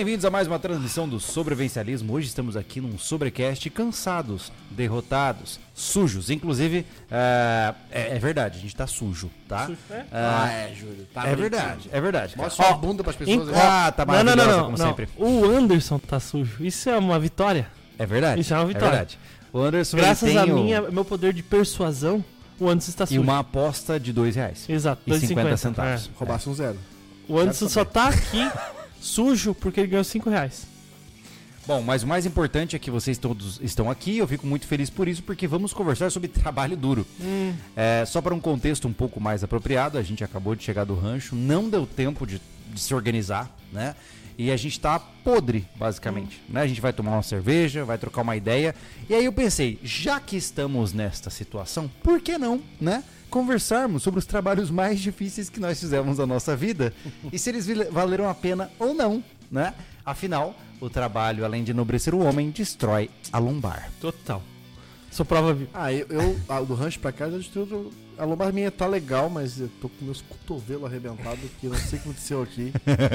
bem-vindos a mais uma transmissão do Sobrevencialismo. Hoje estamos aqui num sobrecast cansados, derrotados, sujos. Inclusive, é, é, é verdade, a gente tá sujo, tá? Sujo, é? Ah, é, Júlio. Tá é brincando. verdade, é verdade. Mostra sua bunda pras pessoas. Ah, tá Não, não, maravilhosa, não, não, como não. sempre. O Anderson tá sujo. Isso é uma vitória. É verdade. Isso é uma vitória. verdade. O Anderson Graças a o- minha, meu poder de persuasão, o Anderson está e sujo. uma aposta de dois reais. Exato, E 50 2,50. centavos. É. Roubasse um zero. O Anderson só tá aqui sujo porque ele ganhou 5 reais. Bom, mas o mais importante é que vocês todos estão aqui. Eu fico muito feliz por isso, porque vamos conversar sobre trabalho duro. É, só para um contexto um pouco mais apropriado, a gente acabou de chegar do rancho, não deu tempo de, de se organizar, né? E a gente tá podre, basicamente. Né? A gente vai tomar uma cerveja, vai trocar uma ideia. E aí eu pensei, já que estamos nesta situação, por que não, né? Conversarmos sobre os trabalhos mais difíceis que nós fizemos na nossa vida e se eles valeram a pena ou não, né? Afinal, o trabalho, além de enobrecer o homem, destrói a lombar. Total. Sou prova viva. Ah, eu, eu ah, do rancho pra cá, eu destruí a lombar minha tá legal, mas eu tô com meus cotovelos arrebentados, que eu não sei o que aconteceu aqui.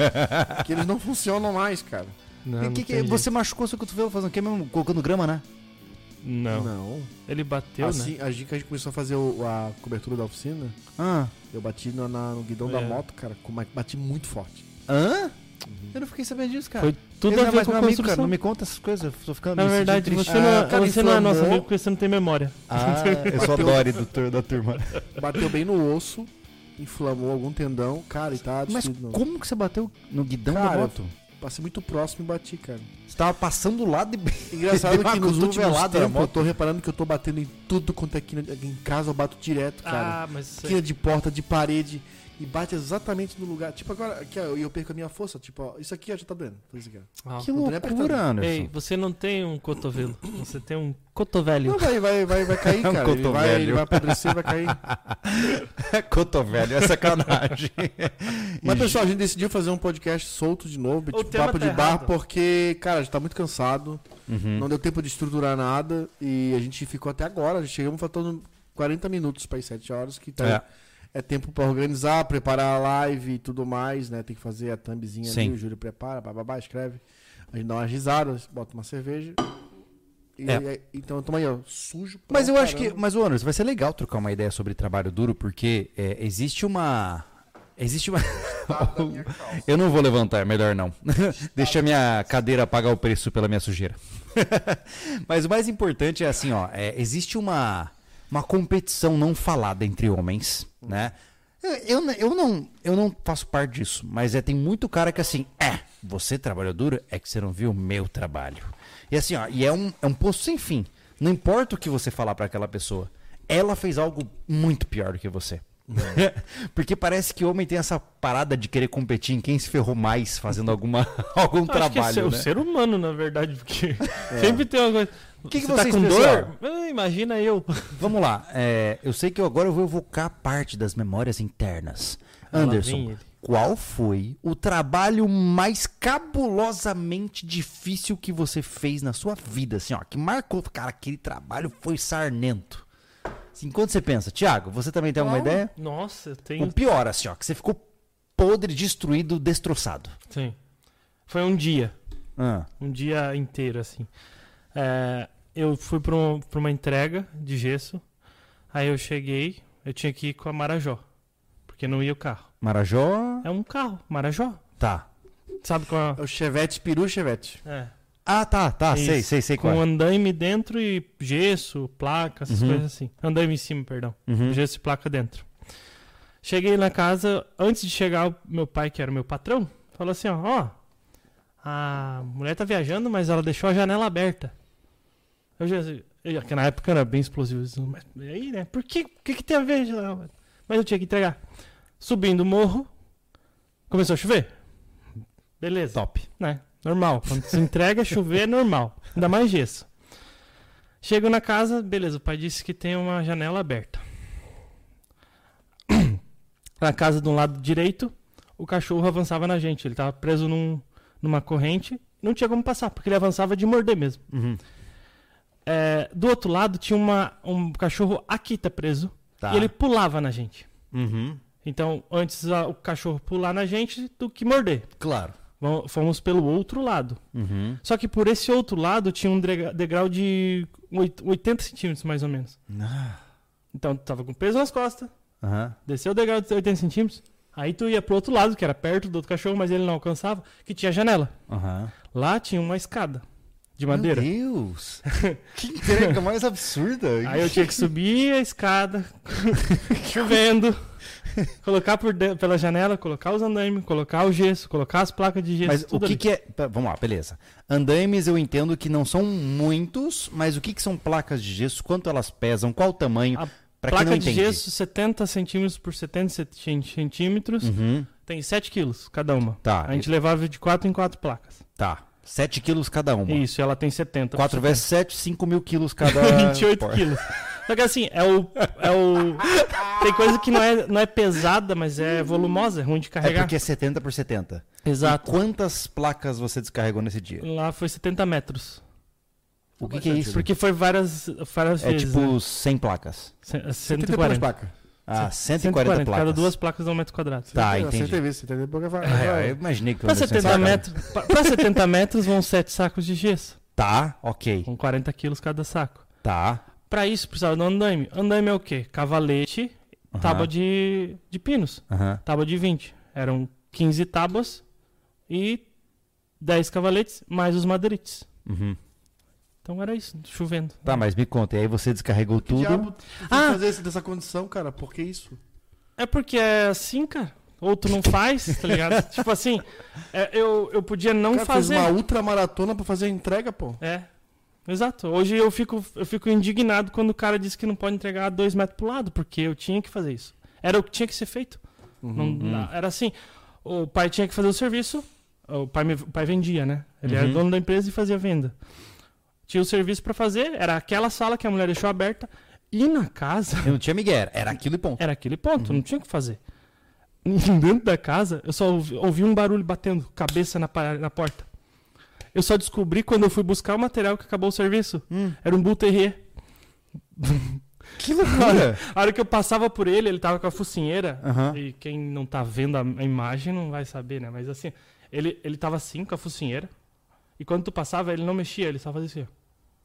que eles não funcionam mais, cara. Não, E não que que- você machucou seu cotovelo fazendo o quê mesmo? Colocando grama, né? Não. Não. Ele bateu, né? assim, a gente que a gente começou a fazer o- a cobertura da oficina, Ah. eu bati no, na- no guidão da É. moto, cara, com uma- bati muito forte. Hã? Eu não fiquei sabendo disso, cara. Foi tudo Ele a não é ver mais com meu amigo, cara. construção. Não me conta essas coisas. Eu tô ficando Na me sentindo verdade, triste. você, não, Ah, é- cara, você não é nosso inflamou. amigo porque você não tem memória. Ah, eu sou a Dory do tur- da turma. Bateu bem no osso, inflamou algum tendão, cara, e tá Mas como que você bateu no guidão da Cara, moto? Passei muito próximo e bati, cara. Você tava passando do lado e... Engraçado que nos últimos tempos eu tô reparando que eu tô batendo em tudo quanto é quina. Em casa eu bato direto, cara. Ah, mas Quina de porta, de parede. E bate exatamente no lugar. Tipo, agora, ó, eu perco a minha força. Tipo, ó, isso aqui ó, já tá doendo. Faz isso aqui. Ah. Que loucura, apertando. Ei, você não tem um cotovelo. Você tem um cotovelho. Não, vai, vai, vai, vai cair, É um cara. Ele vai, ele vai apodrecer, vai cair. Cotovelho, é sacanagem. Mas, pessoal, a gente decidiu fazer um podcast solto de novo, O tipo, papo tá de bar, errado. porque, cara, a gente tá muito cansado. Uhum. Não deu tempo de estruturar nada. E a gente ficou até agora. Já chegamos faltando 40 minutos para as 7 horas, que tá, É. é. tempo para organizar, preparar a live e tudo mais, né? Tem que fazer a thumbzinha Sim. ali, o Júlio prepara, bababá, escreve. A gente dá uma risada, bota uma cerveja. E, É. e- então, tamo aí, ó, sujo. pra Mas eu acho que. caramba. Mas, o Anderson, vai ser legal trocar uma ideia sobre trabalho duro, porque é, existe uma. Existe uma. eu não vou levantar, é melhor não. Deixa a minha cadeira pagar o preço pela minha sujeira. mas o mais importante é assim, ó. é, existe uma, uma competição não falada entre homens, né? Eu, eu, não, eu não faço parte disso, mas é, tem muito cara que assim, é, você trabalhou duro, é que você não viu o meu trabalho. E assim, ó, e é um, é um posto sem fim. Não importa o que você falar pra aquela pessoa, ela fez algo muito pior do que você. Porque parece que homem tem essa parada de querer competir em quem se ferrou mais fazendo alguma, algum Acho que é trabalho, o né? ser humano, na verdade, porque sempre tem uma coisa. O que que você você tá com dor? Ah, imagina eu. Vamos lá, é, eu sei que eu agora eu vou evocar parte das memórias internas. Ah, Anderson, qual foi o trabalho mais cabulosamente difícil que você fez na sua vida? Assim, ó, que marcou, cara, aquele trabalho foi sarnento. Assim, quando você pensa, Thiago, você também tem alguma ideia? Nossa, eu O tenho. pior, assim, ó, que você ficou podre, destruído, destroçado. Sim. Foi um dia. Ah, Um dia inteiro, assim. É, eu fui pra, um- pra uma entrega de gesso. Aí eu cheguei, eu tinha que ir com a Marajó. Porque não ia o carro. Marajó. É um carro, Marajó. Tá. Sabe com a. É o Chevette, peru Chevette. É. Ah, tá, tá, sei, Isso. sei, sei Com qual. é. andaime dentro e gesso, placa, essas Uhum. coisas assim. Andaime em cima, perdão. Uhum. Gesso e placa dentro. Cheguei na casa, antes de chegar, o meu pai, que era o meu patrão, falou assim: ó, ó, a mulher tá viajando, mas ela deixou a janela aberta. Eu já, eu, que na época era bem explosivo. Mas aí, né? Por que, que, que tem a ver? janela? Mas eu tinha que entregar. Subindo o morro, começou a chover. Beleza Top. né? Normal. Quando se entrega, chover é normal. Ainda mais gesso. Chego na casa, beleza, o pai disse que tem uma janela aberta. Na casa do lado direito, o cachorro avançava na gente. Ele tava preso num, numa corrente, não tinha como passar, porque ele avançava de morder mesmo. Uhum. É, do outro lado tinha uma, um cachorro Akita preso Tá. e ele pulava na gente. Uhum. Então, antes a- o cachorro pular na gente do que morder. Claro. Vam- Fomos pelo outro lado. Uhum. Só que por esse outro lado tinha um degrau de oit- 80 centímetros, mais ou menos. Ah, Então tu tava com peso nas costas, Aham. desceu o degrau de 80 centímetros, aí tu ia pro outro lado, que era perto do outro cachorro, mas ele não alcançava, que tinha janela. Lá tinha uma escada de madeira. Meu Deus! que entrega mais absurda! Aí eu tinha que subir a escada, chovendo, colocar por de- pela janela, colocar os andaimes, colocar o gesso, colocar as placas de gesso, Mas o que, ali. que é. Vamos lá, beleza. Andaimes eu entendo que não são muitos, mas o que, que são placas de gesso? Quanto elas pesam? Qual o tamanho? A Pra Placa de entende. gesso 70 centímetros por 70 cen- centímetros, Uhum. tem 7 quilos cada uma. Tá, A gente levava de 4 em 4 placas. tá. 7 quilos cada uma. Isso, ela tem 70. 4 vezes 7, 5 mil quilos cada. 28 Porra. quilos. Só que assim, é o, é o. Tem coisa que não é, não é pesada, mas é volumosa, é ruim de É carregar. porque é 70 por 70. Exato. E quantas placas você descarregou nesse dia? Lá foi 70 metros. O que, que é isso? Porque foi várias, várias É vezes. tipo né? 100 placas. Cem- 70 e poucas 140. placas. Ah, 140, placas. Cada duas placas dá um metro quadrado. Tá, 70, entendi. 70 vezes, 70 e poucas placas. Ah, eu imaginei que ia 70, pensar, metros, pra, pra 70 metros vão 7 sacos de gesso, Tá, ok. com 40 quilos cada saco. Tá. Pra isso precisava do andaime. Andaime é o quê? Cavalete, Aham. tábua de, de pinos. Aham. Tábua de 20. Eram 15 tábuas e 10 cavaletes, mais os madeiretes. Uhum. Então era isso, chovendo. Tá, mas me conta, e aí você descarregou Que tudo. diabo Ah! fazer isso dessa condição, cara? Por que isso? É porque é assim, cara. Ou tu não faz, tá ligado? tipo assim, é, eu, eu podia não cara fazer. fez uma ultramaratona pra fazer a entrega, pô. É. Exato. Hoje eu fico, eu fico indignado quando o cara diz que não pode entregar dois metros pro lado, porque eu tinha que fazer isso. Era o que tinha que ser feito. Não- na- era assim. O pai tinha que fazer o serviço. O pai, me- o pai vendia, né? Ele era Uhum. dono da empresa e fazia venda. Tinha o serviço pra fazer, era aquela sala que a mulher deixou aberta. E na casa, Eu não tinha Miguel, era aquilo e ponto. era aquele ponto, não tinha o que fazer. Dentro da casa, eu só ouvi, ouvi um barulho batendo cabeça na, na porta. Eu só descobri quando eu fui buscar o material que acabou o serviço. Hum. Era um Bull Terrier. Que loucura! A hora que eu passava por ele, ele tava com a focinheira. Aham. E quem não tá vendo a, a imagem não vai saber, né? Mas assim, ele, ele tava assim com a focinheira. E quando tu passava, ele não mexia, ele só fazia assim. ó.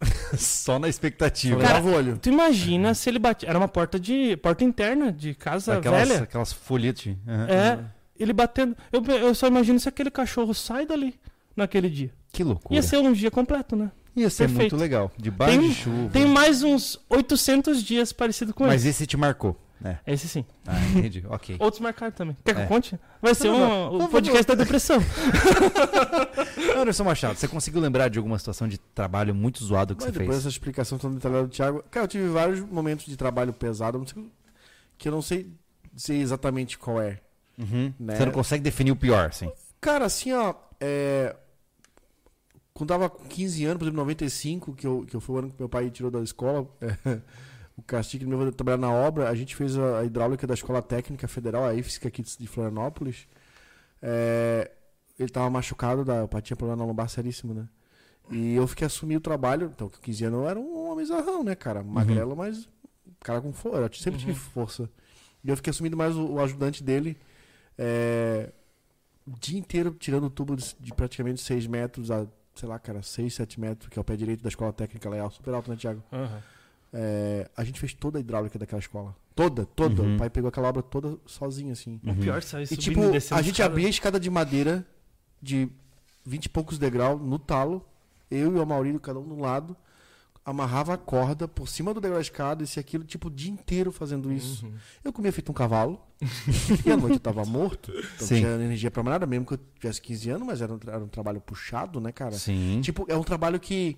Só na expectativa. Levava o olho. Tu imagina se ele batia. Era uma porta de. porta interna de casa aquelas, velha. aquelas folhetes. Aham. É, ele batendo. Eu, eu só imagino se aquele cachorro sai dali naquele dia. Que loucura. Ia ser um dia completo, né? Ia ser perfeito. muito legal. Debaixo Tem- de chuva. Tem mais uns 800 dias parecido com Mas esse. esse te marcou. Né? Esse sim. Ah, entendi. Ok. Outros marcaram também. Quer que É. eu conte? Vai ser um, o podcast da depressão. Anderson Machado, você conseguiu lembrar de alguma situação de trabalho muito zoado que Mas você depois fez? dessa explicação tão detalhada do Thiago. Cara, eu tive vários momentos de trabalho pesado, não sei- que eu não sei dizer exatamente qual é. Uhum. Né? Você não consegue definir o pior, assim. Cara, assim, ó. É... Quando tava com 15 anos, por exemplo, 95, que, eu, que eu foi o ano que meu pai tirou da escola, é, o me levou a trabalhar na obra, a gente fez a, hidráulica da Escola Técnica Federal, a IFSC aqui de Florianópolis. É, ele tava machucado, da, o tinha problema na lombar seríssimo, né? E eu fiquei assumir o trabalho, então 15 anos eu era um homem zarrão, né, cara? Magrelo, mas cara com força, eu sempre tive força. E eu fiquei assumindo mais o, o ajudante dele. É, o dia inteiro tirando o tubo de, de praticamente 6 metros a, sei lá, cara, 6, 7 metros, que é o pé direito da escola técnica lá, é super alto, né, Thiago? É, a gente fez toda a hidráulica daquela escola. Toda, toda. Uhum. O pai pegou aquela obra toda sozinho, assim. O pior sair E subindo tipo, e descendo a gente abria a escada de madeira de 20 e poucos degraus no talo, eu e o Maurílio, cada um de um lado, amarrava a corda por cima do degrau da escada, esse e aquilo, tipo, o dia inteiro fazendo isso. Uhum. Eu comia feito um cavalo, e à noite eu tava morto, então Sim. tinha energia pra nada, mesmo que eu tivesse 15 anos, mas era um, era um trabalho puxado, né, cara? Sim. Tipo, é um trabalho que.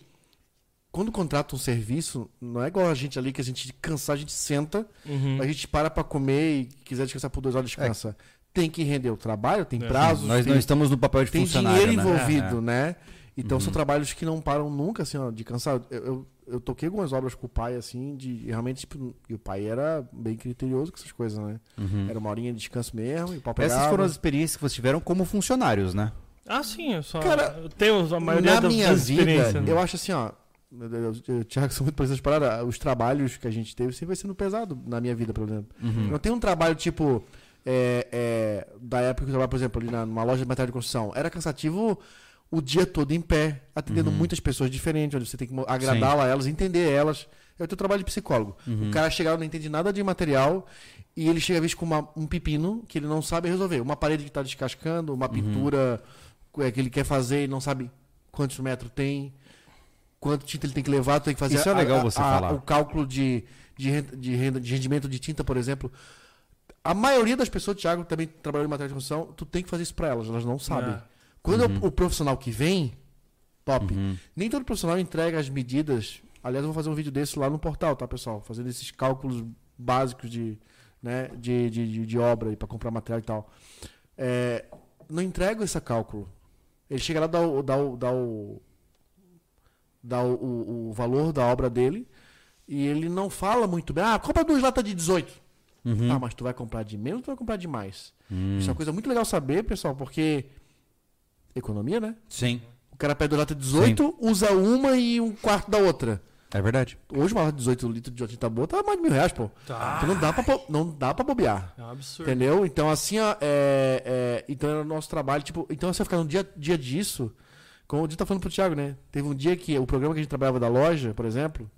Quando contrata um serviço, não é igual a gente ali que a gente cansar, a gente senta, Uhum. a gente para pra comer e quiser descansar por duas horas, descansa. Tem que render o trabalho, tem É. prazos, Nós tem, não estamos no papel de tem funcionário, dinheiro né? envolvido, É, né? Então são Uhum. trabalhos que não param nunca, assim, ó, de cansar. Eu, eu, eu toquei algumas obras com o pai, assim, de realmente, tipo, e o pai era bem criterioso com essas coisas, né? é. Uhum. Era uma horinha de descanso mesmo, e o pegava. Essas foram as experiências que vocês tiveram como funcionários, né? Ah, sim, eu só. Cara, eu tenho a maioria Na minha das vida, né? eu acho assim, ó. Thiago, sou muito presente paradas. Os trabalhos que a gente teve sempre vai sendo pesado na minha vida, por exemplo. Uhum. Não tem um trabalho tipo. é, é, da época que eu trabalhava, por exemplo, ali na, numa loja de material de construção. Era cansativo o dia todo em pé, atendendo Uhum. muitas pessoas diferentes, onde você tem que agradá-las, elas, entender elas. É o teu trabalho de psicólogo. Uhum. O cara chega lá, não entende nada de material e ele chega às vezes com uma- um pepino que ele não sabe resolver. Uma parede que está descascando, Uhum. uma pintura é, que ele quer fazer e não sabe quantos metros tem, quanto tinta ele tem que levar, tu tem que fazer Isso é legal a- você a- falar. o cálculo de, de, renda- de, renda- de rendimento de tinta, por exemplo. A maioria das pessoas, Thiago, também trabalhando em material de construção, tu tem que fazer isso para elas, elas não sabem. É. Quando é Uhum. o, o profissional que vem, top. Nem todo profissional entrega as medidas. Aliás, eu vou fazer um vídeo desse lá no portal, tá, pessoal? Fazendo esses cálculos básicos de, né, de, de, de, de obra para comprar material e tal. É, não entrega esse cálculo. Ele chega lá, dá o, dá o, dá o, dá o, o, o valor da obra dele e ele não fala muito bem. Ah, compra duas latas de 18. Uhum. Ah, mas tu vai comprar de menos ou tu vai comprar de mais? Hum. Isso é uma coisa muito legal saber, pessoal, porque economia, né? Sim, O cara pede lata 18, usa uma e um quarto da outra. é verdade. Hoje uma lata de 18 litros de tinta boa tá mais de mil reais, pô. Tá. Então não dá pra, não dá pra bobear. É um absurdo. Entendeu? Então, assim, ó, é, é, então era o nosso trabalho. Tipo, então você vai ficar no dia, dia disso. Como o Dito tá falando pro Thiago, né? Teve um dia que o programa que a gente trabalhava da loja, por exemplo,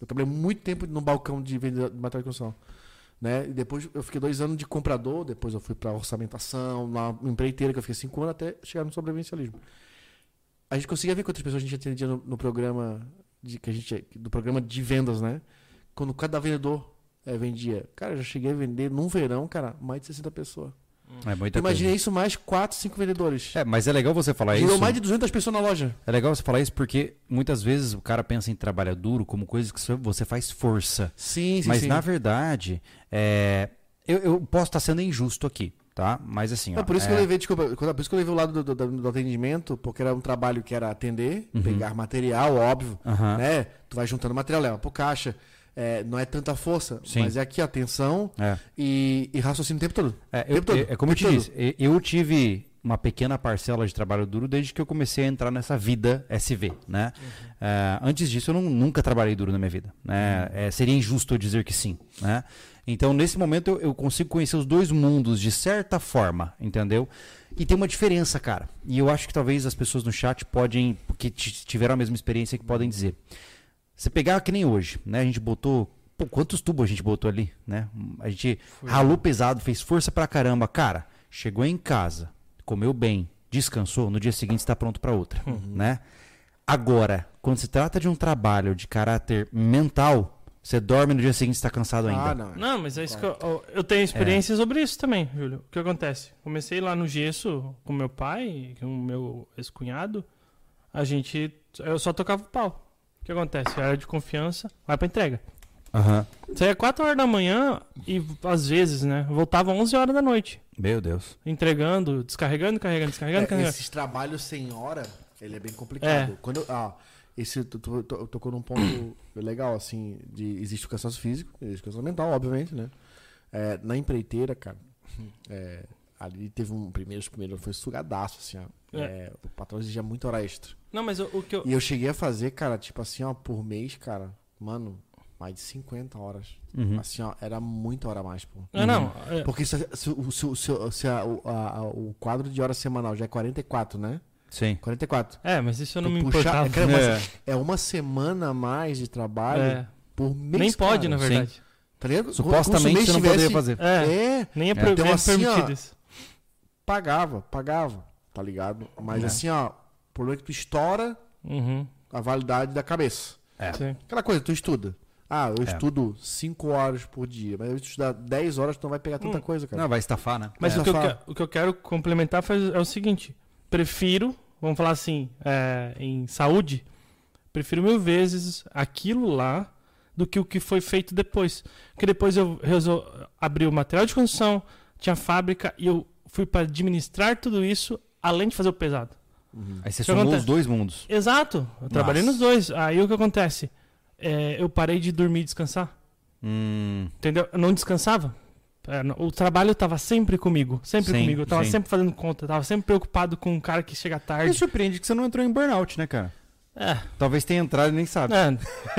eu trabalhei muito tempo no balcão de venda de material de construção. Né? E depois eu fiquei dois anos de comprador, depois eu fui pra orçamentação, na empreiteira, que eu fiquei cinco anos até chegar no sobrevivencialismo. A gente conseguia ver quantas pessoas a gente atendia no, no programa de, que a gente, do programa de vendas, né? Quando cada vendedor eh, vendia. Cara, eu já cheguei a vender num verão, cara, mais de 60 pessoas. É muita Imagina coisa. isso mais 4, 5 vendedores. É, mas é legal você falar Girou isso. mais de 200 pessoas na loja. É legal você falar isso porque muitas vezes o cara pensa em trabalho duro como coisa que você faz força. Sim, sim, Mas sim. na verdade, é, eu, eu posso estar sendo injusto aqui, tá? Mas assim, ó, É por isso que é, eu levei, desculpa, quando- por isso que eu levei o lado do, do- do atendimento, porque era um trabalho que era atender, Uhum. pegar material, óbvio, aham, né? Tu vai juntando material, leva pro caixa. É, não é tanta força, Sim. mas é aqui atenção é. e, e raciocínio o tempo todo. É, eu- Tempo todo, é- é como eu te disse, eu tive uma pequena parcela de trabalho duro desde que eu comecei a entrar nessa vida SV, né? É, antes disso, eu não- nunca trabalhei duro na minha vida, né? É, seria injusto eu dizer que sim, né? Então, nesse momento, eu, eu consigo conhecer os dois mundos de certa forma, entendeu? E tem uma diferença, cara. E eu acho que talvez as pessoas no chat podem, que tiveram a mesma experiência, que podem dizer. Você pegar que nem hoje, né? A gente botou. Pô, quantos tubos a gente botou ali, né? A gente ralou pesado, fez força pra caramba. Cara, chegou em casa, comeu bem, descansou, no dia seguinte está pronto pra outra, né? Agora, quando se trata de um trabalho de caráter mental, você dorme no dia seguinte está cansado ainda. Ah, não. Não, mas é isso que eu, eu- eu tenho experiência sobre isso também, Júlio. O que acontece? Comecei lá no gesso com meu pai, com o meu ex-cunhado. A gente. Eu só tocava o pau. O que acontece? Era de confiança, vai pra entrega. Aham. Saía 4 horas da manhã e às vezes, né? Voltava 11 horas da noite. Meu Deus. Entregando, descarregando, carregando, descarregando, É, carregando. esses trabalhos sem hora, ele é bem complicado. É. Quando eu- ah, esse tu, tu- tu- tocou num ponto legal, assim, de existe o cansaço físico, existe o cansaço mental, obviamente, né? É, na empreiteira, cara, é, ali teve um primeiro, primeiro foi sugadaço, assim, ó. É. É, o patrão exigia muita hora extra. Não, mas o, o que eu. E eu cheguei a fazer, cara, tipo assim, ó, por mês, cara, mano, mais de 50 horas. Uhum. Assim, ó, era muita hora a mais, pô. Não, não. é- Porque se, se, o- se, o- se, a- o, a- a- o quadro de hora semanal já é 44, né? Sim. 44. É, mas isso eu não Tu me puxar- importava. é, cara, mas É. é uma semana a mais de trabalho É, por mês. nem pode, cara. na verdade. Tá ligado? Supostamente você não tivesse- poderia fazer. É, É, nem é, É. pro- Então, nem é assim, ó, permitido isso. pagava, pagava, tá ligado? Mas É. assim, ó, o problema é que tu estoura Uhum, a validade da cabeça. É. sim. Aquela coisa, tu estuda. Ah, eu É. estudo 5 horas por dia, mas eu estudar 10 horas, tu não vai pegar tanta Hum. coisa, cara. Não, vai estafar, né? Mas É. o, que eu o que eu quero complementar é o seguinte: prefiro, vamos falar assim, é, em saúde, prefiro mil vezes aquilo lá do que o que foi feito depois. Porque depois eu resol... abri o material de construção, tinha fábrica e eu fui para administrar tudo isso, além de fazer o pesado. Uhum. Aí você somou acontece? os dois mundos. Exato, eu trabalhei Nossa. nos dois. Aí o que acontece? É, eu parei de dormir e descansar. Hum, Entendeu? Eu não descansava. É, o trabalho estava sempre comigo, sempre Sim, comigo. Eu tava sim. sempre fazendo conta, tava sempre preocupado com um cara que chega me tarde. surpreende que você não entrou em burnout, né, cara? É, Talvez tenha entrado e nem sabe. é.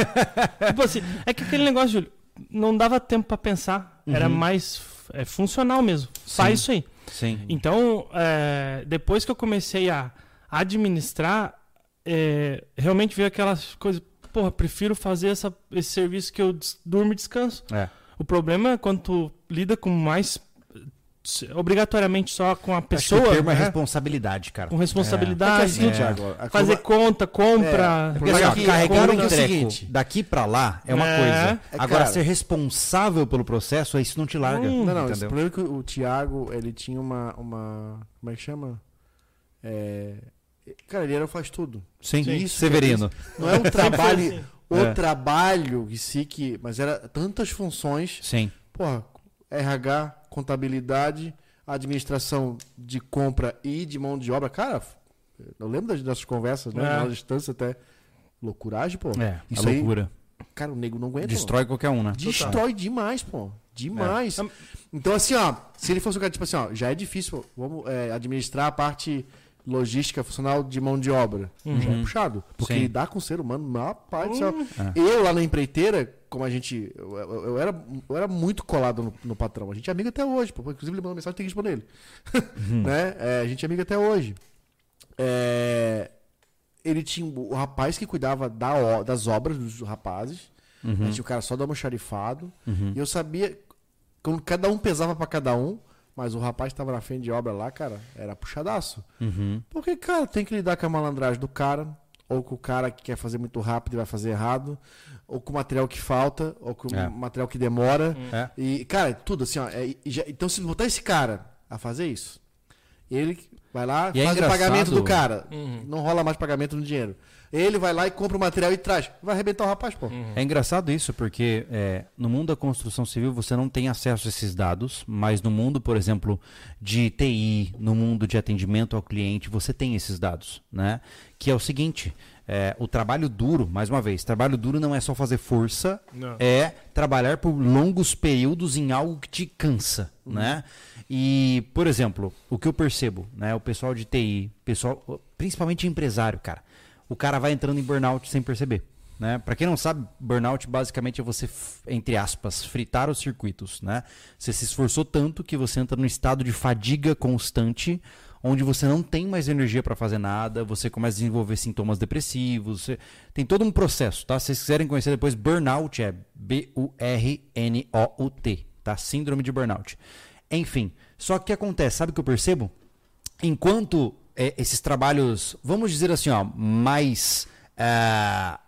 tipo assim, é que aquele negócio, Júlio, não dava tempo pra pensar. Era Uhum. mais é funcional mesmo. Sim. Faz isso aí. Sim. Então, é, depois que eu comecei a administrar, é, realmente veio aquelas coisas. Porra, prefiro fazer essa, esse serviço que eu durmo e descanso. É. O problema é quando tu lida com mais. Obrigatoriamente só com a Acho que pessoa. o termo é né? responsabilidade, cara. Com É que responsabilidade. assim, É. Thiago, a Fazer conta, compra. É, Porque assim, Mas ó, aqui, carregar agora um que é o treco seguinte- daqui pra lá é uma É. coisa. É, Agora, cara. ser responsável pelo processo, isso não te larga. Hum. Não, não, entendeu? problema é que o Thiago, ele tinha uma, uma. Como é que chama? É. Cara, ele era o faz tudo. Sim, Isso, Severino. Não é um trabalho. assim. O É. trabalho em si que. Mas era tantas funções. Sim. Porra, RH, contabilidade, administração de compra e de mão de obra. Cara, eu lembro das nossas conversas, né? É. Na distância até. Loucuragem, pô. É, Isso aí- loucura. Cara, o nego não aguenta. mano. Destrói qualquer um, né? Destrói demais, pô. Demais. É. Então, assim, ó, se ele fosse um cara, tipo assim, ó, já é difícil, pô, vamos é, administrar a parte logística funcional de mão de obra. Já é puxado. Porque Sim. lidar com o ser humano, rapaz do céu. É. Eu lá na empreiteira, como a gente. Eu, eu- eu era, eu era muito colado no, no patrão. A gente é amigo até hoje, pô. Inclusive, ele mandou mensagem, tem que responder ele. né? É, a gente é amigo até hoje. É, ele tinha o rapaz que cuidava da, das obras dos rapazes. Uhum. Tinha o cara só do almoxarifado. E eu sabia. Quando cada um pesava pra cada um, mas o rapaz que tava na frente de obra lá, cara, era puxadaço. Uhum. Porque, cara, tem que lidar com a malandragem do cara, ou com o cara que quer fazer muito rápido e vai fazer errado, ou com o material que falta, ou com É. o material que demora. É. E, cara, é tudo assim, ó. é- e já- então, se botar esse cara a fazer isso, ele vai lá, E é faz o pagamento do cara. Uhum. Não rola mais pagamento no dinheiro. Ele vai lá e compra o material e traz. Vai arrebentar o rapaz, pô. É engraçado isso, porque é, no mundo da construção civil você não tem acesso a esses dados, mas no mundo, por exemplo, de TI, no mundo de atendimento ao cliente, você tem esses dados, né? Que é o seguinte, é, o trabalho duro, mais uma vez, trabalho duro não é só fazer força, Não. é trabalhar por longos períodos em algo que te cansa, né? E, por exemplo, o que eu percebo, né? O pessoal de TI, pessoal, principalmente empresário, cara, o cara vai entrando em burnout sem perceber. Né? Para quem não sabe, burnout basicamente é você, entre aspas, fritar os circuitos. Né? Você se esforçou tanto que você entra num estado de fadiga constante, onde você não tem mais energia para fazer nada, você começa a desenvolver sintomas depressivos. você- Tem todo um processo. Tá? Se vocês quiserem conhecer depois, burnout é B-U-R-N-O-U-T. Tá? Síndrome de burnout. Enfim, só que o que acontece? Sabe o que eu percebo? enquanto é, esses trabalhos, vamos dizer assim, ó, mais ah,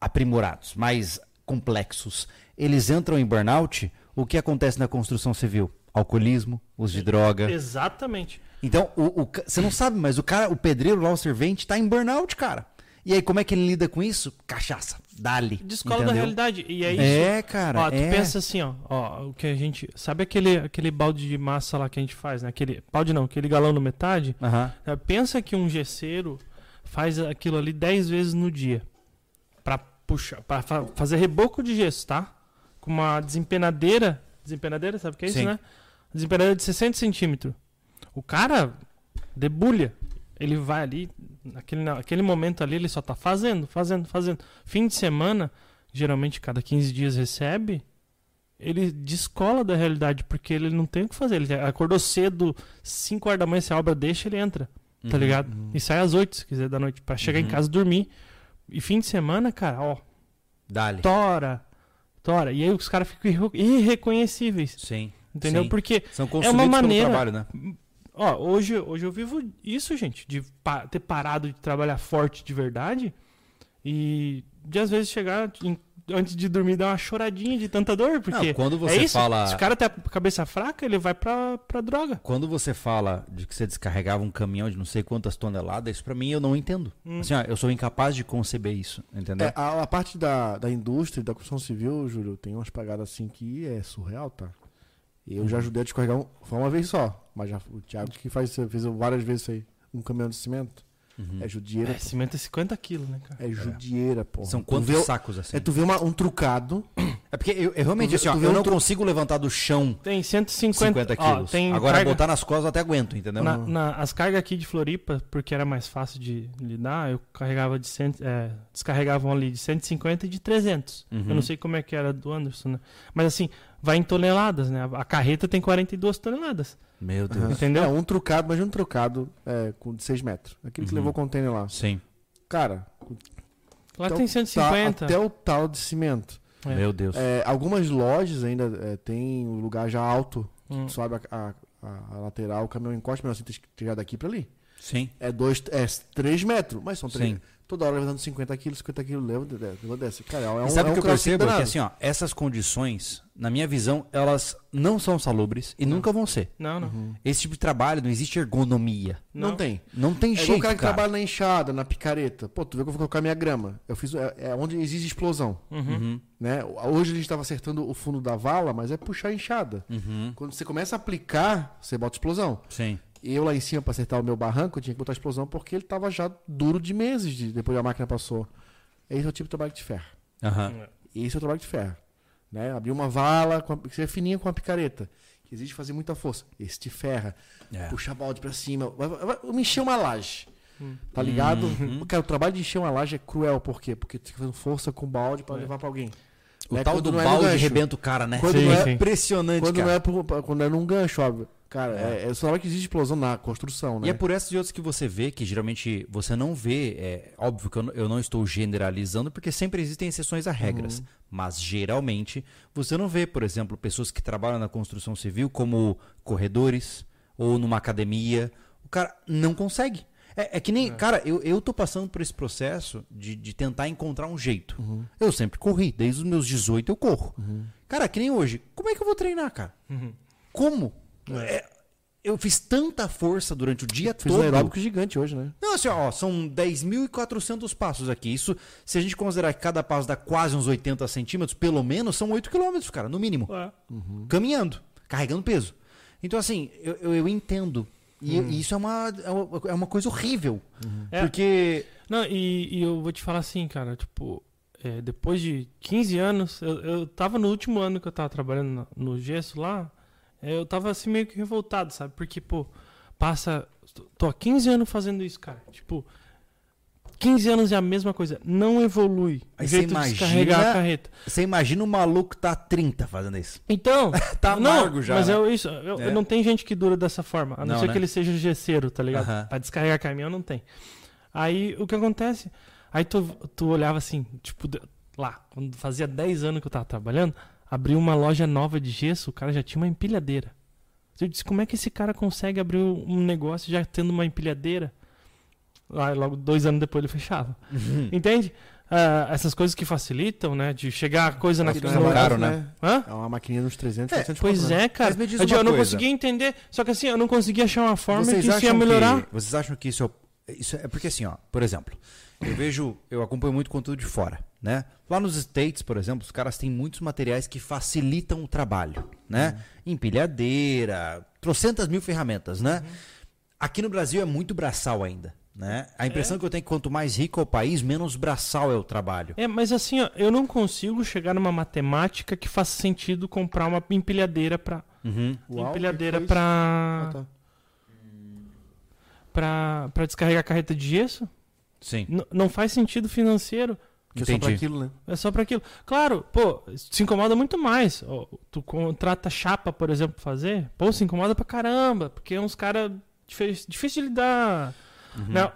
aprimorados, mais complexos, eles entram em burnout, o que acontece na construção civil? Alcoolismo, uso de droga. Exatamente. Então, o, o você não sabe, mas o cara, o pedreiro lá, o servente, tá em burnout, cara. E aí, como é que ele lida com isso? Cachaça, dali. Descola da entendeu? realidade. E é isso. É, cara. Ó, tu é. pensa assim, ó, ó, o que a gente. Sabe aquele, aquele balde de massa lá que a gente faz, né? Aquele. Balde não, aquele galão no metade? Aham. É, Pensa que um gesseiro faz aquilo ali 10 vezes no dia. Pra puxar. Pra fa- fazer reboco de gesso, tá? Com uma desempenadeira. Desempenadeira, sabe o que é isso, Sim. né? Desempenadeira de 60 centímetros. O cara debulha. Ele vai ali, naquele, naquele momento ali, ele só tá fazendo, fazendo, fazendo. Fim de semana, geralmente cada 15 dias recebe, ele descola da realidade, porque ele não tem o que fazer. Ele acordou cedo, 5 horas da manhã, se a obra deixa, ele entra, tá Uhum. ligado? E sai às 8, se quiser, da noite, pra chegar em Uhum. casa e dormir. E fim de semana, cara, ó, Dali. tora, tora. E aí os caras ficam irre- irreconhecíveis, Sim. entendeu? Sim. Porque São consumidos maneira- pelo trabalho, né? Ó, hoje, hoje eu vivo isso, gente, de pa- ter parado de trabalhar forte de verdade e de às vezes chegar em- antes de dormir dar uma choradinha de tanta dor, porque Não, quando é você isso. fala... Se o cara tem a cabeça fraca, ele vai pra, pra droga. Quando você fala de que você descarregava um caminhão de não sei quantas toneladas, isso pra mim eu não entendo. Hum. Assim, ó, eu sou incapaz de conceber isso, entendeu? É, a, a parte da, da indústria e da construção civil, Júlio, tem umas pagadas assim que é surreal, tá? Eu já ajudei a descarregar um, foi uma vez só, mas já, o Thiago que faz, fez várias vezes isso aí. Um caminhão de cimento. Uhum. É judieira. É, cimento é 50 quilos, né, cara? É, judieira, pô. São quantos vê sacos assim? É tu vê uma- um trucado. É porque eu, eu realmente, Tu assim, ó, eu um não tru- consigo levantar do chão Tem 150 50 ó, quilos. tem Agora carga- botar nas costas eu até aguento, entendeu? Na, na- as cargas aqui de Floripa, porque era mais fácil de lidar, eu carregava de cento, é, descarregavam ali de 150 e de 300. Uhum. Eu não sei como é que era do Anderson, né? Mas assim, vai em toneladas, né? A carreta tem 42 toneladas. Meu Deus. Entendeu? É, um trucado, mas um trucado é, com de 6 metros. Aquele que Uhum. levou o container lá. Sim. Cara, Lá até tem o ta- 150. até o tal de cimento. É. Meu Deus. É, algumas lojas ainda é, tem um lugar já alto. Hum. Sobe a, a- a- lateral, o caminhão encosta, mas assim, tem que tirar daqui pra ali. Sim. É 2, é 3 metros, mas são 3. Sim. Toda hora levando 50 quilos, 50 quilos, leva, leva, desce. Cara, é um, E sabe é o um que eu percebo? É que assim, ó, essas condições, na minha visão, elas não são salubres e nunca vão ser. Não, não. Uhum. Esse tipo de trabalho não existe ergonomia. Não, tem. Não tem É igual jeito, o cara que cara. trabalha na enxada, na picareta. Pô, tu vê que eu vou colocar minha grama. Eu fiz, é, é onde exige explosão. Uhum. Uhum. Né? Hoje a gente estava acertando o fundo da vala, mas é puxar a enxada. Uhum. Quando você começa a aplicar, você bota explosão. Sim. Eu lá em cima, para acertar o meu barranco, eu tinha que botar explosão porque ele estava já duro de meses de, depois que a máquina passou. Esse é o tipo de trabalho que te ferra. Aham. Esse é o trabalho que te ferra. Né? Abrir uma vala, com a, que é fininha com a picareta. Que exige fazer muita força. Esse te ferra. É. Puxar balde pra cima. Vai, vai, vai me encher uma laje. Hum. Tá ligado? Uhum. Cara, o trabalho de encher uma laje é cruel. Por quê? Porque tu fica fazendo força com o balde pra É. levar pra alguém. O Né? tal Quando do é balde gancho. rebenta o cara, né? Quando Sim, não é, sim. Impressionante, quando cara. não é, por- quando é num gancho, óbvio. Cara, é, é só hora que existe explosão na construção, né? E é por essas e outras que você vê, que geralmente você não vê, é óbvio que eu não, eu não estou generalizando, porque sempre existem exceções a regras. Uhum. Mas geralmente você não vê, por exemplo, pessoas que trabalham na construção civil como corredores ou numa academia. O cara não consegue. É, é que nem, cara, eu, eu tô passando por esse processo de, de tentar encontrar um jeito. Uhum. Eu sempre corri, desde os meus 18 eu corro. Cara, que nem hoje. Como é que eu vou treinar, cara? Uhum. Como? É, eu fiz tanta força durante o dia Fiz um todo. aeróbico gigante hoje, né? Não, assim, ó, são 10.400 passos aqui. Isso, se a gente considerar que cada passo dá quase uns 80 centímetros, pelo menos, são 8 quilômetros, cara, no mínimo. É. Caminhando, carregando peso. Então, assim, eu, eu, eu entendo. E Hum. e isso é uma, é uma- é uma coisa horrível. É. Porque. Não, e, e eu vou te falar assim, cara, tipo, é, depois de 15 anos, eu, eu tava no último ano que eu tava trabalhando no gesso lá, é, eu tava assim meio que revoltado, sabe? Porque, pô, passa. Tô há 15 anos fazendo isso, cara. Tipo, 15 anos é a mesma coisa. Não evolui. Aí o você imagina- descarregar a carreta. Você imagina um maluco que tá há 30 fazendo isso. Então, Tá não, amargo já, Mas né? eu, isso, eu, É. não tem gente que dura dessa forma. A não, Não, ser né? que ele seja gesseiro, tá ligado? Aham. Pra descarregar caminhão não tem. Aí o que acontece? Aí tu, tu olhava assim, tipo, lá, quando fazia 10 anos que eu tava trabalhando, abriu uma loja nova de gesso, o cara já tinha uma empilhadeira. Eu disse, como é que esse cara consegue abrir um negócio já tendo uma empilhadeira? Lá, logo dois anos depois ele fechava. Uhum. Entende? Ah, essas coisas que facilitam, né? De chegar a coisa na não é no- barato, né? Hã? É uma maquininha dos 300, É, 400 Pois né? é, cara. Mas me diz eu, uma eu não conseguia entender. Só que assim, eu não conseguia achar uma forma Vocês que isso ia melhorar. Que, vocês acham que isso é, isso é porque assim, ó, por exemplo, eu vejo, eu acompanho muito conteúdo de fora, né? Lá nos States, por exemplo, os caras têm muitos materiais que facilitam o trabalho, né? Empilhadeira, trocentas mil ferramentas, né? Aqui no Brasil é muito braçal ainda, né? A impressão que eu tenho é que quanto mais rico é o país, menos braçal é o trabalho. É, mas assim, ó, eu não consigo chegar numa matemática que faça sentido comprar uma empilhadeira pra. Uhum. Uau, empilhadeira pra, Ah, tá. pra. pra descarregar a carreta de gesso. Sim. N- não faz sentido financeiro. Que é só pra aquilo, né? É só pra aquilo. Claro, pô, se incomoda muito mais. Tu contrata chapa, por exemplo, pra fazer. Pô, se incomoda pra caramba. Porque é uns caras difícil de lidar. Uhum. Não,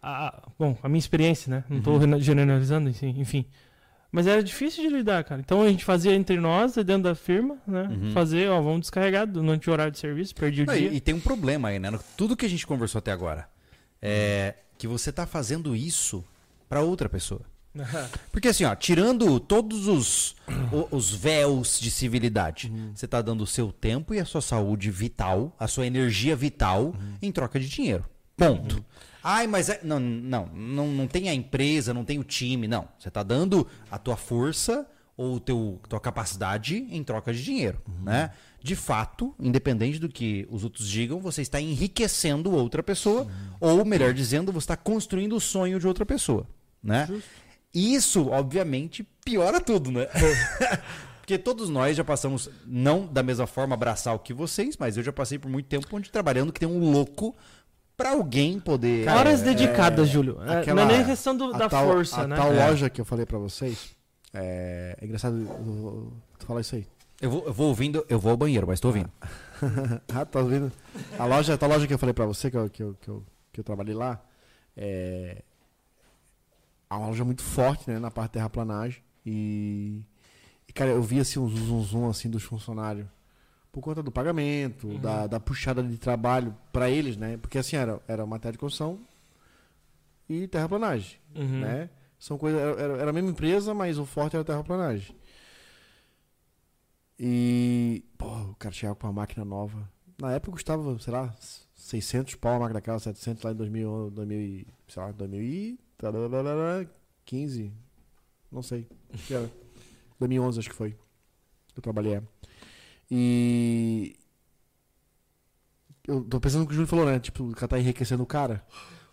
a- bom, a minha experiência, né? Não tô rena- generalizando, enfim. Mas era difícil de lidar, cara. Então a gente fazia entre nós, dentro da firma, né? Uhum. Fazer, ó, vamos descarregar durante o horário de serviço, perdi o Não, dia. e, e tem um problema aí, né? Tudo que a gente conversou até agora é que você tá fazendo isso pra outra pessoa. Porque assim, ó, tirando todos os, os véus de civilidade, você tá dando o seu tempo e a sua saúde vital, a sua energia vital em troca de dinheiro. Ponto. Ai, mas é, não, não, não, não tem a empresa, não tem o time, não. Você tá dando a tua força ou teu tua capacidade em troca de dinheiro, né? De fato, independente do que os outros digam, você está enriquecendo outra pessoa, ou melhor dizendo, você está construindo o sonho de outra pessoa, né? Isso, obviamente, piora tudo, né? Porque todos nós já passamos, não da mesma forma braçal que vocês, mas eu já passei por muito tempo onde trabalhando que tem um louco pra alguém poder. Cara, Horas é- dedicadas, Júlio. É, aquela- não é nem questão do- A da tal- força, a né? tal É. loja que eu falei pra vocês, é, é engraçado tu falar isso aí. Eu vou, eu vou ouvindo, eu vou ao banheiro, mas tô ouvindo. ah, tá ouvindo? A loja, a loja que eu falei pra você, que eu, que eu, que eu, que eu trabalhei lá, é. É uma loja muito forte, né, na parte de terraplanagem. E. E, cara, eu vi assim um zoom, zoom assim dos funcionários. Por conta do pagamento, da, da puxada de trabalho pra eles, né? Porque assim, era, era matéria de construção e terraplanagem, Uhum. né? São coisas. Era, era- a mesma empresa, mas o forte era terraplanagem. E. Pô, o cara chegava com uma máquina nova. Na época custava, sei lá, 600 pau a máquina daquela, 700 lá em 2000, 2000 e, sei lá, 2015. Não sei. Que era. 2011 acho que foi. Eu trabalhei. é. E. Eu tô pensando no que o Júlio falou, né? Tipo, o cara tá enriquecendo o cara.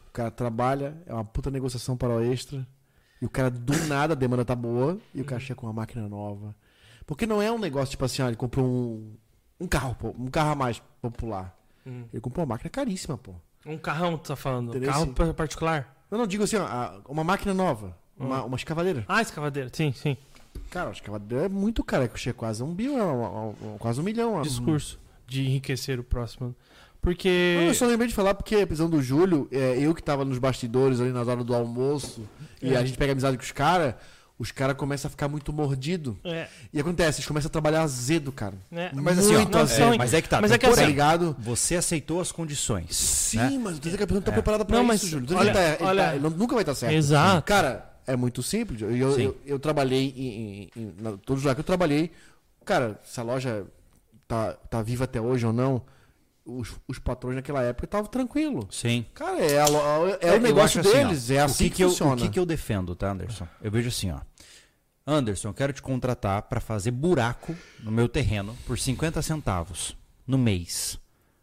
O cara trabalha, é uma puta negociação para o extra. E o cara do nada, a demanda tá boa. E o cara chega com uma máquina nova. Porque não é um negócio tipo assim, ó, ele comprou um, um carro, pô, um carro a mais popular. Hum. Ele comprou uma máquina caríssima, pô. Um carrão, tu tá falando? Entendeu? Carro particular? Eu não digo assim, ó, a- uma máquina nova. Uma, uma escavadeira. Ah, escavadeira, sim, sim. Cara, a escavadeira é muito cara, que chega quase a um bilhão, uma- quase um milhão. Discurso de enriquecer o próximo. Não, Porque. eu só lembrei de falar porque, apesar do Júlio, é, eu que tava nos bastidores ali nas horas do almoço, e É. a gente pega amizade com os caras, os caras começam a ficar muito mordido. É, E acontece, eles começam a trabalhar azedo, cara. né? Mas assim, ó, Muito é, azedo. mas é que tá. Mas é que porém, Tá assim- ligado? Você aceitou as condições. Sim, né? mas eu tô dizendo que a pessoa não tá preparada pra Não, isso, mas Júlio. Olha- que tá- ele, olha- tá- ele não- nunca vai estar certo. Exato. Cara, é muito simples. Eu, eu, Sim. eu, eu trabalhei em, em, em na, todos os lugares que eu trabalhei. Cara, se a loja tá, tá viva até hoje ou não, os, os patrões naquela época estavam tranquilo. Sim. Cara, é, é, É, o eu negócio acho assim, ó, deles, é o assim que, que, que eu, funciona. O que, que eu defendo, tá, Anderson? Eu vejo assim, ó. Anderson, eu quero te contratar para fazer buraco no meu terreno por 50 centavos no mês.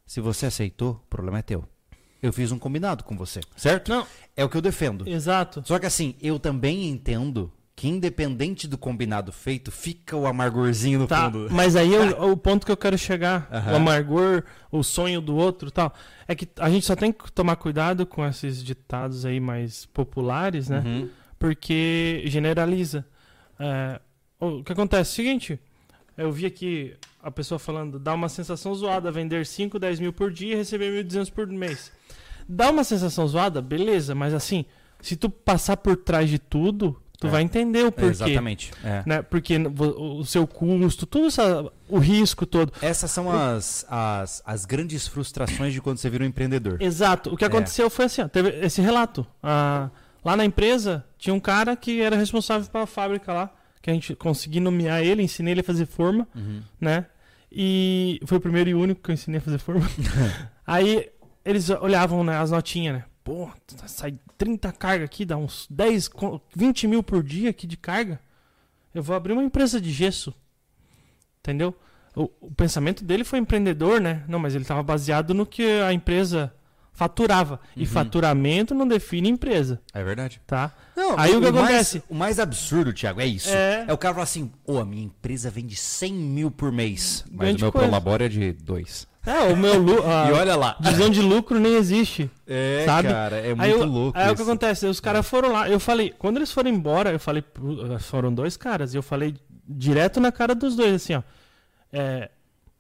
Se você aceitou, o problema é teu. Eu fiz um combinado com você, certo? Não, É o que eu defendo. exato. Só que assim, eu também entendo que independente do combinado feito, fica o amargorzinho no Tá, fundo. mas aí é o, o ponto que eu quero chegar, Aham. o amargor, o sonho do outro tal, é que a gente só tem que tomar cuidado com esses ditados aí mais populares, né? Uhum. Porque generaliza. É, o que acontece é o seguinte, eu vi aqui a pessoa falando, dá uma sensação zoada vender 5, 10 mil por dia e receber 1.200 por mês. Dá uma sensação zoada, beleza, mas assim, se tu passar por trás de tudo, tu É. vai entender o porquê. Exatamente. é. Né? Porque o seu custo, tudo essa, o risco todo. Essas são as, as, as grandes frustrações de quando você vira um empreendedor. Exato. O que É. aconteceu foi assim, ó, teve esse relato. Ah, lá na empresa tinha um cara que era responsável pela fábrica lá, que a gente conseguiu nomear ele, ensinei ele a fazer forma, Uhum. né? E foi o primeiro e único que eu ensinei a fazer forma. Aí eles olhavam né, as notinhas, né? Pô, sai 30 carga aqui, dá uns 10, co- 20 mil por dia aqui de carga. Eu vou abrir uma empresa de gesso. Entendeu? O, o pensamento dele foi empreendedor, né? Não, mas ele estava baseado no que a empresa faturava. E Uhum. faturamento não define empresa, É verdade. tá? Não, Aí o que mais- acontece? o mais absurdo, Thiago, é isso. É. É, o cara falar assim, ô, a minha empresa vende 100 mil por mês. Mas Grande o meu coisa. prolabore é de 2. É, o meu lu a E olha lá. visão de lucro nem existe. É, Sabe? cara, é muito aí eu- louco Aí o que isso. acontece? Os caras foram lá, eu falei, quando eles foram embora, eu falei, foram dois caras, e eu falei direto na cara dos dois, assim, ó. É,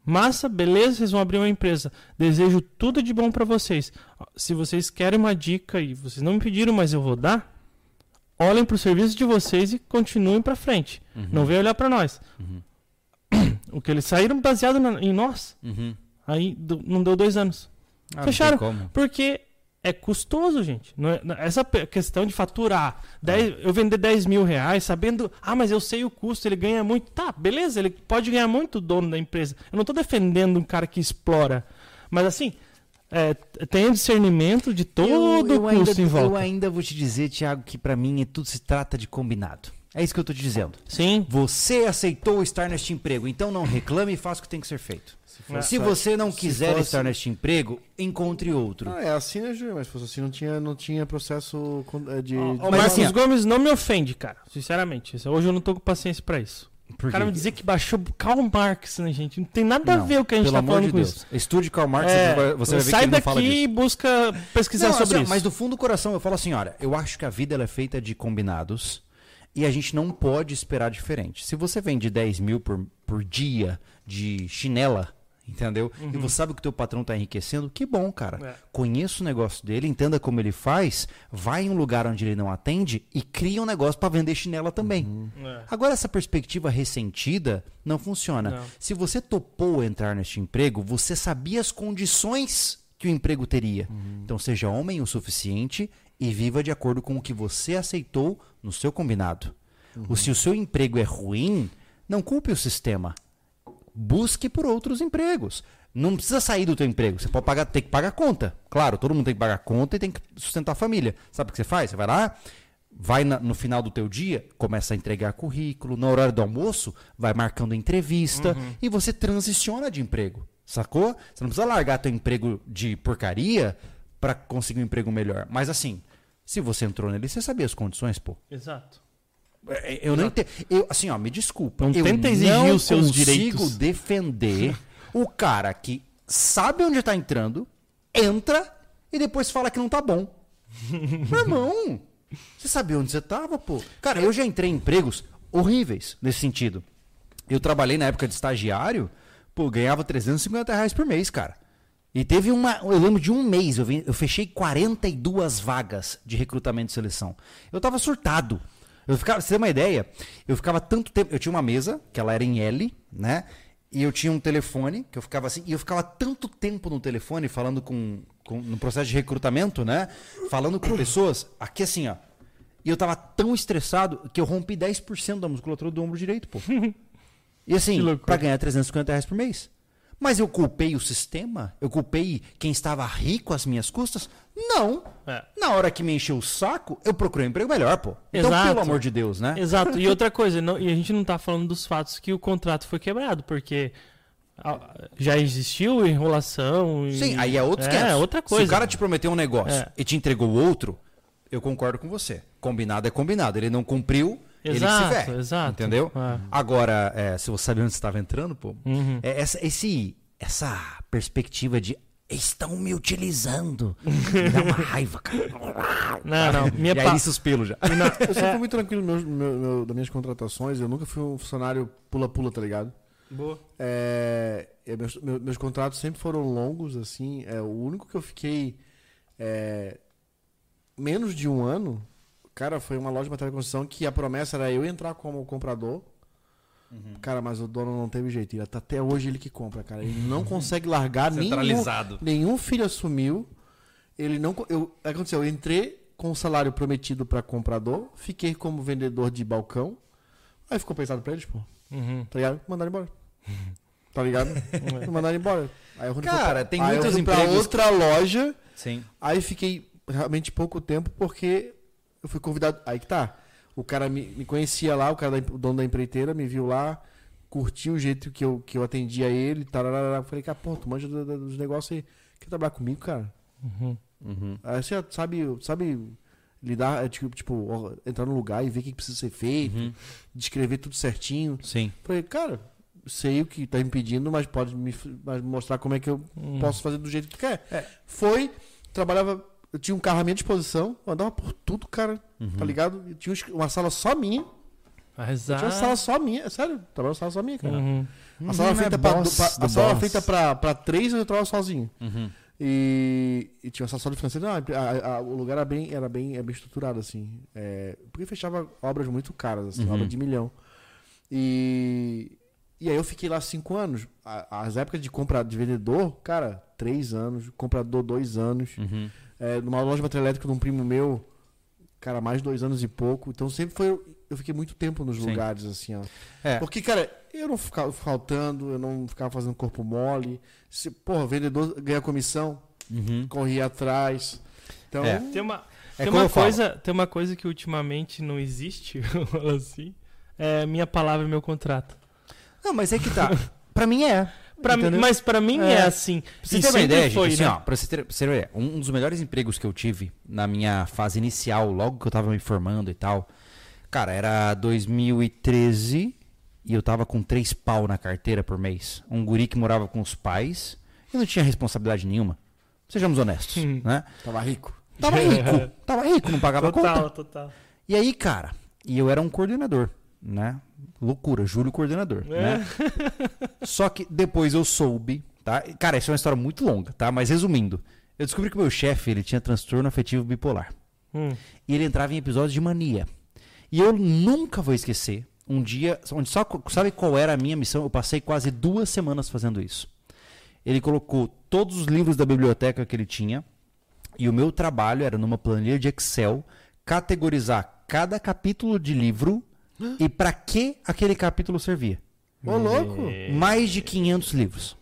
massa, beleza, vocês vão abrir uma empresa. Desejo tudo de bom pra vocês. Se vocês querem uma dica e vocês não me pediram, mas eu vou dar, olhem pro serviço de vocês e continuem pra frente. Uhum, Não venham olhar pra nós. uhum, O que eles saíram baseado na- em nós, uhum. Aí do- não deu dois anos. Ah, não Fecharam. tem como. Porque é custoso, gente. Não é- não- essa questão de faturar, 10 eu vender 10 mil reais, sabendo, ah, mas eu sei o custo, ele ganha muito. Tá, beleza, ele pode ganhar muito o dono da empresa. Eu não tô defendendo um cara que explora. Mas assim, é, tenha discernimento de todo eu, o ainda, custo em eu volta. ainda vou te dizer, Thiago, que pra mim é tudo se trata de combinado. É isso que eu tô te dizendo. Sim. Você aceitou estar neste emprego, então não reclame e faça o que tem que ser feito. Fosse- Se você não se quiser fosse- estar neste emprego, encontre outro. Ah, é assim, né, Júlio? Mas se fosse assim, não tinha, não tinha processo é, de. Ó, de- O Mas Marcos assim, Gomes não me ofende, cara. Sinceramente. Hoje eu não tô com paciência pra isso. O cara me dizer que baixou Karl Marx, né, gente? Não tem nada a Não, ver o que a gente Pelo tá amor falando de com Deus. isso. Estude Karl Marx, É, você vai, você vai ver que sai ele não daqui fala disso. e busca pesquisar Não, sobre assim, isso. Mas do fundo do coração eu falo assim, olha, eu acho que a vida ela é feita de combinados. E a gente não pode esperar diferente. Se você vende 10 mil por, por dia de chinela, entendeu? E você sabe que o teu patrão está enriquecendo, que bom, cara. É. Conheça o negócio dele, entenda como ele faz, vai em um lugar onde ele não atende e cria um negócio para vender chinela também. É. Agora, essa perspectiva ressentida não funciona. Não. Se você topou entrar neste emprego, você sabia as condições que o emprego teria. Então, seja homem o suficiente e viva de acordo com o que você aceitou no seu combinado. O, se o seu emprego é ruim, não culpe o sistema. Busque por outros empregos. Não precisa sair do teu emprego. Você pode pagar, tem que pagar conta. Claro, todo mundo tem que pagar conta e tem que sustentar a família. Sabe o que você faz? Você vai lá, vai na- no final do teu dia, começa a entregar currículo, no horário do almoço, vai marcando entrevista e você transiciona de emprego. Sacou? Você não precisa largar teu emprego de porcaria para conseguir um emprego melhor. Mas assim, se você entrou nele, você sabia as condições, pô. Exato. É, Eu não entendo. Eu, assim, ó, me desculpa. Não eu tenta exigir não os seus consigo direitos. defender o cara que sabe onde tá entrando, entra e depois fala que não tá bom. Meu irmão, você sabia onde você tava, pô? Cara, eu já entrei em empregos horríveis nesse sentido. Eu trabalhei na época de estagiário, pô, ganhava 350 reais por mês, cara. E teve uma. Eu lembro de um mês, eu, vim- eu fechei 42 vagas de recrutamento e seleção. Eu tava surtado. Eu ficava, você ter uma ideia, eu ficava tanto tempo. Eu tinha uma mesa, que ela era em L, né? E eu tinha um telefone, que eu ficava assim, e eu ficava tanto tempo no telefone falando com, com- no processo de recrutamento, né? Falando com pessoas, aqui assim, ó. E eu tava tão estressado que eu rompi 10% da musculatura do ombro direito, pô. E assim, pra ganhar 350 reais por mês. Mas eu culpei o sistema? Eu culpei quem estava rico às minhas custas? Não. É. Na hora que me encheu o saco, eu procurei um emprego melhor, pô. Então, Exato. pelo amor de Deus, né? Exato. E outra coisa, não- e a gente não tá falando dos fatos que o contrato foi quebrado, porque ah, já existiu enrolação. e- Sim, aí é outro É, esquema. outra coisa. Se o cara te prometeu um negócio É. e te entregou outro, eu concordo com você. Combinado é combinado. Ele não cumpriu, ele Exato, que se ferra. exato. Entendeu? É. Agora, é, se você sabia onde você estava entrando, pô, Uhum. é, essa, esse, essa perspectiva de estão me utilizando me dá uma raiva, cara. Não, não. Minha e aí pa... ele suspelo já. Eu sempre fui muito tranquilo meu, meu- meu- das minhas contratações. Eu nunca fui um funcionário pula-pula, tá ligado? Boa. É, é, meus, meu- meus contratos sempre foram longos, assim. É, o único que eu fiquei é, menos de um ano, cara, foi uma loja de material de construção que a promessa era eu entrar como comprador. Cara, mas o dono não teve jeito. Ele, tá até hoje ele que compra, cara. Ele não consegue largar nenhum, Centralizado. nenhum filho assumiu. Ele não. Eu, aconteceu, eu entrei com o salário prometido para comprador, fiquei como vendedor de balcão. Aí ficou pesado pra eles, pô. Uhum. Tá ligado? Mandaram embora. Tá ligado? Mandaram embora. Aí eu Cara, pra- tem aí eu muitos pra empregos- outra loja. Sim. Aí fiquei realmente pouco tempo porque eu fui convidado. Aí que tá. O cara me, me conhecia lá, o cara da, o dono da empreiteira me viu lá, curtiu o jeito que eu, que eu atendia ele, tararara. Eu falei, cara, pô, tu manja do- do- dos negócios aí. Quer trabalhar comigo, cara? Uhum. Uhum. Aí você sabe, sabe lidar, é, tipo, tipo, entrar no lugar e ver o que precisa ser feito, Uhum. descrever tudo certinho. Sim. Falei, cara, sei o que tá me pedindo, mas pode me mas mostrar como é que eu Uhum. posso fazer do jeito que tu quer. É. Foi, trabalhava, eu tinha um carro à minha disposição, eu andava por tudo, cara, Uhum. tá ligado? Eu tinha uma sala só minha, Mas eu tinha uma sala só minha, é sério, trabalhava uma sala só minha, cara. Uhum. A sala Uhum, feita, é pra, boss pra- a sala feita pra, pra três, eu trabalhava sozinho. Uhum. E, e tinha uma sala de financeiro. Não, a- a- o lugar era bem, era bem, é bem estruturado, assim. É, porque fechava obras muito caras, assim, Uhum. obra de milhão. E, e aí eu fiquei lá cinco anos. As épocas de compra de vendedor, cara, três anos. Comprador, dois anos. É, numa loja de material elétrico de um primo meu, cara, mais de dois anos e pouco. Então sempre foi. Eu fiquei muito tempo nos Sim. lugares, assim, ó. É. Porque, cara, eu não ficava faltando, eu não ficava fazendo corpo mole. Se, porra, vendedor ganha comissão, Uhum. corria atrás. Então, É. Tem uma, É tem, uma falo. coisa, tem uma coisa que ultimamente não existe, assim. É minha palavra e meu contrato. Não, mas é que tá. pra mim é. Pra mim, mas pra mim é, É. assim. Pra você ter uma ideia, foi, gente, assim, né? ó, pra você ter, pra você ter uma ideia, um dos melhores empregos que eu tive na minha fase inicial, logo que eu tava me formando e tal, cara, era 2013 e eu tava com três pau na carteira por mês. Um guri que morava com os pais e não tinha responsabilidade nenhuma. Sejamos honestos, Hum. né? tava rico. Tava rico, tava rico, não pagava total, conta. total. E aí, cara, E eu era um coordenador, né? Loucura, Júlio coordenador, É. né? Só que depois eu soube, tá? Cara, isso é uma história muito longa, tá? Mas resumindo, eu descobri que o meu chefe, ele tinha transtorno afetivo bipolar. Hum. E ele entrava em episódios de mania. E eu nunca vou esquecer um dia, onde só sabe qual era a minha missão? Eu passei quase duas semanas fazendo isso. Ele colocou todos os livros da biblioteca que ele tinha e o meu trabalho era numa planilha de Excel categorizar cada capítulo de livro e para que aquele capítulo servia. Ô, louco! Mais de 500 livros,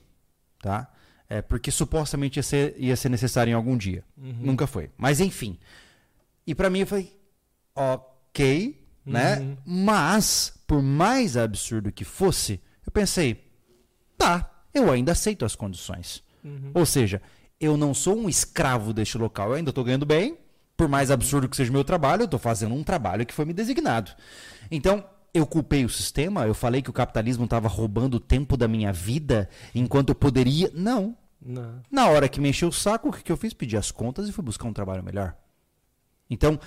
tá? É, porque supostamente ia ser, ia ser necessário em algum dia. Nunca foi. Mas enfim. E pra mim eu falei, ok, né? Mas, por mais absurdo que fosse, eu pensei, tá, eu ainda aceito as condições. Ou seja, eu não sou um escravo deste local, eu ainda tô ganhando bem. Por mais absurdo que seja o meu trabalho, eu tô fazendo um trabalho que foi me designado. Então, eu culpei o sistema, eu falei que o capitalismo estava roubando o tempo da minha vida enquanto eu poderia. Não. Não. Na hora que me encheu o saco, o que, que eu fiz? Pedi as contas e fui buscar um trabalho melhor. Então,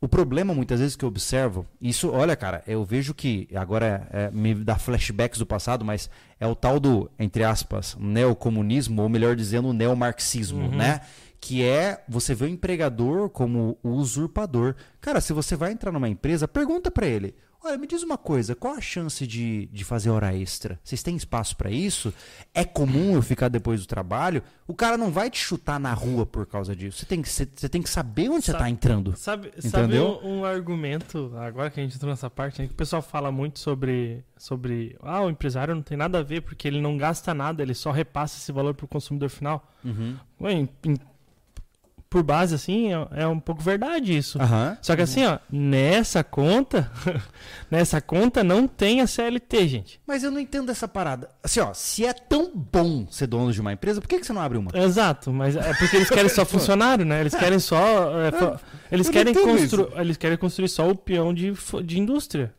o problema muitas vezes que eu observo, isso, olha, cara, eu vejo que agora é, me dá flashbacks do passado, mas é o tal do, entre aspas, neocomunismo, ou melhor dizendo, o neomarxismo, né? Que é você vê o empregador como o usurpador. Cara, se você vai entrar numa empresa, pergunta pra ele: Olha, me diz uma coisa, qual a chance de, de fazer hora extra? Vocês têm espaço pra isso? É comum eu ficar depois do trabalho? O cara não vai te chutar na rua por causa disso. Você tem que, você, você tem que saber onde você Sabe- tá entrando. Sabe, sabe Entendeu? um, um argumento, agora que a gente entrou nessa parte, né, que o pessoal fala muito sobre, sobre. Ah, o empresário não tem nada a ver, porque ele não gasta nada, ele só repassa esse valor pro consumidor final. Ué, em- em- por base, assim, é, é um pouco verdade isso. Aham. Só que assim, ó, nessa conta, nessa conta não tem a CLT, gente. Mas eu não entendo essa parada. Assim, ó, se é tão bom ser dono de uma empresa, por que, que você não abre uma? Exato, mas é porque eles querem só funcionário, né? Eles querem só. é, fa- eles, querem constru eles querem construir só o peão de, de indústria.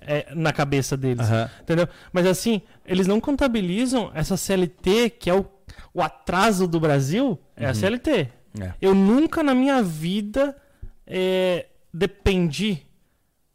É, na cabeça deles. Aham. Entendeu? Mas assim, eles não contabilizam essa CLT, que é o, o atraso do Brasil, é a CLT. É. Eu nunca na minha vida é, dependi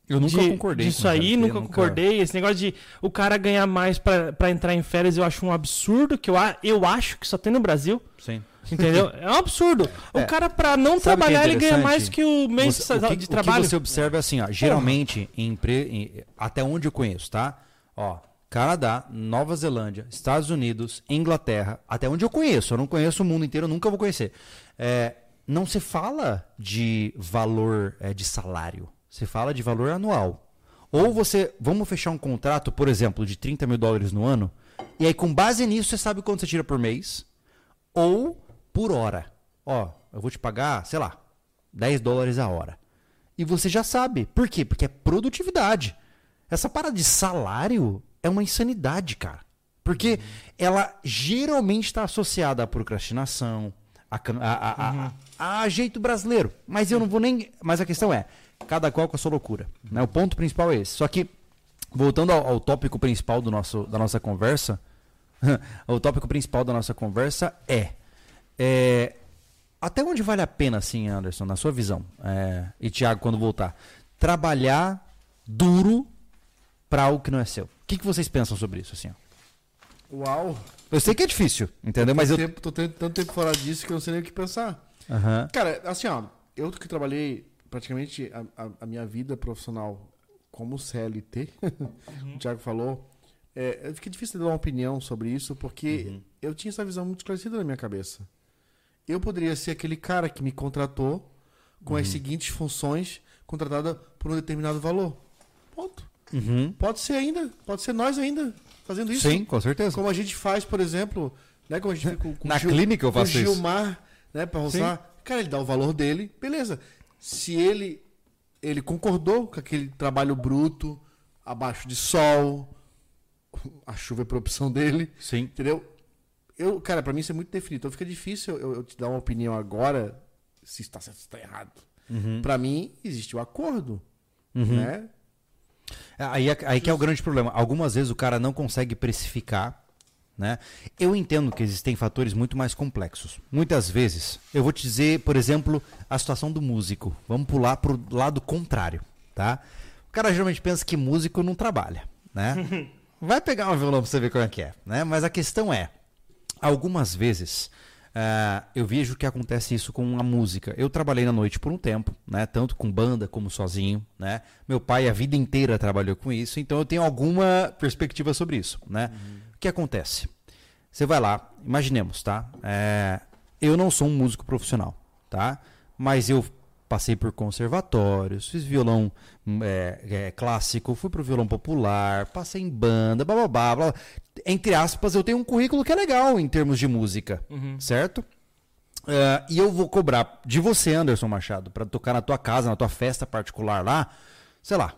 Eu nunca de- concordei disso aí, CLT, nunca concordei. Esse negócio de o cara ganhar mais pra entrar em férias, eu acho um absurdo, que eu, eu acho que só tem no Brasil. Sim. Entendeu? É um absurdo. O É. cara, pra não o é trabalhar, ele ganha mais que o mês Você- de, o que, de o trabalho. que você observa é assim, ó, geralmente, em empre... em- até onde eu conheço, tá? Ó, Canadá, Nova Zelândia, Estados Unidos, Inglaterra, até onde eu conheço, eu não conheço o mundo inteiro, eu nunca vou conhecer. É, não se fala de valor é, de salário, se fala de valor anual. Ou você, vamos fechar um contrato, por exemplo, de 30 mil dólares no ano, e aí com base nisso você sabe quanto você tira por mês, ou por hora. Ó, eu vou te pagar, sei lá, 10 dólares a hora. E você já sabe. Por quê? Porque é produtividade. Essa parada de salário é uma insanidade, cara. Porque ela geralmente está associada à procrastinação, a, a, a, a- jeito brasileiro. Mas eu não vou nem. Mas a questão é, cada qual com a sua loucura. Né? O ponto principal é esse. Só que, voltando ao, ao tópico principal do nosso, da nossa conversa, o tópico principal da nossa conversa é, é, até onde vale a pena, assim, Anderson, na sua visão, é, e Thiago, quando voltar, trabalhar duro para algo que não é seu? O que, que vocês pensam sobre isso, assim? ó? Uau! Eu sei que é difícil, entendeu? Mas eu... Tempo, tô tendo tanto tempo fora disso que eu não sei nem o que pensar. Aham. Cara, assim, ó, eu que trabalhei praticamente a, a- a minha vida profissional como CLT, o Thiago falou, é, fica difícil de dar uma opinião sobre isso, porque eu tinha essa visão muito esclarecida na minha cabeça. Eu poderia ser aquele cara que me contratou com as seguintes funções, contratada por um determinado valor. Ponto. Uhum. Pode ser ainda, pode ser nós ainda fazendo isso. Sim, com certeza. Como a gente faz, por exemplo, né? Como a gente com, com Na Gil- clínica eu com o faço isso. Gilmar, né? Pra roçar. Cara, ele dá o valor dele, beleza. Se ele ele concordou com aquele trabalho bruto, abaixo de sol, a chuva é por opção dele, Sim. entendeu? Eu, cara, pra mim isso é muito definido. Então fica difícil eu, eu te dar uma opinião agora se está certo ou se está errado. Uhum. Pra mim existe o acordo, né? Aí, é- aí que é o grande problema. Algumas vezes o cara não consegue precificar, né? Eu entendo que existem fatores muito mais complexos. Muitas vezes, eu vou te dizer, por exemplo, a situação do músico. Vamos pular pro lado contrário, tá? O cara geralmente pensa que músico não trabalha, né? Vai pegar um violão pra você ver como é que é, né? Mas a questão é, algumas vezes uh, eu vejo que acontece isso com a música. Eu trabalhei na noite por um tempo, né? Tanto com banda como sozinho, né? Meu pai a vida inteira trabalhou com isso, então eu tenho alguma perspectiva sobre isso, né? Uhum. O que acontece? Você vai lá, imaginemos, tá? É, eu não sou um músico profissional, tá? Mas eu passei por conservatórios, fiz violão hum, é, é, clássico, fui pro violão popular, passei em banda, blá, blá, blá, blá. Entre aspas, eu tenho um currículo que é legal em termos de música, uhum. certo? Uh, e eu vou cobrar de você, Anderson Machado, para tocar na tua casa, na tua festa particular lá, sei lá,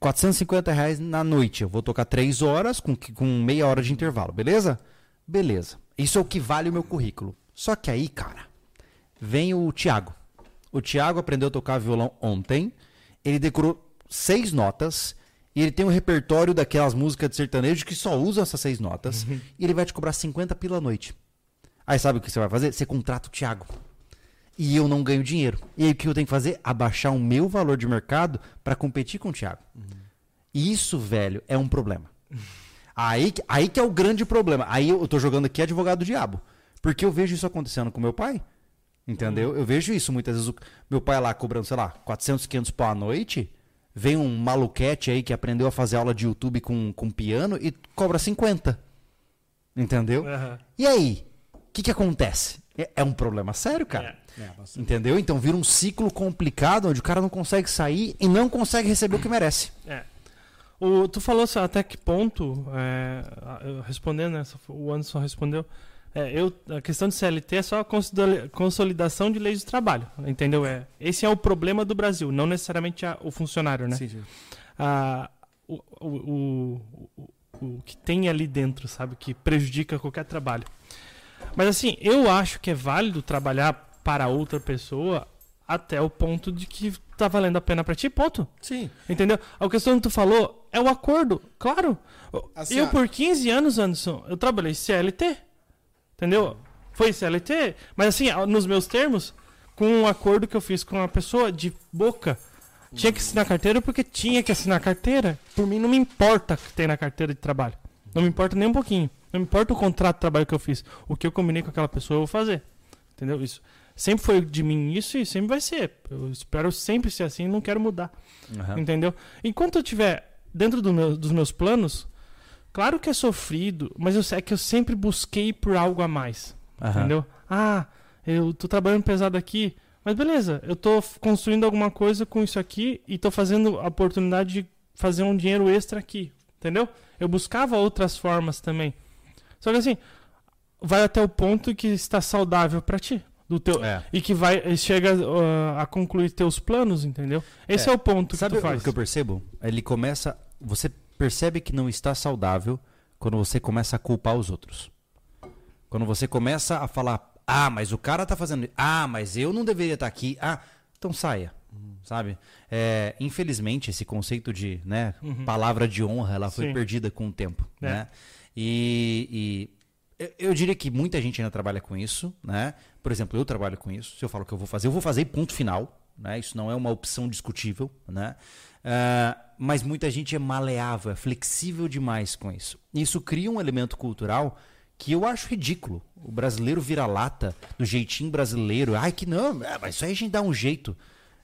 450 reais na noite. Eu vou tocar três horas com, com meia hora de intervalo, beleza? Beleza. Isso é o que vale o meu currículo. Só que aí, cara, vem o Thiago. O Thiago aprendeu a tocar violão ontem. Ele decorou seis notas. E ele tem um repertório daquelas músicas de sertanejo que só usam essas seis notas. Uhum. E ele vai te cobrar 50 pila à noite. Aí sabe o que você vai fazer? Você contrata o Thiago. E eu não ganho dinheiro. E aí o que eu tenho que fazer? Abaixar o meu valor de mercado para competir com o Thiago. Uhum. E isso, velho, é um problema. Aí, aí que é o grande problema. Aí eu tô jogando aqui advogado do diabo. Porque eu vejo isso acontecendo com meu pai. Entendeu? Uhum. Eu vejo isso muitas vezes. O, meu pai lá cobrando, sei lá, 400, 500 pau à noite. Vem um maluquete aí que aprendeu a fazer aula de YouTube com, com piano e cobra 50. Entendeu? Uhum. E aí? O que, que acontece? É, é, um problema sério, cara. É. É, Entendeu? Então vira um ciclo complicado onde o cara não consegue sair e não consegue receber o que merece. É. O, tu falou até que ponto, é, respondendo, né, o Anderson respondeu, é, eu, a questão de CLT é só a consolidação de leis de trabalho, entendeu? É, esse é o problema do Brasil, não necessariamente a, o funcionário, né? Sim, sim. Ah, o, o, o, o, que tem ali dentro, sabe? Que prejudica qualquer trabalho. Mas assim, eu acho que é válido trabalhar para outra pessoa até o ponto de que tá valendo a pena para ti, ponto. Sim. Entendeu? A questão que tu falou é o acordo, claro. Assim, eu, por 15 anos, Anderson, eu trabalhei CLT. Entendeu? Foi CLT, mas assim, nos meus termos, com um acordo que eu fiz com uma pessoa de boca. Tinha que assinar carteira porque tinha que assinar carteira. Por mim, não me importa o que tem na carteira de trabalho. Não me importa nem um pouquinho. Não me importa o contrato de trabalho que eu fiz. O que eu combinei com aquela pessoa, eu vou fazer. Entendeu? Isso. Sempre foi de mim isso e sempre vai ser. Eu espero sempre ser assim e não quero mudar. Uhum. Entendeu? Enquanto eu tiver dentro do meu, dos meus planos, Claro que é sofrido, mas eu sei que eu sempre busquei por algo a mais. Uhum. Entendeu? Ah, eu tô trabalhando pesado aqui, mas beleza, eu tô construindo alguma coisa com isso aqui e tô fazendo a oportunidade de fazer um dinheiro extra aqui. Entendeu? Eu buscava outras formas também. Só que assim, vai até o ponto que está saudável para ti. Do teu, é. E que vai chega uh, a concluir teus planos, entendeu? Esse é, é o ponto Sabe que tu faz. o que eu percebo? Ele começa. Você percebe que não está saudável quando você começa a culpar os outros. Quando você começa a falar, ah, mas o cara tá fazendo, ah, mas eu não deveria estar tá aqui, ah, então saia, uhum. sabe? É, infelizmente esse conceito de, né, uhum. palavra de honra, ela foi Sim. perdida com o tempo, é. né? E, e eu diria que muita gente ainda trabalha com isso, né? Por exemplo, eu trabalho com isso. Se eu falo que eu vou fazer, eu vou fazer ponto final, né? Isso não é uma opção discutível, né? Uh, mas muita gente é maleável, é flexível demais com isso. Isso cria um elemento cultural que eu acho ridículo. O brasileiro vira lata do jeitinho brasileiro. Ai, que não, é, mas isso aí a gente dá um jeito.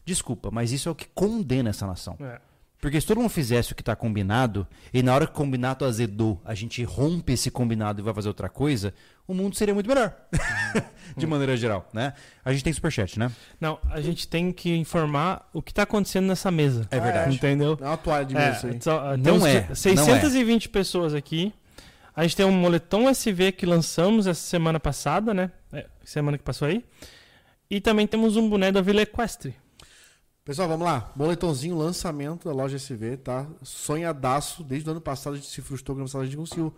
Desculpa, mas isso é o que condena essa nação. É. Porque se todo mundo fizesse o que está combinado, e na hora que o combinado azedou, a gente rompe esse combinado e vai fazer outra coisa, o mundo seria muito melhor. de maneira geral, né? A gente tem superchat, né? Não, a gente tem que informar o que está acontecendo nessa mesa. É verdade. Entendeu? É uma toalha de mesa é, aí. Só, não é. 620 não é. pessoas aqui. A gente tem um moletom SV que lançamos essa semana passada, né? É, semana que passou aí. E também temos um boné da Vila Equestre. Pessoal, vamos lá. Boletãozinho, lançamento da loja SV, tá? Sonhadaço. Desde o ano passado a gente se frustrou que a gente conseguiu,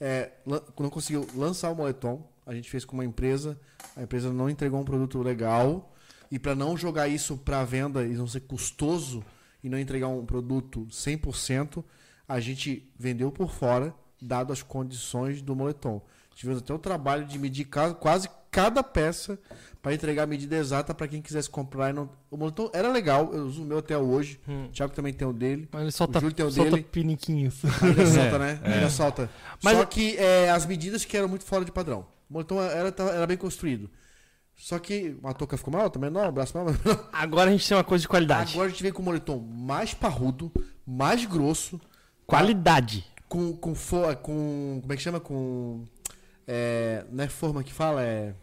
é, não conseguiu lançar o moletom. A gente fez com uma empresa, a empresa não entregou um produto legal. E para não jogar isso para venda e não ser custoso e não entregar um produto 100%, a gente vendeu por fora, dado as condições do moletom. Tivemos até o trabalho de medir quase cada peça para entregar a medida exata para quem quisesse comprar. não- O moletom era legal, eu uso o meu até hoje. Hum. O Thiago também tem o dele. Mas ele solta, O Júlio tem o solta dele. piniquinhos. Ainda solta, né? Ainda solta. Mas- Só que é, as medidas que eram muito fora de padrão. O moletom era, era bem construído. Só que a touca ficou maior, também não, o braço maior. Agora a gente tem uma coisa de qualidade. Agora a gente vem com o moletom mais parrudo, mais grosso, Qualidade. com, com, fo- com. Como é que chama? Com. É, não é forma que fala, é.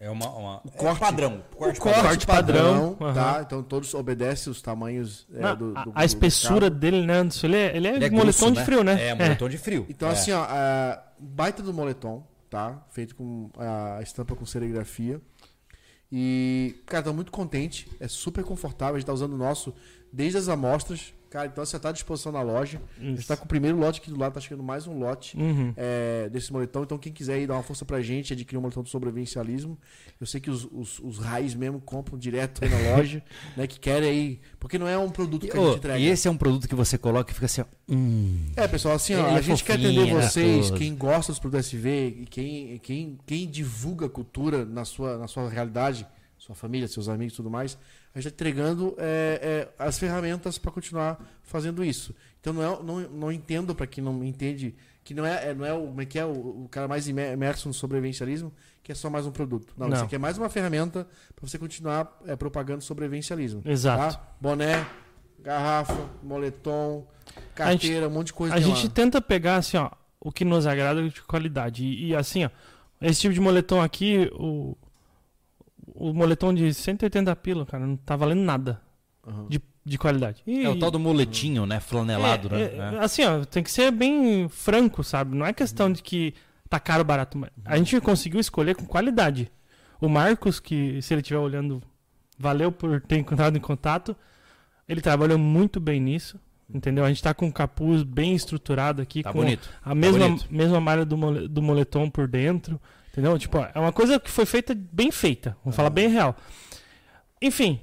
É uma, uma O corte- padrão. Corte o corte, Corte padrão, padrão, tá? aham. Então todos obedecem os tamanhos é, Não, do, a- do- a, do espessura cabo. dele, né, Anderson? Ele é, ele é Ele é moletom grosso, de frio, né? É, moletom de frio. Então, É. assim, ó, a baita do moletom, tá? Feito com a estampa com serigrafia. E, cara, tô muito contente. É super confortável. A gente tá usando o nosso desde as amostras. Cara, então você tá à disposição na loja. A gente Isso. tá com o primeiro lote aqui do lado, tá chegando mais um lote. Uhum. é, desse moletom. Então, quem quiser aí dar uma força pra gente, adquirir um moletom do sobrevivencialismo. Eu sei que os, os, os raios mesmo compram direto aí na loja, né? Que querem aí. Porque não é um produto E, que a gente ô, entrega. e esse é um produto que você coloca e fica assim, ó. Hum. É, pessoal, assim, ó, é a gente quer fofinho, atender vocês, gostoso. quem gosta dos produtos SV, e quem, quem, quem divulga a cultura na sua, na sua realidade, sua família, seus amigos e tudo mais, a gente está entregando é, é, as ferramentas para continuar fazendo isso. Então não, é, não, não entendo para quem não entende que não é, é- não é o como é que é o, o cara mais imer- imerso no sobrevivencialismo, que é só mais um produto. Não, Não. isso aqui é mais uma ferramenta para você continuar é, propagando sobrevivencialismo. Exato. Tá? Boné, garrafa, moletom, carteira, um monte de coisa A gente lá. tenta pegar, assim, ó, o que nos agrada de qualidade. E, e, assim, ó, esse tipo de moletom aqui, o, o moletom de 180 pila, cara, não tá valendo nada Aham. de, de qualidade. E- É o tal do moletinho, né? Flanelado, é, né? é. Assim, ó, tem que ser bem franco, sabe? Não é questão de que tá caro ou barato. mas A gente conseguiu escolher com qualidade. O Marcos, que se ele estiver olhando, valeu por ter encontrado em contato. Ele trabalhou muito bem nisso. Entendeu? A gente tá com um capuz bem estruturado aqui, Tá com bonito. a mesma, bonito. mesma malha do, do moletom por dentro. Entendeu? Tipo, é uma coisa que foi feita bem feita. Vamos falar bem real. Enfim.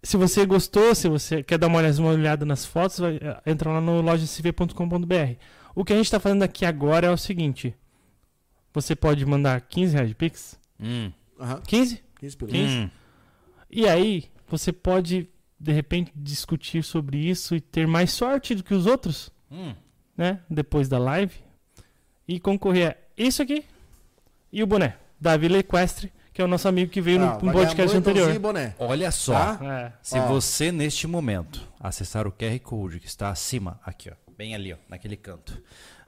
Se você gostou, se você quer dar uma olhada, nas fotos, vai, eh, entra lá no lojacv.com.br. O que a gente está fazendo aqui agora é o seguinte. Você pode mandar 15 reais de Pix. Hum. Aham. 15? Isso, pelo Hum. E aí, você pode, de repente, discutir sobre isso e ter mais sorte do que os outros, Hum. né? Depois da live. E concorrer a isso aqui e o boné da Vila Equestre, que é o nosso amigo que veio Ah, no, no podcast anterior. boné. Olha só. Tá? É. Se Ó. você, neste momento, acessar o QR Code que está acima, aqui, ó, bem ali, ó, naquele canto,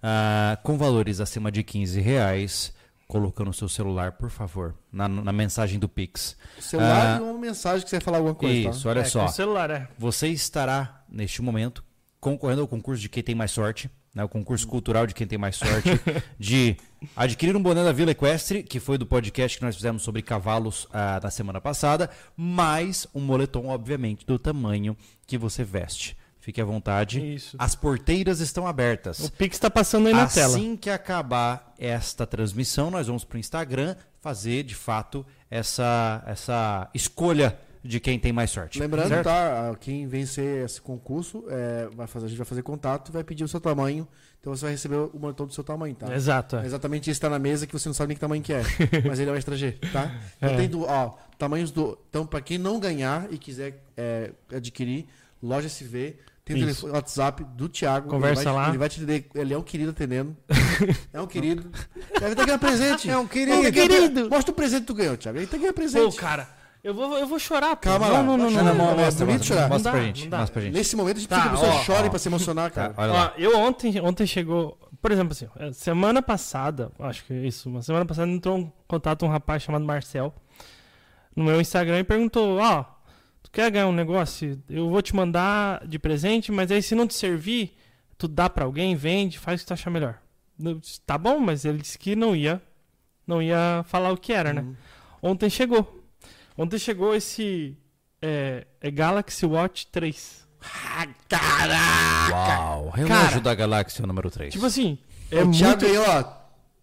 ah, com valores acima de 15 reais, colocando o seu celular, por favor, na, na mensagem do Pix. Celular Ah, e uma mensagem que você vai falar alguma coisa, Isso, tá? olha É, só. Com o celular, é. Você estará, neste momento, concorrendo ao concurso de quem tem mais sorte, né, o concurso cultural de quem tem mais sorte, de adquirir um boné da Vila Equestre, que foi do podcast que nós fizemos sobre cavalos ah, na semana passada, mais um moletom, obviamente, do tamanho que você veste. Fique à vontade. Isso. As porteiras estão abertas. O Pix tá passando aí na tela. Assim que acabar esta transmissão, nós vamos para o Instagram fazer, de fato, essa, essa escolha de quem tem mais sorte. Lembrando, certo? tá? Quem vencer esse concurso, é, vai fazer, a gente vai fazer contato e vai pedir o seu tamanho. Então você vai receber o moletom do seu tamanho, tá? Exato. É É. exatamente isso que tá na mesa que você não sabe nem que tamanho que é. mas ele é um estrangeiro, tá? Então É. tem do, ó, tamanhos do. Então, pra quem não ganhar e quiser é, adquirir, loja SV. Tem o telefone, WhatsApp do Thiago. Conversa ele vai, lá. Ele vai te atender. Ele é um querido atendendo. é um querido. Deve estar ganhando presente. É um querido. Tá ganhando- querido. Mostra o presente que tu ganhou, Thiago. Ele tá ganhando Pô, presente. cara, eu vou, eu vou chorar. pô. Calma não, lá. Não, não, Mostra não. não, é bonito dá, chorar. Mostra não pra dá, gente. não dá. Mostra pra gente. Nesse momento a gente Tá, precisa que a pessoa ó, chore ó. pra se emocionar, Tá, cara. olha Ó, lá. eu ontem, ontem chegou, por exemplo, assim, eh, semana passada, acho que é isso, uma semana passada entrou em contato um rapaz chamado Marcel no meu Instagram e perguntou: Ó, tu quer ganhar um negócio? Eu vou te mandar de presente, mas aí se não te servir, tu dá pra alguém, vende, faz o que tu achar melhor. Eu disse, Tá bom, mas ele disse que não ia, não ia falar o que era, né? Uhum. Ontem chegou. Ontem chegou esse é, é Galaxy Watch 3. Uau, relógio Cara, da galáxia número 3. Tipo assim, é o Thiago muito, ganhou, ó,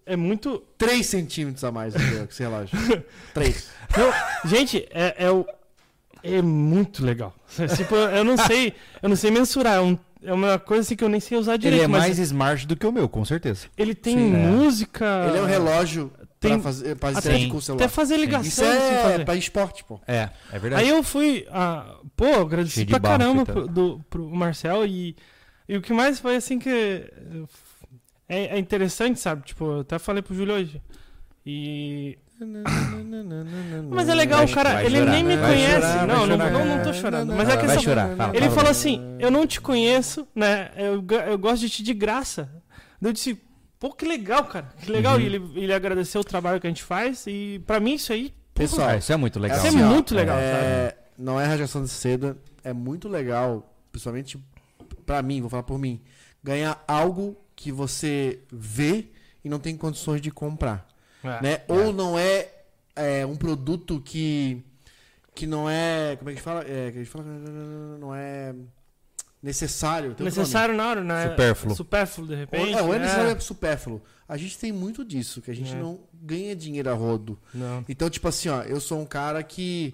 é muito 3 centímetros a mais do que esse relógio. 3. Não, gente, é, é, o- é muito legal. Tipo, eu não sei, eu não sei mensurar. É, um- é uma coisa assim que eu nem sei usar Ele direito. é mas mais smart do que o meu, com certeza. ele tem Sim, é. música. Ele é um relógio Ah, Tem- pra fazer pra com o celular. Até fazer ligação Isso é fazer. pra esporte, pô. É, é verdade. Aí eu fui, ah, pô, agradeci pra caramba pro, do, pro Marcel e, e o que mais foi assim que é, é interessante, sabe? Tipo, eu até falei pro Júlio hoje. E. Mas é legal, Vai- o cara, ele chorar, nem me vai conhece. chorar, não, não, chorar. não, não tô chorando. Mas Vai é questão. chorar, fala, Ele fala. falou assim: eu não te conheço, né? Eu, eu gosto de ti de graça. Eu disse, pô, que legal, cara. Que legal. Uhum. E ele, ele agradeceu o trabalho que a gente faz. E pra mim, isso aí. Pessoal, isso é muito legal. Isso é assim, ó, muito legal, é, Não é radiação de seda. É muito legal, principalmente pra mim, vou falar por mim, ganhar algo que você vê e não tem condições de comprar. É. né? Ou não é, é, um produto que que não é, como é que a gente fala? É, que a gente fala não é necessário. necessário na hora, né? Supérfluo. Supérfluo, de repente. É, ou é né? necessário é supérfluo. A gente tem muito disso, que a gente É. não ganha dinheiro a rodo. Não. Então, tipo assim, ó, eu sou um cara que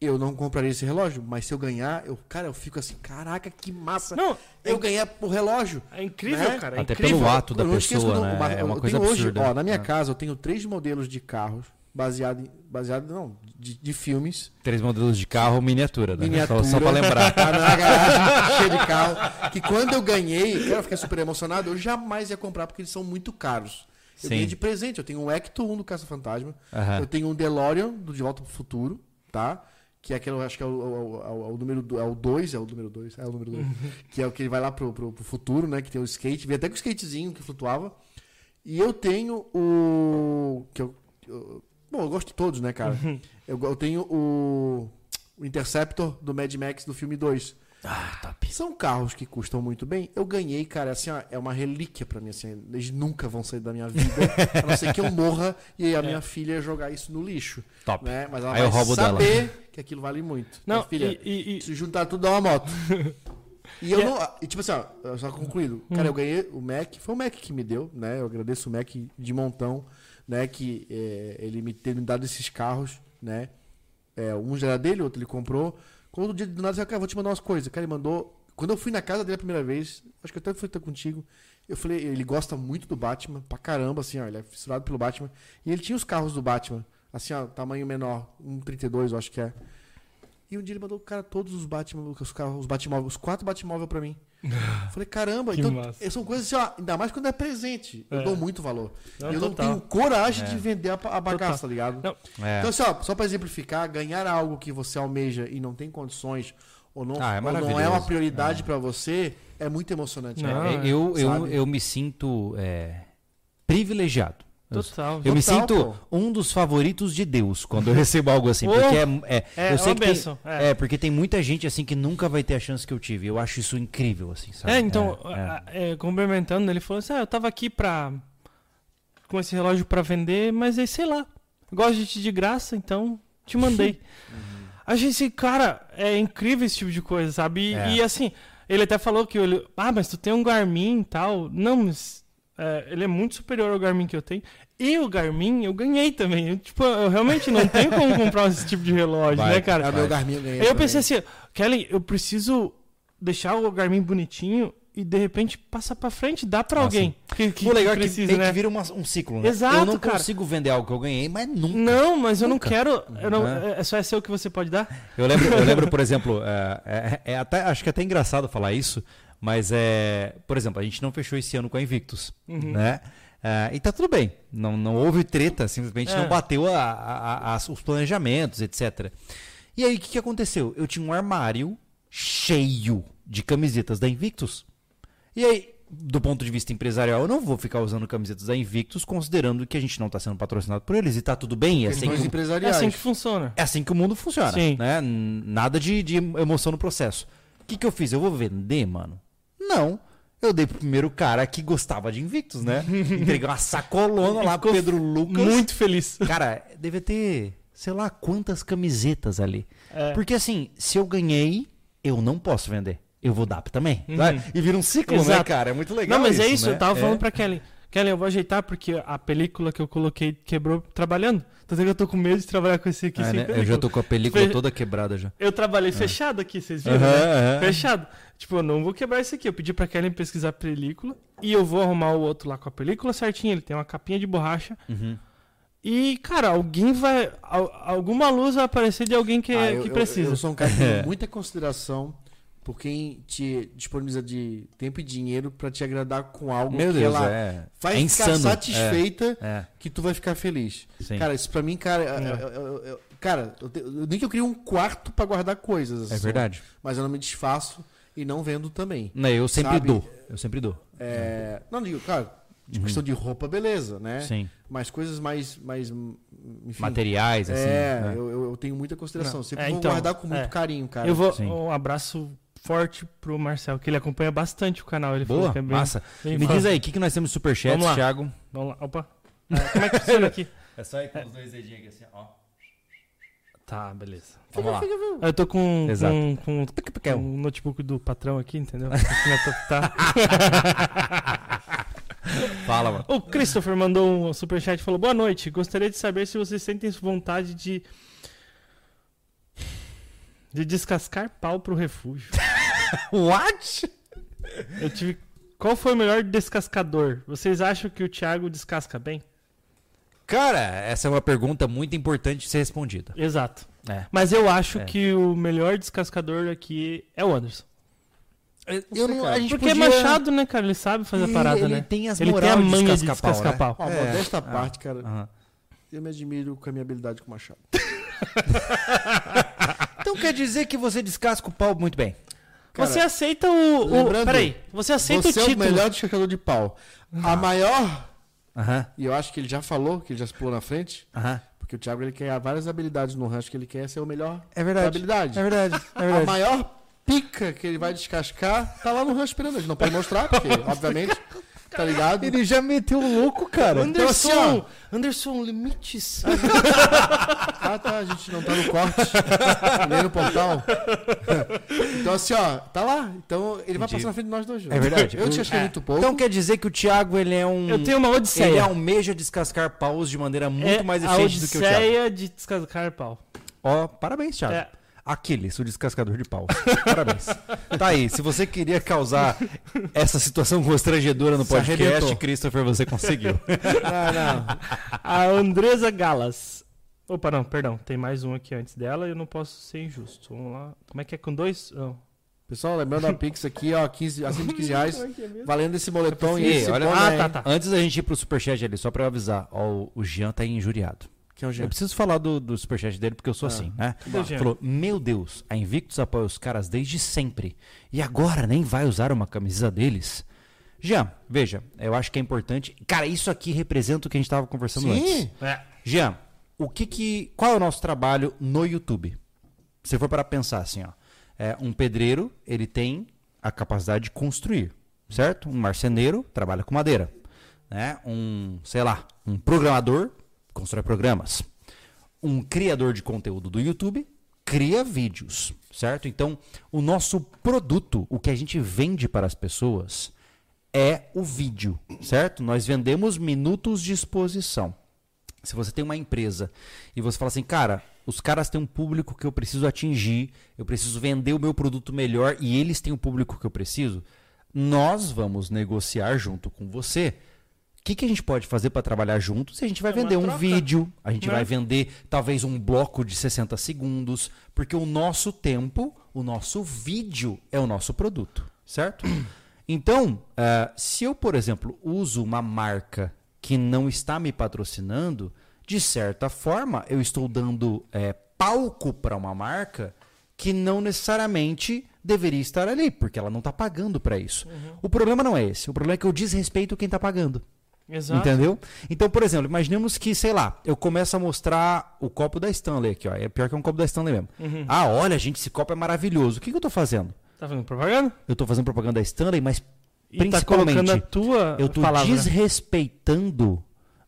eu não compraria esse relógio, mas se eu ganhar, eu, cara, eu fico assim, caraca, que massa. Não, Eu ganhar o relógio. é incrível, Né? cara. É Até incrível. pelo ato da não esqueço pessoa, né? uma- É uma eu coisa tenho hoje, absurda. ó, na minha É. casa eu tenho três modelos de carros baseado em, baseado não, de, de filmes. Três modelos de carro miniatura, né? Miniatura. Só, só pra lembrar. Tá na garagem, cheio de carro. Que quando eu ganhei, eu fiquei super emocionado. Eu jamais ia comprar porque eles são muito caros. Eu Sim. ganhei de presente. Eu tenho um Ecto 1 do Caça Fantasma. Aham. Eu tenho um DeLorean do De Volta pro Futuro, tá? Que é aquele, acho que é o, o, o, o número 2, é o 2, é o número 2, é o número 2. que é o que ele vai lá pro, pro, pro futuro, né? Que tem o skate, vem até com o skatezinho que flutuava. E eu tenho o. Que eu, eu- bom, eu gosto de todos, né, cara? eu, eu tenho o. O Interceptor do Mad Max do filme 2. Ah, top. São carros que custam muito bem. Eu ganhei, cara, assim, ó, é uma relíquia pra mim, assim. Eles nunca vão sair da minha vida. a não ser que eu morra e a minha filha jogar isso no lixo. Top. Né? Mas ela Aí eu vai roubo dela. saber que aquilo vale muito. Não, Mas, filha, e, e- e- se juntar tudo dá uma moto. E eu E é- não. E tipo assim, ó, só concluído. Cara, eu ganhei o Mac, foi o Mac que me deu, né? Eu agradeço o Mac de montão, né? Que é, ele me ter me dado esses carros, né? É, um já era dele, outro ele comprou. Quando o dia do nada, eu cara, vou te mandar umas coisas. Cara, ele mandou. Quando eu fui na casa dele a primeira vez, acho que eu até fui até contigo. Eu falei, ele gosta muito do Batman, pra caramba, assim, ó, ele é fissurado pelo Batman. E ele tinha os carros do Batman, assim, ó, tamanho menor, um 32, eu acho que é. E um dia ele mandou, cara, todos os Batman, os carros, os Batmóveis, os quatro Batmóveis pra mim. Eu falei, caramba, Que então massa. são coisas assim, ó, ainda mais quando é presente. Eu É. dou muito valor. Não, eu não total. tenho coragem É. de vender a, a bagaça, tá ligado? Não, É. Então, assim, ó, só pra exemplificar, ganhar algo que você almeja e não tem condições, ou não, Ah, é ou não é uma prioridade pra você, é muito emocionante. Não, né? É, eu, eu, Sabe? eu me sinto é, privilegiado. Eu, Total. me Total, sinto um dos favoritos de Deus quando eu recebo algo assim. Porque é, é, É, eu sei que tem, é. é, porque tem muita gente assim que nunca vai ter a chance que eu tive. Eu acho isso incrível, assim, sabe? É, então, É, é. é, complementando, ele falou assim: ah, eu tava aqui pra. com esse relógio pra vender, mas aí sei lá. Gosto de ti de graça, então te mandei. A gente, cara, é incrível esse tipo de coisa, sabe? E, e, assim, ele até falou que ele. Ah, mas tu tem um Garmin e tal. Não, mas. é, ele é muito superior ao Garmin que eu tenho. E o Garmin eu ganhei também. Eu, tipo, eu realmente não tenho como comprar esse tipo de relógio, Vai, né, cara? É o meu Garmin eu ganhei. Aí eu também. pensei assim, Kelly, eu preciso deixar o Garmin bonitinho e de repente passar pra frente, dá pra Ah, alguém que, que, o legal que é que né? que vir uma- um ciclo, né? Exato, eu não cara. consigo vender algo que eu ganhei, mas nunca. Não, mas eu Nunca. não quero. Eu não, É. é só é seu que você pode dar? Eu lembro, eu lembro por exemplo, é, é- é até, acho que é até engraçado falar isso, mas é, por exemplo, a gente não fechou esse ano com a Invictus, Uhum. né? É, e tá tudo bem, não, não houve treta, simplesmente É. não bateu a- a- a- os planejamentos, etc. E aí o que, que aconteceu? Eu tinha um armário cheio de camisetas da Invictus. E aí, do ponto de vista empresarial, eu não vou ficar usando camisetas da Invictus, considerando que a gente não está sendo patrocinado por eles e tá tudo bem, e é assim que, É assim que funciona. é assim que o mundo funciona, Sim. né? Nada de, de emoção no processo. O que, que eu fiz? Eu vou vender, mano? Não. Eu dei pro primeiro cara que gostava de Invictus, né? Entreguei uma sacolona lá pro Pedro Lucas. Muito feliz. Cara, devia ter, sei lá, quantas camisetas ali. É. Porque assim, se eu ganhei, eu não posso vender. Eu vou dar também. Uhum. E vira um ciclo, né, Exato. cara? É muito legal Não, mas é isso, né? eu tava É. falando pra Kelly. Kelly, eu vou ajeitar porque a película que eu coloquei quebrou trabalhando. Tanto que eu tô com medo de trabalhar com esse aqui Ah, sem né? Eu já tô com a película Fe- toda quebrada já. Eu trabalhei fechado aqui, vocês viram, Aham, né? aham. Fechado. Tipo, eu não vou quebrar esse aqui. Eu pedi pra Kelly pesquisar a película e eu vou arrumar o outro lá com a película certinha. Ele tem uma capinha de borracha Uhum. E, cara, alguém vai. al- Alguma luz vai aparecer de alguém que, Ah, eu, que eu- precisa. Eu, sou um cara que tem muita consideração por quem te disponibiliza de tempo e dinheiro pra te agradar com algo Meu que Deus, ela é. vai é ficar insano. satisfeita É, que tu vai ficar feliz. é, sim. Cara, isso pra mim, cara, É. eu- eu- eu- eu- cara, eu eu- nem que eu crie um quarto pra guardar coisas. é assim, verdade. Mas eu não me desfaço e não vendo também. Não, eu sempre Sabe? dou. Eu sempre dou. É, não digo, cara, de questão de roupa, beleza, né? Uhum. Sim. Mas coisas mais, mais enfim, Materiais, assim. é, né? eu, eu- eu tenho muita consideração. Não, Sempre é, vou então, guardar com muito é. carinho, cara. eu vou. Sim. Um abraço forte pro Marcel, que ele acompanha bastante o canal. Ele Boa, que é bem, massa. bem Me fã. diz aí, o que, que nós temos Superchat. Thiago? Vamos lá. Opa. Ah, como é que funciona aqui? É só ir com os dois dedinhos aqui assim, ó. Tá, beleza. Vamos lá. Eu tô com, Exato. com, com, com o notebook do patrão aqui, entendeu? Aqui na top- tá. Fala, mano. O Christopher mandou um superchat e falou: Boa noite. Gostaria de saber se vocês sentem vontade de. de descascar pau pro refúgio. What? Eu tive. Qual foi o melhor descascador? Vocês acham que o Thiago descasca bem? Cara, essa é uma pergunta muito importante de ser respondida. Exato. É. Mas eu acho É. que o melhor descascador aqui é o Anderson. Eu não, a gente Porque é podia- machado, né, cara? Ele sabe fazer a parada, ele né? tem as Ele tem a de manha de descascar descascar pau, pau. Ó, É. modesta Ah. parte, cara, eu me admiro com a minha habilidade com machado. Então quer dizer que você descasca o pau muito bem. Cara, você aceita o. o peraí, você aceita Você o é o título. melhor descascador de pau. A maior, Aham, e eu acho que ele já falou, que ele já se pulou na frente, aham. porque o Thiago ele quer várias habilidades no rancho que ele quer ser o melhor É da verdade. habilidade. É verdade. É A verdade. maior pica que ele vai descascar tá lá no rancho esperando. A gente não pode mostrar, porque, obviamente, tá ligado? Ele já meteu o louco, cara. Anderson, Então, assim, Anderson, limites. Ah, tá, a gente não tá no corte, nem no portal. Então, assim, ó, tá lá. Então, ele vai Entendi. passar na frente de nós dois. É verdade. Eu te achei É. muito pouco. Então quer dizer que o Thiago ele é um. Eu tenho uma Ele odisseia. almeja descascar paus de maneira muito É mais a eficiente do que o Thiago. odisseia de descascar pau. Ó, parabéns, Thiago. É. Aquiles, o descascador de paus. Parabéns. Tá aí, se você queria causar essa situação constrangedora no podcast, arrebentou. Christopher, você conseguiu. Não, não. A Andresa Galas. Opa, não, perdão. Tem mais um aqui antes dela e eu não posso ser injusto. Vamos lá. Como é que é com dois? Não. Pessoal, lembrando da Pix aqui, ó, 15, acima de 15 reais, valendo esse moletom e esse olha- boné Ah, tá, tá. Antes da gente ir pro superchat ali, só pra eu avisar, ó, o- o Jean tá injuriado. Que é o Eu Jean. preciso falar do, do superchat dele porque eu sou Ah. assim, né? Falou, meu Deus, a Invictus apoia os caras desde sempre. E agora nem vai usar uma camisa deles? Jean, veja, eu acho que é importante. Cara, isso aqui representa o que a gente tava conversando antes. Sim. É. Jean, o que que, qual é o nosso trabalho no YouTube? Se for para pensar assim, ó, é, um pedreiro ele tem a capacidade de construir, certo? Um marceneiro trabalha com madeira, né? Um, sei lá, um programador constrói programas, um criador de conteúdo do YouTube cria vídeos, certo? Então, o nosso produto, o que a gente vende para as pessoas é o vídeo, certo? Nós vendemos minutos de exposição. Se você tem uma empresa e você fala assim, cara, os caras têm um público que eu preciso atingir, eu preciso vender o meu produto melhor e eles têm o público que eu preciso, nós vamos negociar junto com você. O que, que a gente pode fazer para trabalhar juntos? A gente vai É vender um troca, vídeo, a gente né? vai vender talvez um bloco de 60 segundos, porque o nosso tempo, o nosso vídeo é o nosso produto, certo? Então, eh, se eu, por exemplo, uso uma marca que não está me patrocinando, de certa forma eu estou dando eh, palco para uma marca que não necessariamente deveria estar ali, porque ela não está pagando para isso. O problema não é esse. O problema é que eu desrespeito quem está pagando. Exato. Entendeu? Então, por exemplo, imaginemos que, sei lá, eu começo a mostrar o copo da Stanley aqui, ó. É pior que é um copo da Stanley mesmo. Uhum. Ah, olha, gente, esse copo é maravilhoso. O que, que eu tô fazendo? Tá fazendo propaganda? Eu tô fazendo propaganda da Stanley, mas E tá Principalmente, colocando a tua eu tô palavra. desrespeitando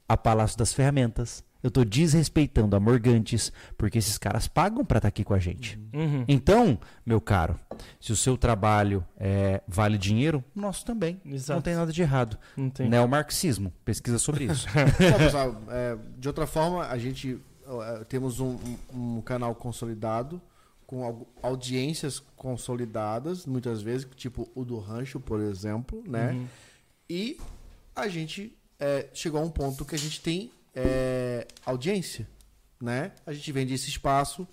a Palácio das Ferramentas. Eu tô desrespeitando a Morgantes, porque esses caras pagam para estar aqui com a gente. Uhum. Então, meu caro, se o seu trabalho é, vale dinheiro, nosso também. Exato. Não tem nada de errado. Não tem. Neomarxismo. Pesquisa sobre isso. Bom, pessoal, é, de outra forma, a gente é, temos um, um- um canal consolidado, com au- audiências consolidadas, muitas vezes, tipo o do Rancho, por exemplo, né? Uhum. E a gente é, chegou a um ponto que a gente tem é, audiência, né? A gente vende esse espaço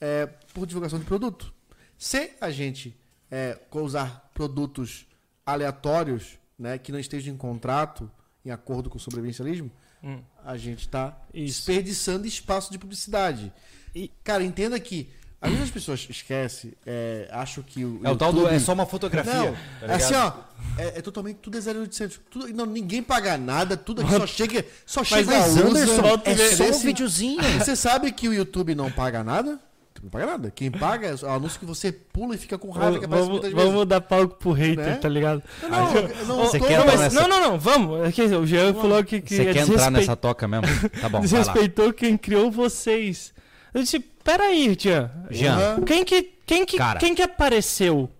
é, por divulgação de produto. Se a gente é, usar produtos aleatórios, né, que não estejam em contrato, em acordo com o sobrevivencialismo, Hum. a gente está desperdiçando espaço de publicidade. E- Cara, entenda que às vezes as pessoas esquecem, é, acham que o É o tal do. É só uma fotografia. Não, tá é assim, ó, é, é totalmente tudo é 0800. Tudo, não, ninguém paga nada, tudo aqui só chega, só Mas, chega mas, Anderson, e é só um videozinho. Você sabe que o YouTube não paga nada? Não paga nada. Quem paga é o anúncio que você pula e fica com raiva que aparece Vamos, muitas vezes. vamos dar palco pro hater, Né? tá ligado? Não, não, eu não Você tô- quer não, entrar mas- nessa- não, não, não, vamos. É que o Jean falou que, que Você quer entrar desrespe- nessa toca mesmo? Tá bom, desrespeitou quem criou vocês. Eu disse, peraí, Jean. Jean, Uhum. Quem que, quem que, Cara. quem que apareceu?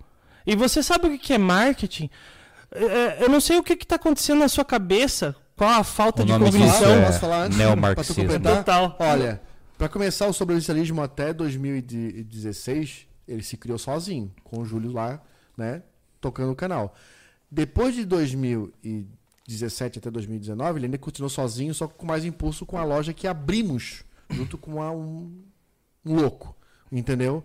E você sabe o que que é marketing? É, eu não sei o que que tá acontecendo na sua cabeça. Qual a falta O de cognição. falar? é Posso falar antes? neomarxismo. Total. Olha, pra começar o sobrevivencialismo até 2016, ele se criou sozinho, com o Júlio lá, né, tocando o canal. Depois de 2017 até 2019, ele ainda continuou sozinho, só com mais impulso com a loja que abrimos, junto com a- um louco, entendeu?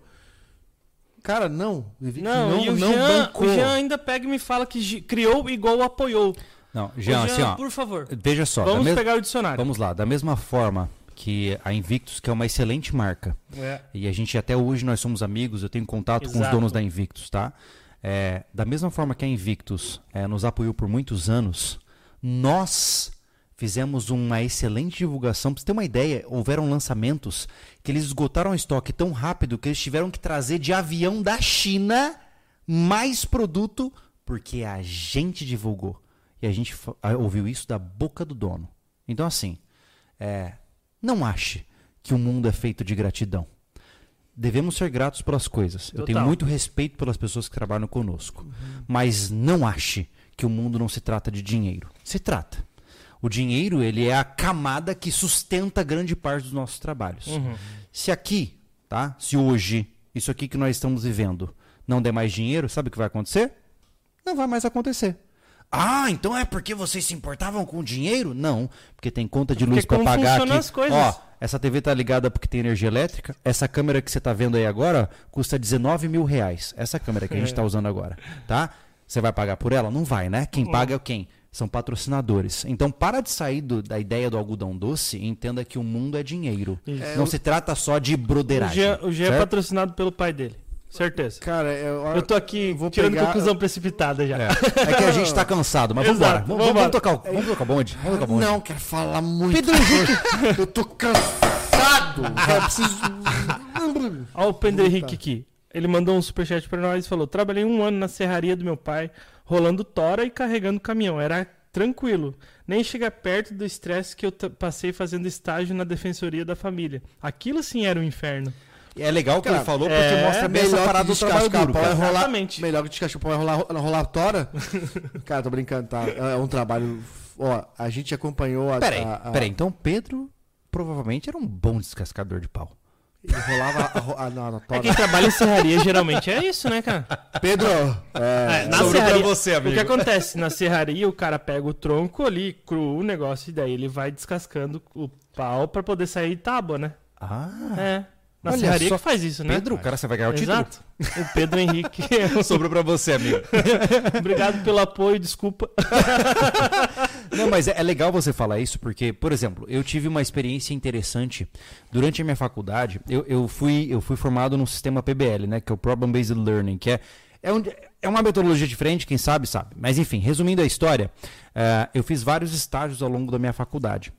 Cara, não. Não, não, e o não Jean, bancou. o Jean ainda pega e me fala que criou igual apoiou. Não, Ô, Jean, assim, ó. por favor. Veja só. Vamos mes- pegar o dicionário. Vamos lá, da mesma forma que a Invictus, que é uma excelente marca, É. e a gente até hoje nós somos amigos, eu tenho contato com os Exato. donos da Invictus, tá? É, da mesma forma que a Invictus é, nos apoiou por muitos anos, nós fizemos uma excelente divulgação. Pra você ter uma ideia, houveram lançamentos que eles esgotaram o estoque tão rápido que eles tiveram que trazer de avião da China mais produto porque a gente divulgou. E a gente ouviu isso da boca do dono. Então, assim, é, não ache que o mundo é feito de gratidão. Devemos ser gratos pelas coisas. Eu tenho Total. muito respeito pelas pessoas que trabalham conosco. Mas não ache que o mundo não se trata de dinheiro. Se trata. O dinheiro, ele é a camada que sustenta grande parte dos nossos trabalhos. Uhum. Se aqui, tá? Se hoje, isso aqui que nós estamos vivendo, não der mais dinheiro, sabe o que vai acontecer? Não vai mais acontecer. Ah, então é porque vocês se importavam com o dinheiro? Não, porque tem conta de luz Porque para pagar aqui. as coisas. Ó, essa TV tá ligada porque tem energia elétrica. Essa câmera que você tá vendo aí agora custa 19 mil reais. Essa câmera que a gente tá usando agora, tá? Você vai pagar por ela? Não vai, né? Quem paga é quem? São patrocinadores. Então, para de sair do- da ideia do algodão doce e entenda que o mundo é dinheiro. Isso. Não se trata só de O broderagem. O Jean é patrocinado pelo pai dele. Certeza. Cara, eu, Eu tô aqui vou tirando pegar- conclusão precipitada já. É. É que a gente tá cansado, mas vamos embora. Exato, Vamos, vambora. vamos tocar, o- vamos tocar o bonde. Vamos tocar o bonde. Não, quero falar muito. Pedro Henrique. eu tô cansado. Eu preciso. Olha o Pedro Henrique aqui. Ele mandou um superchat pra nós e falou: Trabalhei um ano na serraria do meu pai, rolando tora e carregando caminhão. Era tranquilo. Nem chega perto do estresse que eu passei fazendo estágio na defensoria da família. Aquilo sim era um inferno. É legal que Cara, ele falou porque é mostra bem essa melhor parada que do trabalho duro. pau é cara. rolar, Exatamente. melhor que descascar pau é rolar, rolar tora. cara, tô brincando, tá? É um trabalho. Ó, a gente acompanhou a. Peraí, a, a, peraí. Então Pedro provavelmente era um bom descascador de pau. Ele rolava a, a, na, na É quem trabalha em serraria geralmente é isso, né, cara? Pedro! É, É, na serraria, você, amigo. O que acontece? Na serraria, o cara pega o tronco ali, cru o negócio, e daí ele vai descascando o pau pra poder sair tábua, né? Ah, É. Na Olha serraria só, que faz isso, né? Pedro, cara, você vai ganhar o título. Exato. O Pedro Henrique. Sobrou pra você, amigo. Obrigado pelo apoio, desculpa. Não, mas é, é legal você falar isso porque, por exemplo, eu tive uma experiência interessante durante a minha faculdade. Eu, eu fui, eu fui formado no sistema PBL, né? Que é o Problem Based Learning, que é, é, um- é uma metodologia diferente, quem sabe, sabe. Mas enfim, resumindo a história, eh, eu fiz vários estágios ao longo da minha faculdade.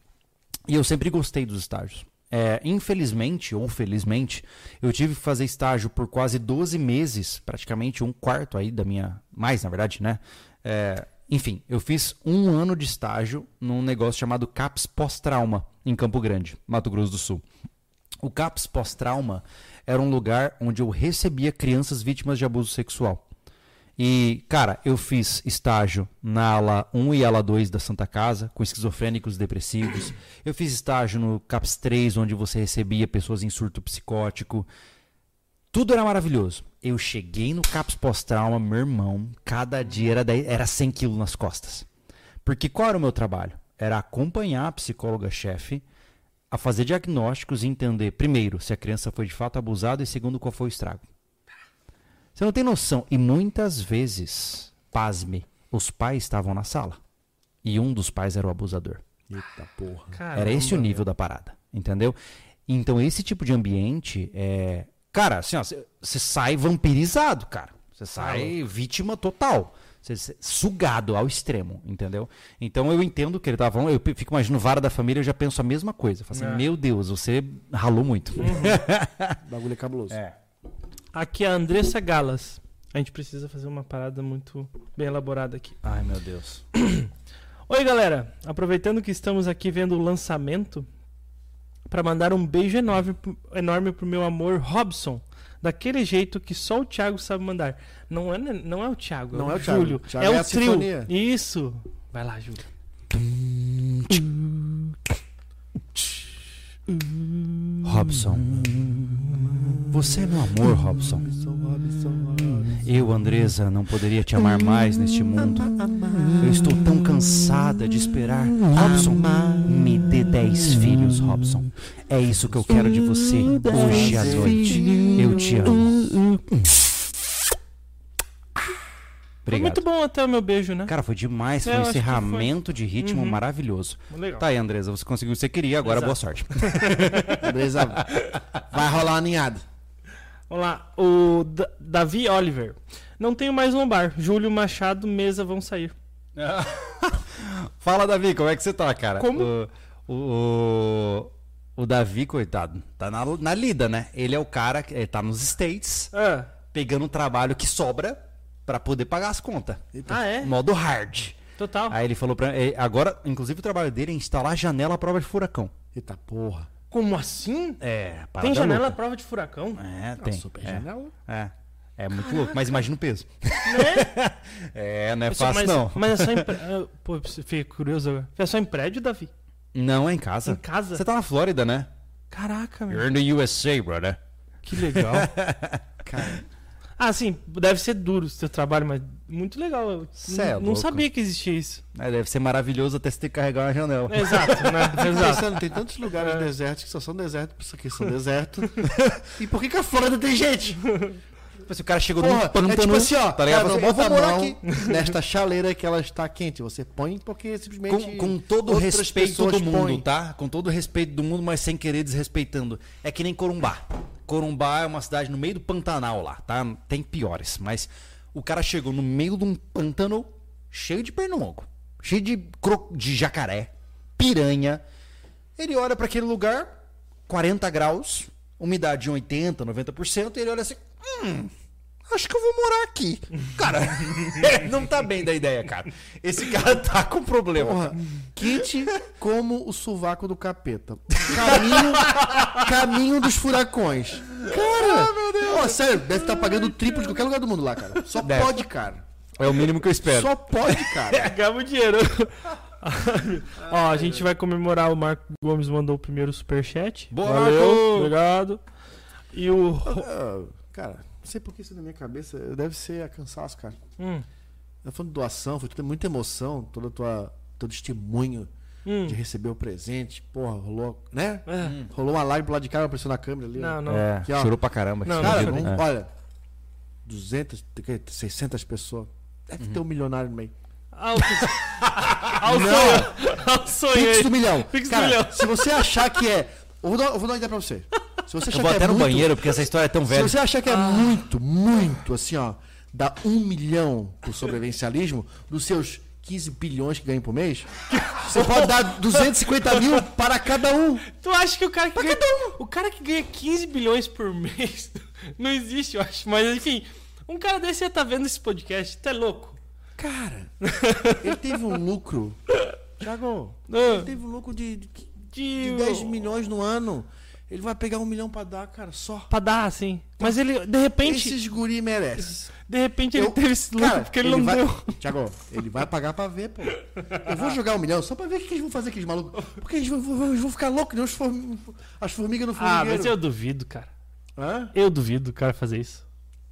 E eu sempre gostei dos estágios. É, infelizmente, ou felizmente, eu tive que fazer estágio por quase 12 meses, praticamente um quarto aí da minha. Mais, na verdade, né? É, enfim, eu fiz um ano de estágio num negócio chamado CAPS Pós-Trauma, em Campo Grande, Mato Grosso do Sul. O CAPS Pós-Trauma era um lugar onde eu recebia crianças vítimas de abuso sexual. E, cara, eu fiz estágio na ala 1 e ala 2 da Santa Casa, com esquizofrênicos depressivos. Eu fiz estágio no CAPS 3, onde você recebia pessoas em surto psicótico. Tudo era maravilhoso. Eu cheguei no CAPS pós-trauma, meu irmão, cada dia era, 10 era 100 quilos nas costas. Porque qual era o meu trabalho? era acompanhar a psicóloga-chefe a fazer diagnósticos e entender, primeiro, se a criança foi de fato abusada e segundo, qual foi o estrago. Você não tem noção. E muitas vezes, pasme, os pais estavam na sala. E um dos pais era o abusador. Eita porra. Era esse o nível da parada, entendeu? Então esse tipo de ambiente é, cara, assim, ó, você sai vampirizado, cara. Você sai vítima total. Você sugado ao extremo, entendeu? Então eu entendo que ele tava falando, eu fico imaginando vara da família, eu já penso a mesma coisa. Eu falo assim, É. meu Deus, você ralou muito. O bagulho é cabuloso. É. Aqui é a Andressa Galas. A gente precisa fazer uma parada muito bem elaborada aqui. Ai, meu Deus. Oi, galera. Aproveitando que estamos aqui vendo o lançamento, para mandar um beijo enorme, pro- enorme pro meu amor Robson. Daquele jeito que só o Thiago sabe mandar. Não é, não é o Thiago, Não é é o o Thiago. Júlio. O Thiago é é o trio. sinfonia. Isso. Vai lá, Júlio. Robson. Você é meu amor, Robson. Eu, Andresa, não poderia te amar mais neste mundo. Eu estou tão cansada de esperar. Robson, me dê dez filhos, Robson. É isso que eu quero de você hoje à noite. Eu te amo. Foi Obrigado. muito bom até o meu beijo, né? Cara, foi demais. Foi É, um acho que encerramento de ritmo Uhum. maravilhoso. Legal. Tá aí, Andresa. Você conseguiu o que você queria. Agora, Exato. boa sorte. Beleza? Vai rolar uma ninhada. Vamos lá. O Da- Davi Oliver. Não tenho mais lombar. Júlio Machado, mesa vão sair. Fala, Davi, como é que você tá, cara? Como? O, o, o, o Davi, coitado, tá na, na lida, né? Ele é o cara que ele tá nos States, Ah, pegando um trabalho que sobra pra poder pagar as contas. ah é? Modo hard. Total. Aí ele falou pra eh, Agora, inclusive, o trabalho dele é instalar janela à prova de furacão. Eita porra. Como assim? É, Tem janela à louca. prova de furacão? É, tem. super é, janela. É. É muito louco, mas imagina o peso. Né? É, não é Pessoal, fácil mas, não. Mas é só em prédio. Pô, fiquei curioso agora. É só em prédio, Davi? Não, é em casa. Em casa? Você tá na Flórida, né? Caraca, meu. You're in the USA, brother. Que legal. Cara, ah, sim, deve ser duro o seu trabalho, mas muito legal. Eu Cê é não, louco. sabia que existia isso. É, deve ser maravilhoso até você ter que carregar uma janela. Exato, né? Exato. pensando, tem tantos lugares desertos que só são desertos, isso aqui são desertos. e por que, que a Flórida tem gente? Tipo assim, o cara chegou Porra, num pântano, é tipo assim, ó, tá ligado? cara, assim, bota eu vou a morar mão aqui. nesta chaleira que ela está quente. Você põe porque simplesmente Com, com todo o respeito do mundo, põem. tá? Com todo o respeito do mundo, mas sem querer desrespeitando. É que nem Corumbá. Corumbá é uma cidade no meio do Pantanal lá, tá? Tem piores, mas o cara chegou no meio de um pântano cheio de pernilongo, cheio de, cro... de jacaré, piranha. Ele olha pra aquele lugar, 40 graus, umidade de 80, 90%, e ele olha assim: hum, acho que eu vou morar aqui. Cara, ele não tá bem da ideia, cara. Esse cara tá com problema. Porra, quente como o sovaco do capeta. Caminho, caminho dos furacões. Cara, Pô, sério, deve estar pagando o triplo de qualquer lugar do mundo lá, cara. Só Deve. pode, cara. É o mínimo que eu espero. Só pode, cara. Pegava o dinheiro. Ó, a gente vai comemorar. O Marco Gomes mandou o primeiro superchat. Boa, Valeu, Marco! obrigado. E o. Cara, não sei por que isso na minha cabeça. Deve ser a cansaço, cara. Hum, Eu falando de doação, foi muita emoção, toda tua teu testemunho hum. de receber o presente. Porra, rolou, né? É. Rolou uma live pro lado de cá, apareceu na câmera ali. ó. Não, não. É, Aqui, ó. chorou pra caramba. Não, Cara, vídeo. vamos- É. olha, 200, tem que- 600 pessoas. Deve ter um milionário no meio. Ao, ao sonho. Ao sonho Pix do milhão. Pix do Cara, milhão. se você achar que é. Eu vou dar, eu vou dar uma ideia pra você. Se você achar Eu vou que até é no muito, banheiro, porque essa história é tão Se velha. você achar que é muito, muito, assim, ó, dá um milhão pro sobrevivencialismo dos seus 15 bilhões que ganha por mês, você pode dar 250 mil para cada um. Tu acha que o cara que ganha, o cara que ganha 15 bilhões por mês não existe, eu acho. Mas enfim, um cara desse ia tá vendo esse podcast, tu é louco. Cara, ele teve um lucro. Thiago, Ah, ele teve um lucro de, de, de, de 10 milhões no ano. Ele vai pegar um milhão pra dar, cara, só. Pra dar, assim. Mas ele, de repente, Esses guri merecem. de repente ele Eu- teve esse lucro porque ele, não vai... deu. Tiago, ele vai pagar pra ver, pô. Eu vou jogar um milhão só pra ver o que eles vão fazer aqueles malucos. Porque eles vão, vão- eles vão ficar loucos, form... as formigas Ah, formigueiro. mas eu duvido, cara. Hã? Eu duvido o cara fazer isso.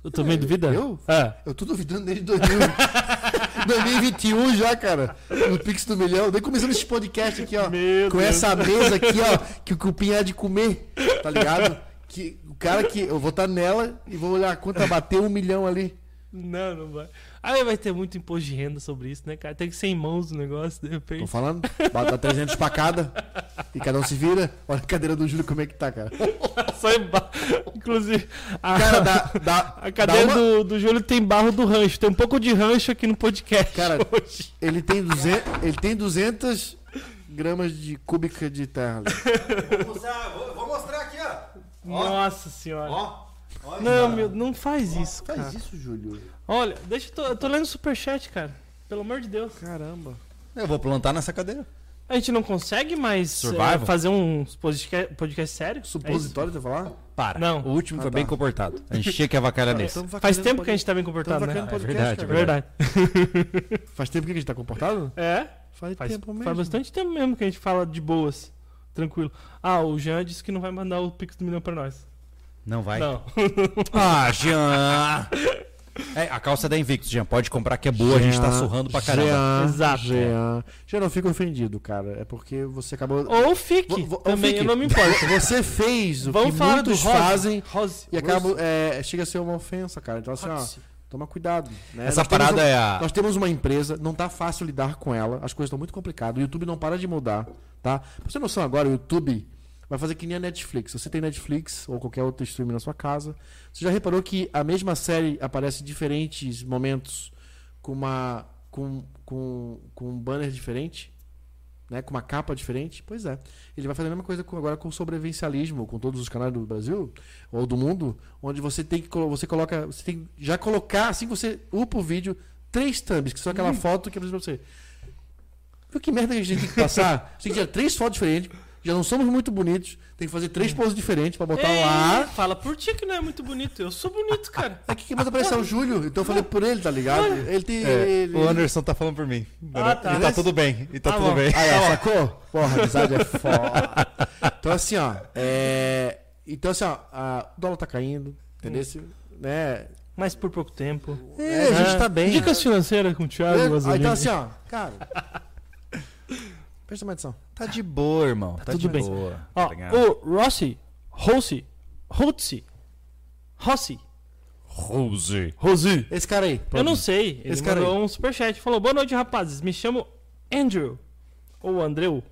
Eu também É, duvida? eu? É. Eu tô duvidando desde 2000. 2021 já, cara. No Pix do Milhão. Daí começando esse podcast aqui, ó. Meu com Deus. essa mesa aqui, ó. Que o cupim é de comer, tá ligado? Que o cara que. Eu vou estar nela e vou olhar quanto bateu um milhão ali. Não, não vai. Aí vai ter muito imposto de renda sobre isso, né, cara? Tem que ser em mãos o negócio, de Tô repente. falando. Dá 300 pra cada. E cada um se vira. Olha a cadeira do Júlio como é que tá, cara. Só em ba... Inclusive, a, Cara, dá. dá a cadeira dá uma- do, do Júlio tem barro do rancho. Tem um pouco de rancho aqui no podcast. Cara, hoje. Ele tem 200, ele tem 200 gramas de cúbica de terra. Vou mostrar, vou, vou mostrar aqui, ó. Nossa senhora. Ó. Olha, Não, meu, não faz isso, cara. Faz isso, Júlio. Olha, deixa eu tô, eu tô lendo o superchat, cara. Pelo amor de Deus. Caramba. Eu vou plantar nessa cadeira. A gente não consegue mais é, fazer um podcast, podcast sério? Supositório, você vai falar? Para. Não. O último Ah, foi tá. bem comportado. A gente tinha que avacalhar nesse. É Faz tempo que a gente tá bem comportado, né? É podcast, verdade, cara. é Verdade. Faz tempo que a gente tá comportado? É? Faz, Faz, tempo mesmo. faz bastante tempo mesmo que a gente fala de boas. Tranquilo. Ah, o Jean disse que não vai mandar o Pix do milhão pra nós. Não vai. Não. Ah, Jean! É, a calça é da Invictus, Jean. Pode comprar que é boa, a gente tá Jean, surrando pra caramba. Jean, Exato. Jean. Jean, não fica ofendido, cara. É porque você acabou... Ou fique. Vo- também, fique. eu não me importo. Você fez o Vamos que falar muitos do Rose. fazem Rose. e acaba, é, chega a ser uma ofensa, cara. Então assim, ó, Rose. toma cuidado. né? Essa Nós parada um- é a. Nós temos uma empresa, não tá fácil lidar com ela, as coisas estão muito complicadas, o YouTube não para de mudar, tá? Pra você ter noção agora, o YouTube vai fazer que nem a Netflix. Você tem Netflix ou qualquer outro streaming na sua casa. Você já reparou que a mesma série aparece em diferentes momentos com uma com, com, com um banner diferente? Né, com uma capa diferente? Pois é. Ele vai fazer a mesma coisa com- agora com o sobrevivencialismo, com todos os canais do Brasil ou do mundo, onde você tem que você coloca, você tem já colocar assim que você upa o vídeo três thumbs, que são aquela foto que eu pra você. Viu que merda que a gente tem que passar? Você tem que tirar três fotos diferentes. Já não somos muito bonitos. Tem que fazer três poses diferentes pra botar Ei, lá. Fala por ti que não é muito bonito. Eu sou bonito, cara. Aqui que manda aparecer é o Júlio. Então eu falei por ele, tá ligado? Ele tem. É, ele, o Anderson tá falando por mim. Ah, tá. E tá tudo bem. E tá Tá tudo bom. bem. Aí, ó, sacou? Porra, a amizade é foda. Então, assim, ó. É... Então, assim, ó. A... O dólar tá caindo, entendeu? Né? Mas por pouco tempo. É, a gente tá bem. Dicas financeiras com o Thiago É, então, assim, ó. Cara. Presta mais atenção. Tá de boa, irmão. Tá, tudo de bem. boa. Ó, tá o Rossi, Rossi, Rossi, Rossi, Rose. Rossi. Esse cara aí. Eu não sei. Ele Esse cara mandou aí. um superchat. Falou, boa noite, rapazes. Me chamo Andrew. Ou Andreu.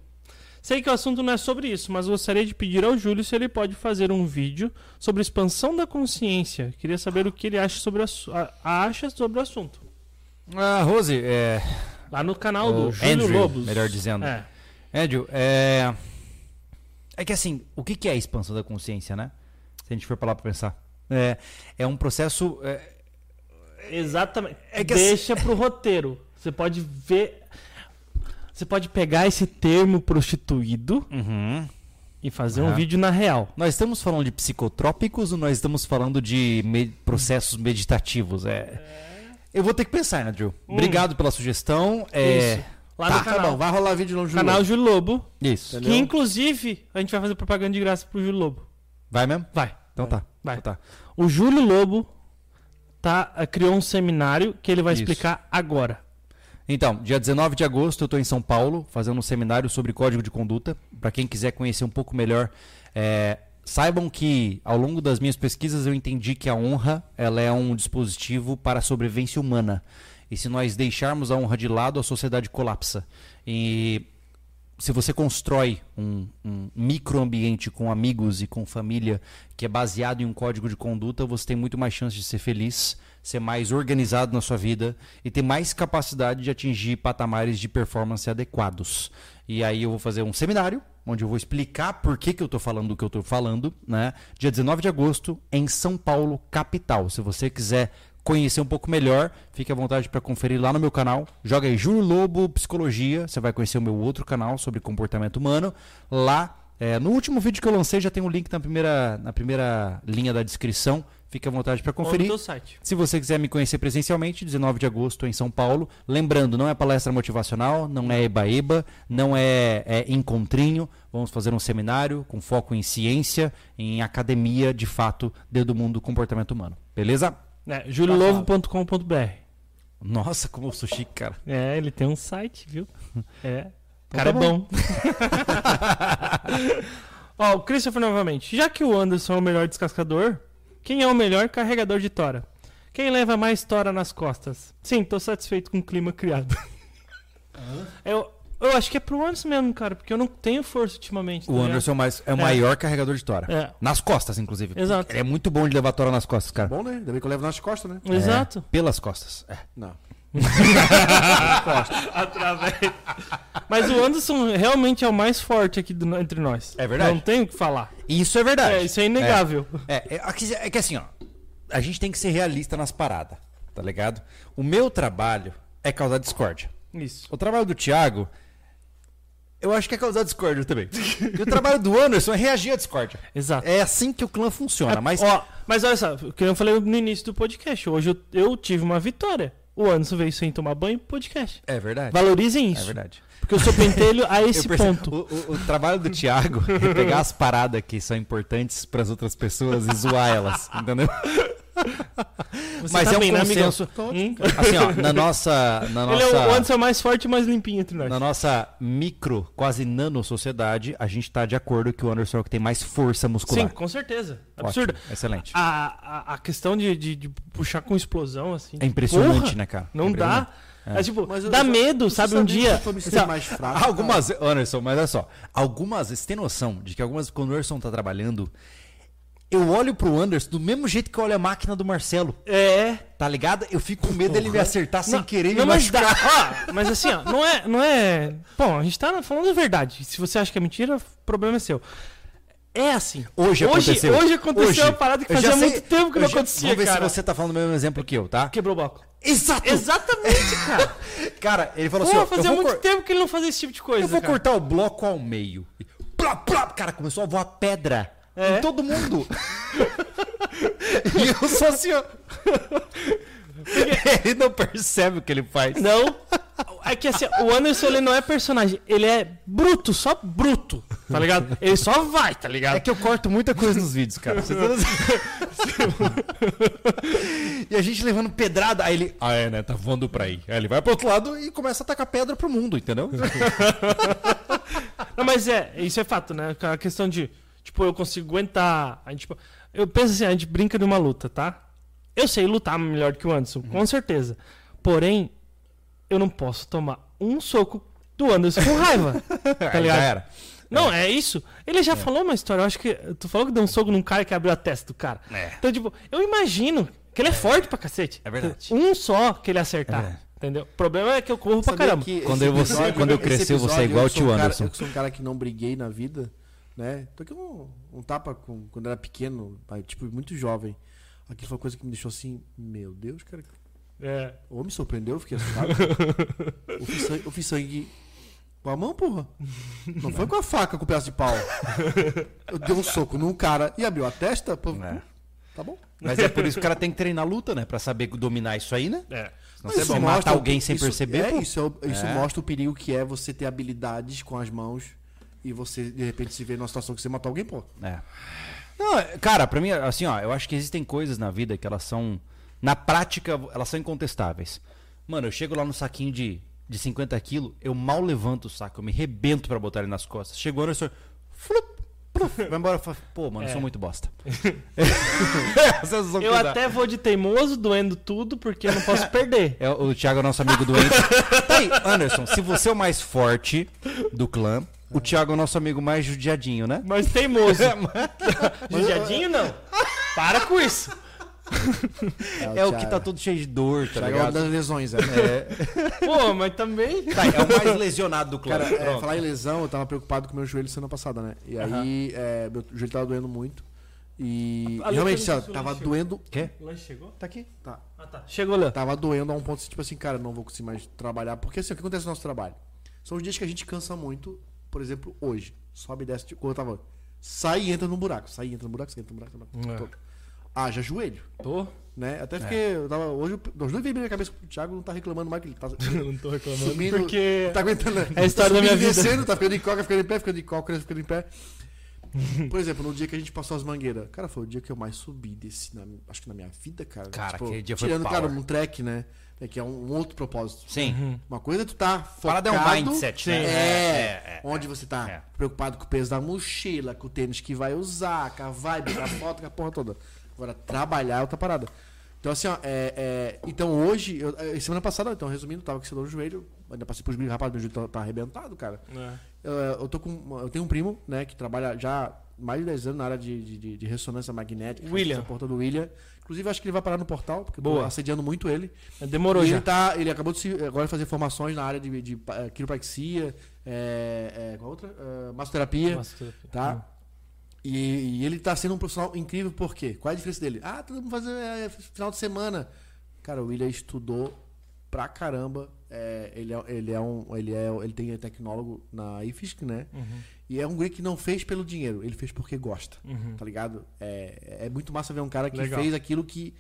Sei que o assunto não é sobre isso, mas gostaria de pedir ao Júlio se ele pode fazer um vídeo sobre expansão da consciência. Queria saber o que ele acha sobre, a- acha sobre o assunto. Ah, Rose, é. Lá no canal do Júlio Andrew, Lobos. melhor dizendo. É. Andrew, é. É que assim, o que é a expansão da consciência, né? Se a gente for parar pra pensar. É, é um processo. é, Exatamente. É que Deixa pro roteiro. Você pode ver. Você pode pegar esse termo prostituído uhum. e fazer um Aham. vídeo na real. Nós estamos falando de psicotrópicos ou nós estamos falando de processos meditativos? É. Eu vou ter que pensar, Andrew. Hum. Obrigado pela sugestão. É... Isso. Lá Tá, no Tá canal. bom, vai rolar vídeo no Júlio. canal Júlio Lobo. Isso. Entendeu? Que inclusive a gente vai fazer propaganda de graça pro Júlio Lobo. Vai mesmo? Vai. Então tá. Vai. Então tá. O Júlio Lobo tá, eh, criou um seminário que ele vai Isso. explicar agora. Então, dia 19 de agosto eu estou em São Paulo fazendo um seminário sobre código de conduta. Para quem quiser conhecer um pouco melhor, é, saibam que ao longo das minhas pesquisas eu entendi que a honra ela é um dispositivo para a sobrevivência humana. E se nós deixarmos a honra de lado, a sociedade colapsa. E se você constrói um, um microambiente com amigos e com família que é baseado em um código de conduta, você tem muito mais chance de ser feliz, ser mais organizado na sua vida e ter mais capacidade de atingir patamares de performance adequados. E aí eu vou fazer um seminário onde eu vou explicar por que, que eu estou falando o que eu estou falando, né? Dia 19 de agosto em São Paulo, capital. Se você quiser conhecer um pouco melhor, fique à vontade para conferir lá no meu canal. Joga aí Júlio Lobo Psicologia, você vai conhecer o meu outro canal sobre comportamento humano. Lá, é, no último vídeo que eu lancei, já tem um link na primeira, na primeira linha da descrição. Fique à vontade para Ou no conferir. site. Se você quiser me conhecer presencialmente, 19 de agosto em São Paulo. Lembrando, não é palestra motivacional, não é eba-eba, não é, é encontrinho. Vamos fazer um seminário com foco em ciência, em academia, de fato, dentro do mundo do comportamento humano. Beleza? É. Nossa, como eu sou chique, cara. É, ele tem um site, viu? É. O Então cara tá é bom. Ó, o Christopher novamente. Já que o Anderson é o melhor descascador, quem é o melhor carregador de tora? Quem leva mais tora nas costas? Sim, tô satisfeito com o clima criado. Eu, eu acho que é pro Anderson mesmo, cara, porque eu não tenho força ultimamente. tá O ligado? Anderson é o mais- é o É. maior carregador de tora. É, Nas costas, inclusive. Exato. Ele é muito bom de levar tora nas costas, cara. Bom, né? Ainda bem que eu levo nas costas, né? exato. É, pelas costas. É. Não. Através. Mas o Anderson realmente é o mais forte aqui do- entre nós. É verdade. Não tem o que falar. Isso é verdade. É, isso é inegável. É, é, aqui- é que assim, ó. A gente tem que ser realista nas paradas, tá ligado? O meu trabalho é causar discórdia. Isso. O trabalho do Thiago, eu acho que é causar discórdia também. e o trabalho do Anderson é reagir à discórdia. Exato. É assim que o clã funciona. Mas Ó, mas olha só, o que eu falei no início do podcast. Hoje eu, eu tive uma vitória. O Anderson veio sem tomar banho podcast. é verdade. Valorizem É isso. verdade. porque eu sou pentelho a esse percebo- ponto. O, o- o trabalho do Thiago é pegar as paradas que são importantes para as outras pessoas e zoar elas, entendeu? Você Mas tá é um bem, né, consenso. Hum? Assim, ó, na nossa, na Ele é o, nossa, Anderson é o mais forte e mais limpinho entre nós. na nossa micro, quase nano sociedade, a gente tá de acordo que o Anderson é o que tem mais força muscular. Sim, com certeza. Ótimo, Absurdo. excelente. A, a, a questão de, de, de puxar com explosão, assim. É impressionante, porra, né, cara? Não É dá. É, tipo, Mas eu dá medo, sabe? Um dia. fraco, cara? Algumas, Anderson, mas olha só. Algumas, você tem noção de que algumas, quando o Anderson tá trabalhando, eu olho pro Anderson do mesmo jeito que eu olho a máquina do Marcelo. É. Tá ligado? Eu fico com medo dele me acertar sem Não, querer e não, me mas dá. machucar. Ó, mas assim, ó, não é, não é. Bom, a gente tá falando a verdade. Se você acha que é mentira, o problema é seu. É assim. Hoje Hoje, aconteceu. hoje aconteceu Hoje. uma parada que fazia sei- muito tempo que não já- acontecia, Vamos ver cara. se você tá falando o mesmo exemplo que eu, tá? Quebrou o bloco. Exato! Exatamente, cara. Cara, ele falou Pô, assim, ó, eu fazia vou, muito cor- tempo que ele não fazia esse tipo de coisa. eu vou cara. cortar o bloco ao meio. E Plá, plá, cara, começou a voar pedra É? em todo mundo. e eu sou assim, ó. ele não percebe o que ele faz. Não. É que assim, o Anderson ele não é personagem, ele é bruto, só bruto, tá ligado? Ele só vai, tá ligado? É que eu corto muita coisa nos vídeos, cara. Você tá- e a gente levando pedrada. Aí ele. Ah, é, né? Tá voando pra aí. Aí ele vai pro outro lado e começa a tacar pedra pro mundo, entendeu? Não, mas é, isso é fato, né? A questão de, tipo, eu consigo aguentar. A gente, tipo, eu penso assim, a gente brinca de uma luta, tá? Eu sei lutar melhor que o Anderson, com certeza. Porém, eu não posso tomar um soco do Anderson com raiva. tá ligado? já era. Não, é isso. Ele já falou uma história, eu acho que. Tu falou que deu um soco num cara que abriu a testa do cara. É. Então, tipo, eu imagino que ele é forte pra cacete. É verdade. Um só que ele acertar. É entendeu? O problema é que eu corro pra Sabia caramba. que Quando eu- você- quando eu crescer, você é episódio, igual eu o tio um cara- Anderson. Eu sou um cara que não briguei na vida, né? Tô aqui um, um tapa com, quando eu era pequeno, tipo, muito jovem. Aquilo foi uma coisa que me deixou assim, meu Deus, cara. É. Ou me surpreendeu, eu fiquei assustado. eu, fiz sangue, eu fiz sangue com a mão, porra. Não foi com a faca, com o pedaço de pau. Eu dei um soco num cara e abriu a testa. Pô, É. Tá bom. Mas é por isso que o cara tem que treinar luta, né? Pra saber dominar isso aí, né? É. Senão Mas você mostra matar alguém sem isso- perceber. É, pô. isso, é isso É. mostra o perigo que é você ter habilidades com as mãos e você, de repente, se vê numa situação que você matou alguém, pô. É. Não, é- cara, pra mim, assim, ó, eu acho que existem coisas na vida que elas são. Na prática, elas são incontestáveis. Mano, eu chego lá no saquinho de, de 50 quilos, eu mal levanto o saco, eu me rebento pra botar ele nas costas. Chegou o Anderson, flup, pluf, vai embora. eu falo, Pô, mano, eu É. sou muito bosta. Eu até vou de teimoso, doendo tudo, porque eu não posso perder. É, o Thiago é nosso amigo doente. tá aí, Anderson, se você é o mais forte do clã, o Thiago é o nosso amigo mais judiadinho, né? Mas teimoso. Judiadinho não. Para com isso. É o que tá todo cheio de dor, tá Thiago é uma ligado? das lesões, é. Pô, mas também. Tá, é o mais lesionado do clã. Cara, é, falar em lesão, eu tava preocupado com o meu joelho semana passada, né? E aí, é, meu joelho tava doendo muito. E realmente, no assim, ó, seu tava lanche. doendo. Quê? O lanche chegou? Tá aqui. Tá. Ah, tá. Chegou lá. Tava doendo a um ponto, tipo assim, cara, não vou conseguir mais trabalhar. Porque assim, o que acontece no nosso trabalho? São os dias que a gente cansa muito, por exemplo, hoje. Sobe e desce, tipo, quando eu tava. Sai e entra no buraco. Sai e entra no buraco, sai entra no buraco. entra no buraco. Haja joelho, Tô. né? Até fiquei. Eu tava, hoje, nós dois veio na minha cabeça que o Thiago não tá reclamando mais que ele tá. não tô reclamando. Subindo, porque. Não tá aguentando. É a história da minha vida. Descendo, tá ficando em coca, ficando em pé, ficando em coca, ficando em pé. Por exemplo, no dia que a gente passou as mangueiras, cara, foi o dia que eu mais subi desse, na- acho que na minha vida, cara. Tipo, Cara, aquele dia foi Tirando, cara, um track, né? É que é um, um outro propósito. Sim. Uma coisa é tu tá focado... Parada é um mindset, né? É, É, é, onde você tá é. preocupado com o peso da mochila, com o tênis que vai usar, com a vibe, com a foto, com a porra toda. Agora, trabalhar é outra parada. Então, assim, ó, é, é, então hoje, eu, é, semana passada, então, resumindo, tava com esse dor no joelho, ainda passei por joelhos, rapaz, meu joelho tá, tá arrebentado, cara. É. Eu, eu tô com. Eu tenho um primo, né, que trabalha já há mais de 10 anos na área de, de- de- de ressonância magnética. William. porta do William. Inclusive, acho que ele vai parar no portal, porque Boa. assediando muito ele. Demorou e já. ele, tá, ele acabou de se, agora fazer formações na área de, de, eh, quiropraxia, é, é, qual outra? Eh, massoterapia, Nossa, tá? E, e ele tá sendo um profissional incrível, por quê? Qual é a diferença dele? Ah, todo mundo fazer eh, final de semana. Cara, o William estudou pra caramba. É, ele, é, ele é um. Ele, é, ele tem tecnólogo na IFSC, né? Uhum. E é um guri que não fez pelo dinheiro, ele fez porque gosta. Uhum. Tá ligado? É, é muito massa ver um cara que Legal. fez aquilo que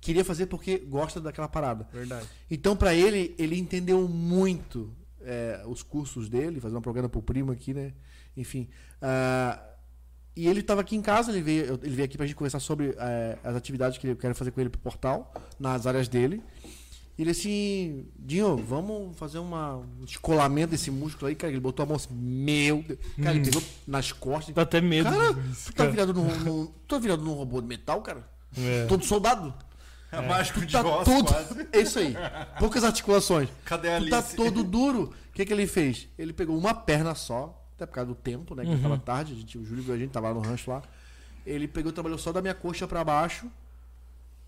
queria fazer porque gosta daquela parada. Verdade. Então, pra ele, ele entendeu muito é, os cursos dele, fazer uma propaganda pro primo aqui, né? Enfim. ah, e ele tava aqui em casa, ele veio, ele veio aqui pra gente conversar sobre é, as atividades que eu quero fazer com ele pro portal, nas áreas dele. E ele assim, Dinho, vamos fazer uma, um descolamento desse músculo aí, cara. Ele botou a mão assim, meu Deus. Cara, ele pegou nas costas. Dá até medo. Cara, tu tá virado num, num- tu tá virado num robô de metal, cara? É. Todo soldado. É mágico de Tá roça, todo. quase. É isso aí. Poucas articulações. Cadê a Tu tá Alice? todo duro. O que, que ele fez? Ele pegou uma perna só, até por causa do tempo, né? Que Uhum. tava tarde, a gente, o Júlio viu a gente, tava lá no rancho lá. Ele pegou e trabalhou só da minha coxa pra baixo.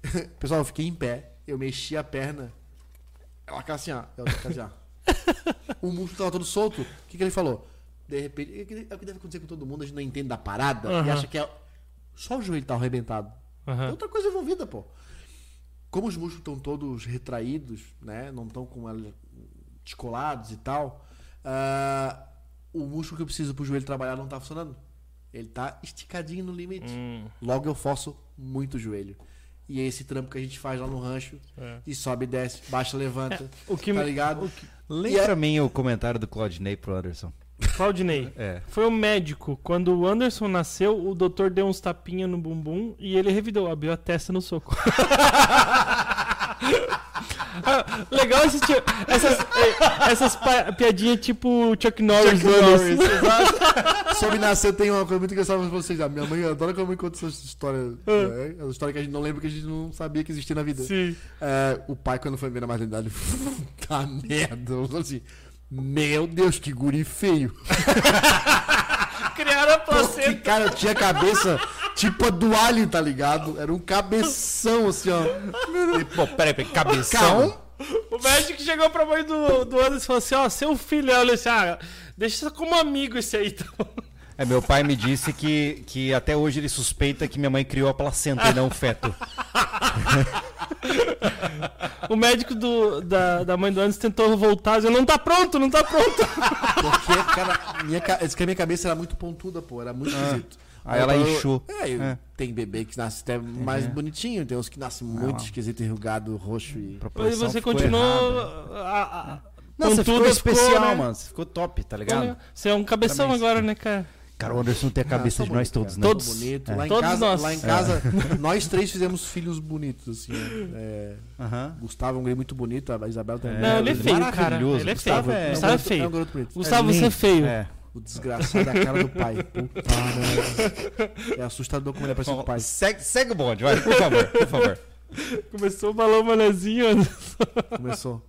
Pessoal, eu fiquei em pé. Eu mexi a perna. Ela ficava assim. Ela ficava assim, ó. O músculo tava todo solto. O que, que ele falou? De repente, é o que é o que deve acontecer com todo mundo, a gente não entende da parada e Aham. acha que é. Só o joelho tá arrebentado. É Aham. outra coisa envolvida, pô. Como os músculos estão todos retraídos, né? Não estão com descolados e tal. ah, o músculo que eu preciso pro joelho trabalhar não tá funcionando. Ele tá esticadinho no limite. Hum, Logo eu forço muito o joelho. E é esse trampo que a gente faz lá no rancho. é. E sobe e desce, baixa, levanta. O que tá me... ligado? o que- E é- pra mim o comentário do Claudinei pro Anderson. Claudinei. É. Foi o médico. Quando o Anderson nasceu, o doutor deu uns tapinhas no bumbum e ele revidou, abriu a testa no soco. Ah, Legal esse essas, eh, essas piadinhas tipo Chuck Norris. Chuck. Norris, exato. Sobre nascer, tem uma coisa muito engraçada pra vocês. A minha mãe adora quando me conta essas histórias. Né? As histórias que a gente não lembra, que a gente não sabia que existia na vida. Sim. É, o pai, quando foi ver na maternidade, tá merda. Assim, meu Deus, que guri feio. Criaram a Porque, placenta. cara, eu tinha cabeça tipo a do Alien, tá ligado? Era um cabeção, assim, ó. E, pô, peraí, peraí, cabeção. Calma. O médico chegou pra mãe do, do Anderson e falou assim: Ó, seu filho. Ela disse: Ah, deixa só como amigo esse aí. Então. É, meu pai me disse que, que até hoje ele suspeita que minha mãe criou a placenta e não o feto. O médico do, da, da mãe do Anderson tentou voltar, dizendo: Não tá pronto, não tá pronto. Porque, cara, minha, esse que a minha cabeça era muito pontuda, pô. Era muito esquisito. Aí ela inchou. É, É. tem bebê que nasce até mais bonitinho, tem uns que nascem muito esquisito, enrugado, roxo e. E você ficou continuou. errada. A, a, Não, você ficou especial, né? mano. Você ficou top, tá ligado? Você é um cabeção Também. agora, né, cara? Cara, o Anderson tem a cabeça Ah, de nós todos, cara. né? Todos. Bonito. É. Lá em Todos casa, nós. lá em casa nós três fizemos filhos bonitos, assim. É, Aham. Gustavo é um guri muito bonito, a Isabela também. Não, ele é feio, cara. maravilhoso. Ele é feio. Gustavo é- Gustavo é um garoto- feio. É um garoto bonito. Gustavo, É você é feio. É. O desgraçado da cara do pai. Puta merda. É assustador como ele é parecido com o pai. Segue, segue o bonde, vai, por favor, por favor. Começou o balão manezinho. Anderson. Começou.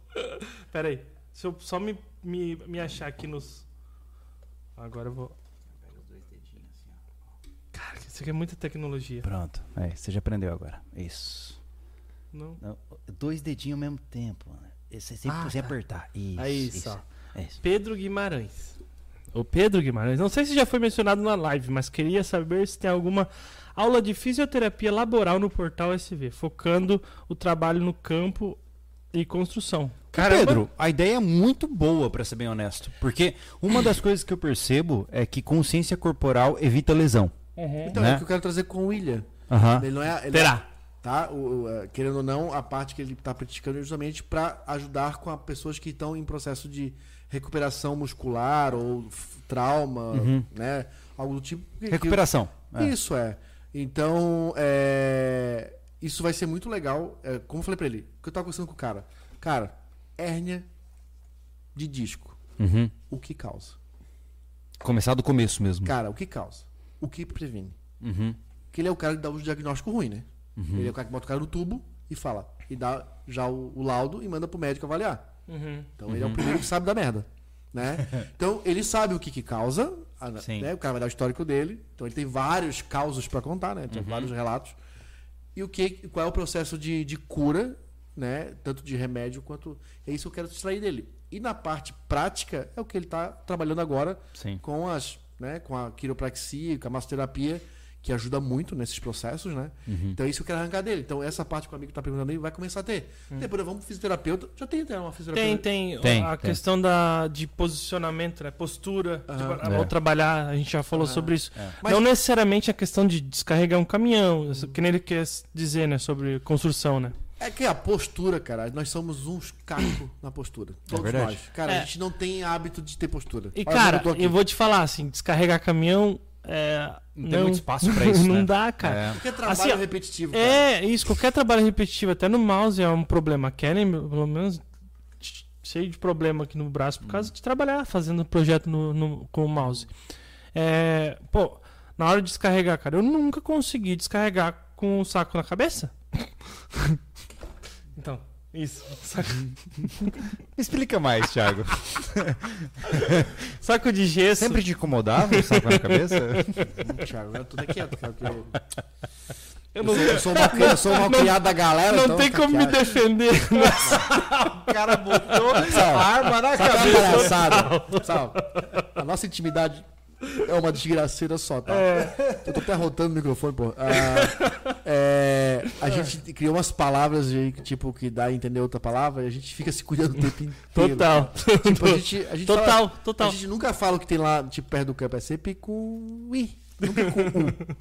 Pera aí. Deixa eu só me, me, me achar aqui nos. Agora eu vou. Cara, isso aqui é muita tecnologia. Pronto, é, você já aprendeu agora. Isso. Não. Não, dois dedinhos ao mesmo tempo. Né? Você sempre Ah, tá. apertar. Isso. É isso, ó. É isso. Pedro Guimarães. O Pedro Guimarães. Não sei se já foi mencionado na live, mas queria saber se tem alguma aula de fisioterapia laboral no portal SV, focando o trabalho no campo e construção. Caramba. Pedro, a ideia é muito boa, pra ser bem honesto. Porque uma das coisas que eu percebo é que consciência corporal evita lesão. Então, Né? é o que eu quero trazer com o William. Aham. Ele não é. Ele Terá. Tá? O, o, é, querendo ou não, a parte que ele está praticando é justamente para ajudar com as pessoas que estão em processo de recuperação muscular ou trauma, Uhum. né? Algo do tipo. Que- que- Recuperação. É. Isso é. Então, é, isso vai ser muito legal. É, como eu falei pra ele, que eu tava conversando com o cara. Cara, hérnia de disco. Uhum. O que causa? Começar do começo mesmo. Cara, o que causa? O que previne? Uhum. Porque ele é o cara que dá o diagnóstico ruim, né? Ele é o cara que bota o cara no tubo e fala. E dá já o, o laudo e manda pro médico avaliar. Uhum. Então ele é o primeiro que sabe da merda. Né? Então ele sabe o que, que causa. a- né? O cara vai dar o histórico dele. Então ele tem vários causos para contar, né? Tem vários relatos. E o que, qual é o processo de, de cura, né? Tanto de remédio quanto. É isso que eu quero extrair dele. E na parte prática é o que ele está trabalhando agora Sim. com as, né, com a quiropraxia, com a massoterapia, que ajuda muito nesses processos, né? Então é isso que eu quero arrancar dele. Então essa parte que o amigo está perguntando aí vai começar a ter. Depois vamos pro fisioterapeuta. Já tem até uma fisioterapeuta. Tem, tem, Tem, a tem. questão da, de posicionamento, né? Postura, Aham. tipo, É. ao trabalhar, a gente já falou sobre isso. Mas- Não necessariamente a questão de descarregar um caminhão, isso que nem ele quer dizer, né? Sobre construção, né? É que a postura, cara, nós somos uns cacos na postura. Todos verdade. nós. Cara, É. a gente não tem hábito de ter postura. E, Olha cara, eu eu vou te falar, assim, descarregar caminhão. É, Não tem muito espaço pra isso, não né? dá, cara. É. Porque trabalho assim, ó, repetitivo, cara. É, isso, qualquer trabalho repetitivo, até no mouse é um problema. A Kelly, pelo menos, cheio de problema aqui no braço por causa de trabalhar fazendo projeto no, no- com o mouse. É, pô, na hora de descarregar, cara, eu nunca consegui descarregar com o saco na cabeça. isso. Saco, Explica mais, Thiago. saco de gesso. Sempre te incomodava o saco na cabeça? Hum, Thiago, eu tô quieto, cara. Porque eu, eu não, sou, eu sou mal, eu sou mal criado da galera. não então tem tá como me defender. o cara botou Sabe? arma na Sabe cabeça. Sabe? A nossa intimidade é uma desgraceira só, tá? É. Eu tô até rotando o microfone, pô. Ah, é, a gente criou umas palavras que, tipo, que dá a entender outra palavra e a gente fica se cuidando o tempo inteiro. Total. Tipo, a gente, a gente Total, fala- total. A gente nunca fala o que tem lá, tipo, perto do campo. É sempre com i. Nunca com u.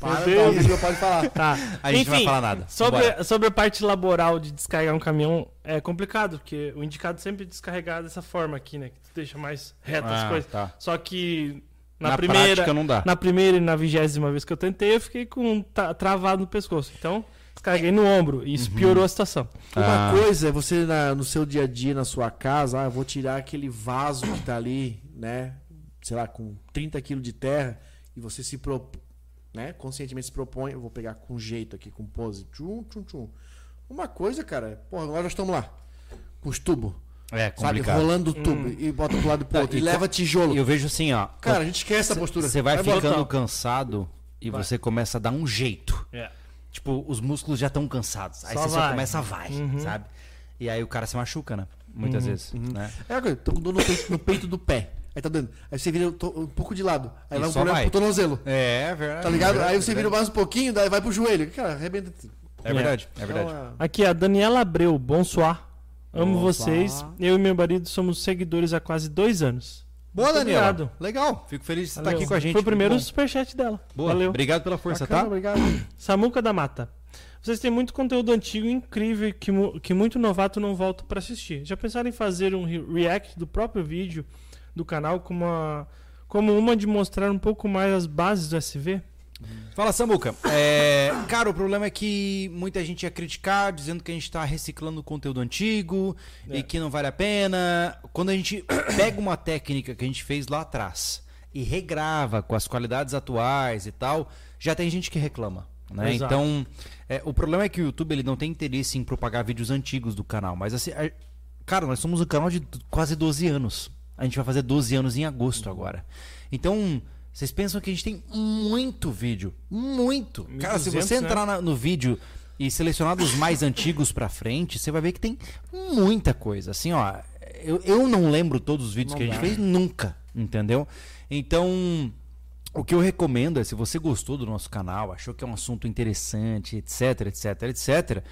Para, Deus. alguém não pode falar. Tá. A gente Enfim, não vai falar nada. Sobre, Vambora. sobre a parte laboral de descarregar um caminhão, é complicado, porque o indicado sempre é descarregar dessa forma aqui, né? Que tu deixa mais retas as Ah, coisas. tá. Só que na, Na primeira. prática não dá. Na primeira e na vigésima vez que eu tentei, eu fiquei com um ta- travado no pescoço. Então, descarreguei no ombro. E isso piorou a situação. Uma Ah. coisa é você na- no seu dia a dia, na sua casa, ah, eu vou tirar aquele vaso que tá ali, né? Sei lá, com 30 quilos de terra, e você se pro, né? conscientemente se propõe, eu vou pegar com jeito aqui, com pose. Tchum, tchum, tchum. Uma coisa, cara, porra, agora nós estamos lá. Com os tubos, É sabe? complicado. Rolando o tubo e bota pro lado e pro outro. E, e leva tijolo. E eu vejo assim, ó. Cara, a gente esquece essa postura. Você vai embora. ficando cansado e Vai. você começa a dar um jeito. É. Tipo, os músculos já estão cansados. Aí Só você só vai. começa a vai, sabe? E aí o cara se machuca, né? Muitas vezes. Né? É, tô com dor no peito, no peito do pé. Aí tá dando. Aí você vira um pouco de lado. Aí E vai um problema vai. pro tornozelo. É, é verdade. Tá ligado? é verdade, Aí você é vira verdade. mais um pouquinho, daí vai pro joelho. Cara, arrebenta. É verdade, é verdade. Então, Aqui, a Daniela Abreu, bonsoir. Amo Bonsoir. vocês. Eu e meu marido somos seguidores há quase dois anos. Boa, Muito Daniela. obrigado. Legal. Fico feliz de você estar Valeu. aqui com a gente. Foi o primeiro superchat dela. Boa. Valeu. Obrigado pela força, bacana, tá? obrigado. Samuca da Mata. Vocês têm muito conteúdo antigo incrível que, que muito novato não volta pra assistir. Já pensaram em fazer um re- react do próprio vídeo do canal como uma, como uma de mostrar um pouco mais as bases do SV? Fala, Samuca. É, cara, o problema é que muita gente ia criticar, dizendo que a gente tá reciclando conteúdo antigo É. e que não vale a pena. Quando a gente pega uma técnica que a gente fez lá atrás e regrava com as qualidades atuais e tal, já tem gente que reclama. Né? Então, é, o problema é que o YouTube ele não tem interesse em propagar vídeos antigos do canal. Mas assim, cara, nós somos um canal de quase 12 anos. A gente vai fazer 12 anos em agosto agora. Então, vocês pensam que a gente tem muito vídeo. Muito. Cara, se 1200, você né? entrar na- no vídeo e selecionar dos mais antigos pra frente, você vai ver que tem muita coisa. Assim, ó, eu, eu não lembro todos os vídeos Não que a gente dá. fez nunca, entendeu? Então, o que eu recomendo é, se você gostou do nosso canal, achou que é um assunto interessante, etc, etc, etc,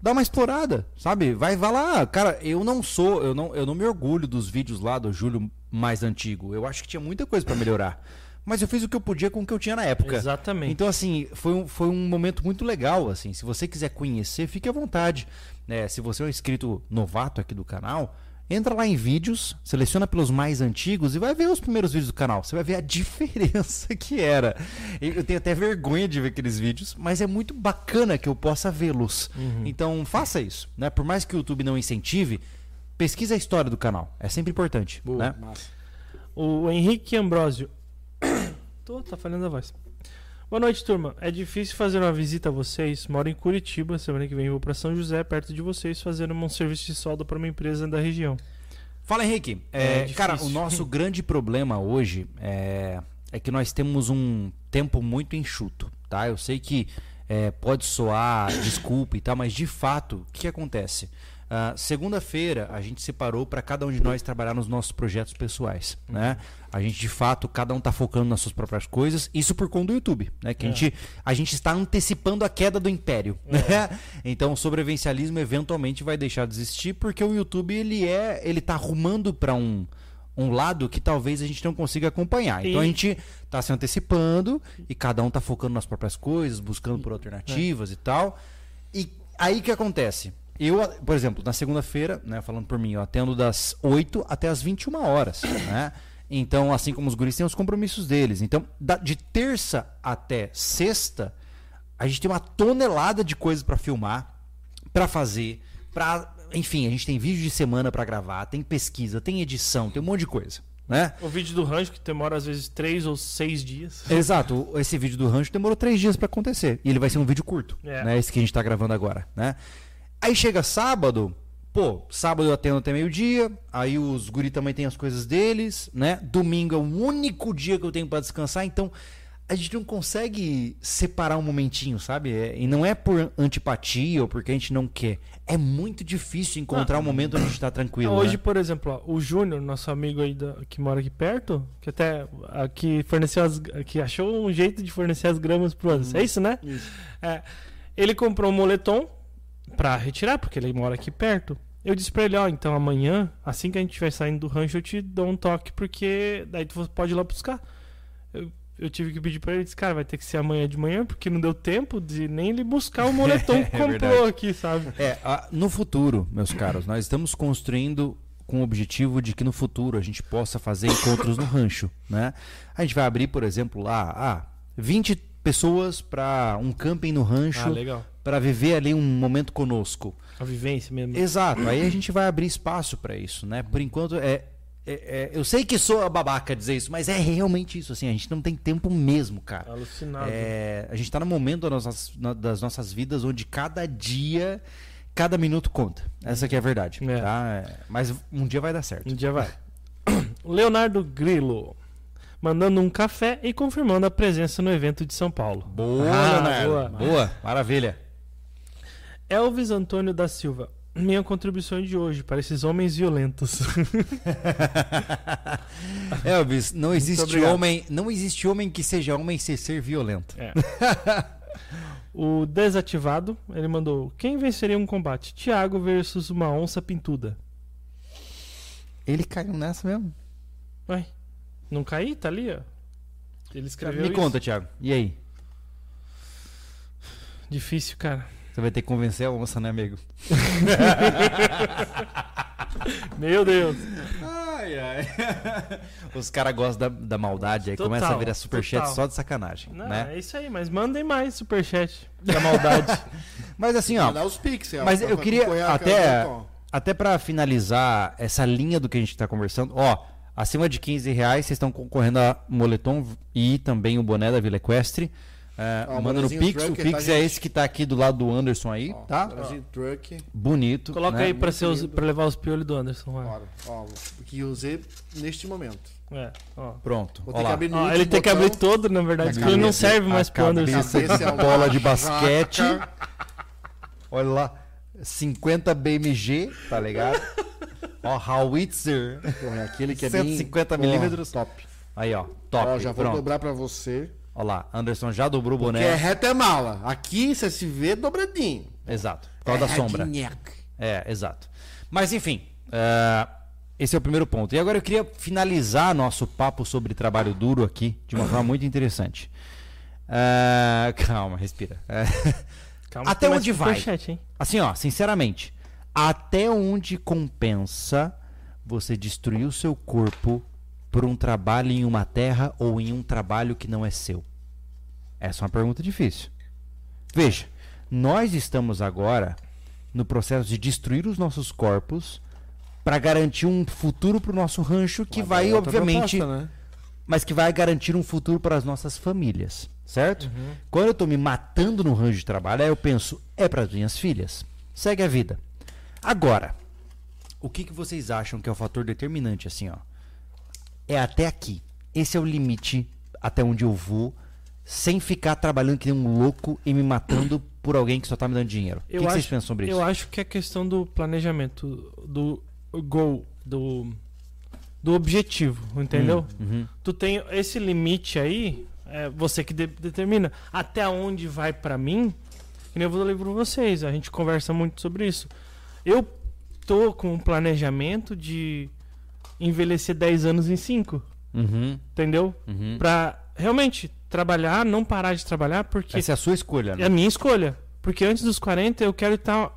dá uma explorada, sabe? Vai, vai lá. Cara, eu não sou, eu não, eu não me orgulho dos vídeos lá do Júlio mais antigo. Eu acho que tinha muita coisa pra melhorar. Mas eu fiz o que eu podia com o que eu tinha na época. Exatamente. Então, assim, foi um, foi um momento muito legal, assim. Se você quiser conhecer, fique à vontade. né? se você é um inscrito novato aqui do canal, Entra lá em vídeos, seleciona pelos mais antigos e vai ver os primeiros vídeos do canal. Você vai ver a diferença que era. Eu tenho até vergonha de ver aqueles vídeos, mas é muito bacana que eu possa vê-los. Uhum. Então faça isso, né? Por mais que o YouTube não incentive, pesquisa a história do canal. É sempre importante, Boa, né? massa. O Henrique Ambrosio. Tô, tá falhando a voz. Boa noite, turma. É difícil fazer uma visita a vocês. Moro em Curitiba. Semana que vem vou pra São José, perto de vocês, fazer um serviço de solda para uma empresa da região. Fala, Henrique. É É, cara, o nosso grande problema hoje é, é que nós temos um tempo muito enxuto, tá? Eu sei que é, pode soar desculpa e tal, mas de fato, o que, que acontece? Ah, Segunda-feira a gente separou para cada um de nós trabalhar nos nossos projetos pessoais, né? A gente de fato cada um tá focando nas suas próprias coisas, isso por conta do YouTube, né? Que a, É. gente, a gente está antecipando a queda do império, né? Então o sobrevivencialismo eventualmente vai deixar de existir porque o YouTube ele é, ele tá arrumando para um um lado que talvez a gente não consiga acompanhar. Então E- a gente tá se antecipando e cada um tá focando nas próprias coisas, buscando por alternativas e tal. E aí o que acontece? Eu, por exemplo, na segunda-feira, né, falando por mim, eu atendo das 8 até as 21 horas, né? Então, assim como os guris têm os compromissos deles. Então, da- de terça até sexta, a gente tem uma tonelada de coisas pra filmar, pra fazer, pra, enfim, a gente tem vídeo de semana pra gravar, tem pesquisa, tem edição, tem um monte de coisa, né? O vídeo do rancho, que demora às vezes três ou seis dias. Exato, esse vídeo do rancho demorou três dias pra acontecer. E ele vai ser um vídeo curto, É. né? Esse que a gente tá gravando agora, né? Aí chega sábado, pô, sábado eu atendo até meio-dia, aí os guri também tem as coisas deles, né? Domingo é o único dia que eu tenho pra descansar, então a gente não consegue separar um momentinho, sabe? É- e não é por antipatia ou porque a gente não quer. É muito difícil encontrar um momento onde a gente tá tranquilo. Hoje, né? por exemplo, ó, o Júnior, nosso amigo aí da- que mora aqui perto, que até aqui forneceu as, que achou um jeito de fornecer as gramas pro Anderson. É isso, né? Isso. É, ele comprou um moletom pra retirar, porque ele mora aqui perto. Eu disse pra ele, ó, então amanhã, assim que a gente estiver saindo do rancho, eu te dou um toque, porque daí tu pode ir lá buscar. Eu, eu tive que pedir pra ele, disse, cara, vai ter que ser amanhã de manhã, porque não deu tempo de nem ele buscar o moletom que É comprou verdade. aqui, sabe? É, a- no futuro, meus caros, nós estamos construindo com o objetivo de que no futuro a gente possa fazer encontros no rancho, né? A gente vai abrir, por exemplo, lá, ah, 20 pessoas para um camping no rancho Ah, legal. Para viver ali um momento conosco. A vivência mesmo. Exato. Aí a gente vai abrir espaço para isso, né? Por enquanto é, é- é- eu sei que sou babaca dizer isso, mas é realmente isso assim, a gente não tem tempo mesmo, cara. Alucinado. É, a gente está no momento das nossas, das nossas vidas onde cada dia, cada minuto conta. Essa que é a verdade. É. tá? É, mas um dia vai dar certo. Um dia vai. Leonardo Grillo. Mandando um café e confirmando a presença no evento de São Paulo. Boa, Ah, Leonardo. boa. Boa. Maravilha. Elvis Antônio da Silva. Minha contribuição de hoje para esses homens violentos. Elvis, não existe homem, não existe homem que seja homem sem ser violento. É. o desativado, ele mandou: Quem venceria um combate? Thiago versus uma onça pintuda. Ele caiu nessa mesmo. Ué, não caí? Tá ali, ó. Ele escreveu Me isso. conta, Thiago. E aí? Difícil, cara. Você vai ter que convencer a onça, né, amigo? Meu Deus. Ai, ai. Os caras gostam da, da maldade, aí Total, começa a virar superchat total. só de sacanagem, Não, né? é isso aí, mas mandem mais superchat da maldade. Mas assim, ó, Mandar os pixels. Mas pra- eu queria até-. Até pra finalizar essa linha do que a gente tá conversando, ó, acima de 15 reais vocês estão concorrendo a moletom e também o boné da Vila Equestre. É, manda no Pix, o Pix tá, é gente? esse que tá aqui do lado do Anderson aí, Ó, tá? Truck. Bonito. Coloca né? aí pra, ser os- pra levar os piolhos do Anderson. Ó. Bora. Ó, que eu usei neste momento. É, ó. Pronto. Vou ó ter que lá. abrir no Ó, último ele tem que botão. abrir todo, na verdade, porque ele não serve mais pro Anderson. é uma bola de basquete. Olha lá. 50 BMG, tá ligado? ó, Howitzer. Porra, é aquele que é bem... 150 Porra, milímetros. Top. Aí, ó. Top. Ó, já vou Pronto. dobrar pra você. Ó lá. Anderson já dobrou o Porque boné. é reto é mala. Aqui você se vê dobradinho. Exato. Por causa da É sombra. redneck. É, exato. Mas enfim, é, esse é o primeiro ponto. E agora eu queria finalizar nosso papo sobre trabalho duro aqui de uma forma muito interessante. É, calma, respira. É, Calma, Até onde vai? hein? assim, ó, sinceramente, até onde compensa você destruir o seu corpo por um trabalho em uma terra ou em um trabalho que não é seu? Essa é uma pergunta difícil. Veja, nós estamos agora no processo de destruir os nossos corpos para garantir um futuro para o nosso rancho que Mas vai, obviamente, proposta, né? mas que vai garantir um futuro para as nossas famílias, certo? Quando eu estou me matando no rancho de trabalho, aí eu penso, é para as minhas filhas. Segue a vida. Agora, o que, que vocês acham que é o fator determinante, assim, ó? É até aqui. Esse é o limite até onde eu vou, sem ficar trabalhando que nem um louco e me matando por alguém que só tá me dando dinheiro. O que, que vocês pensam sobre isso? Eu acho que é questão do planejamento, do goal, do, do objetivo, entendeu? Uhum. Tu tem esse limite aí, é você que de- determina até onde vai pra mim. Que nem eu vou ler pra vocês, a gente conversa muito sobre isso. Eu tô com um planejamento de envelhecer 10 anos em 5, Uhum. entendeu? Uhum. Pra realmente trabalhar, não parar de trabalhar, porque Essa é a sua escolha, é né? a minha escolha. Porque antes dos 40 eu quero estar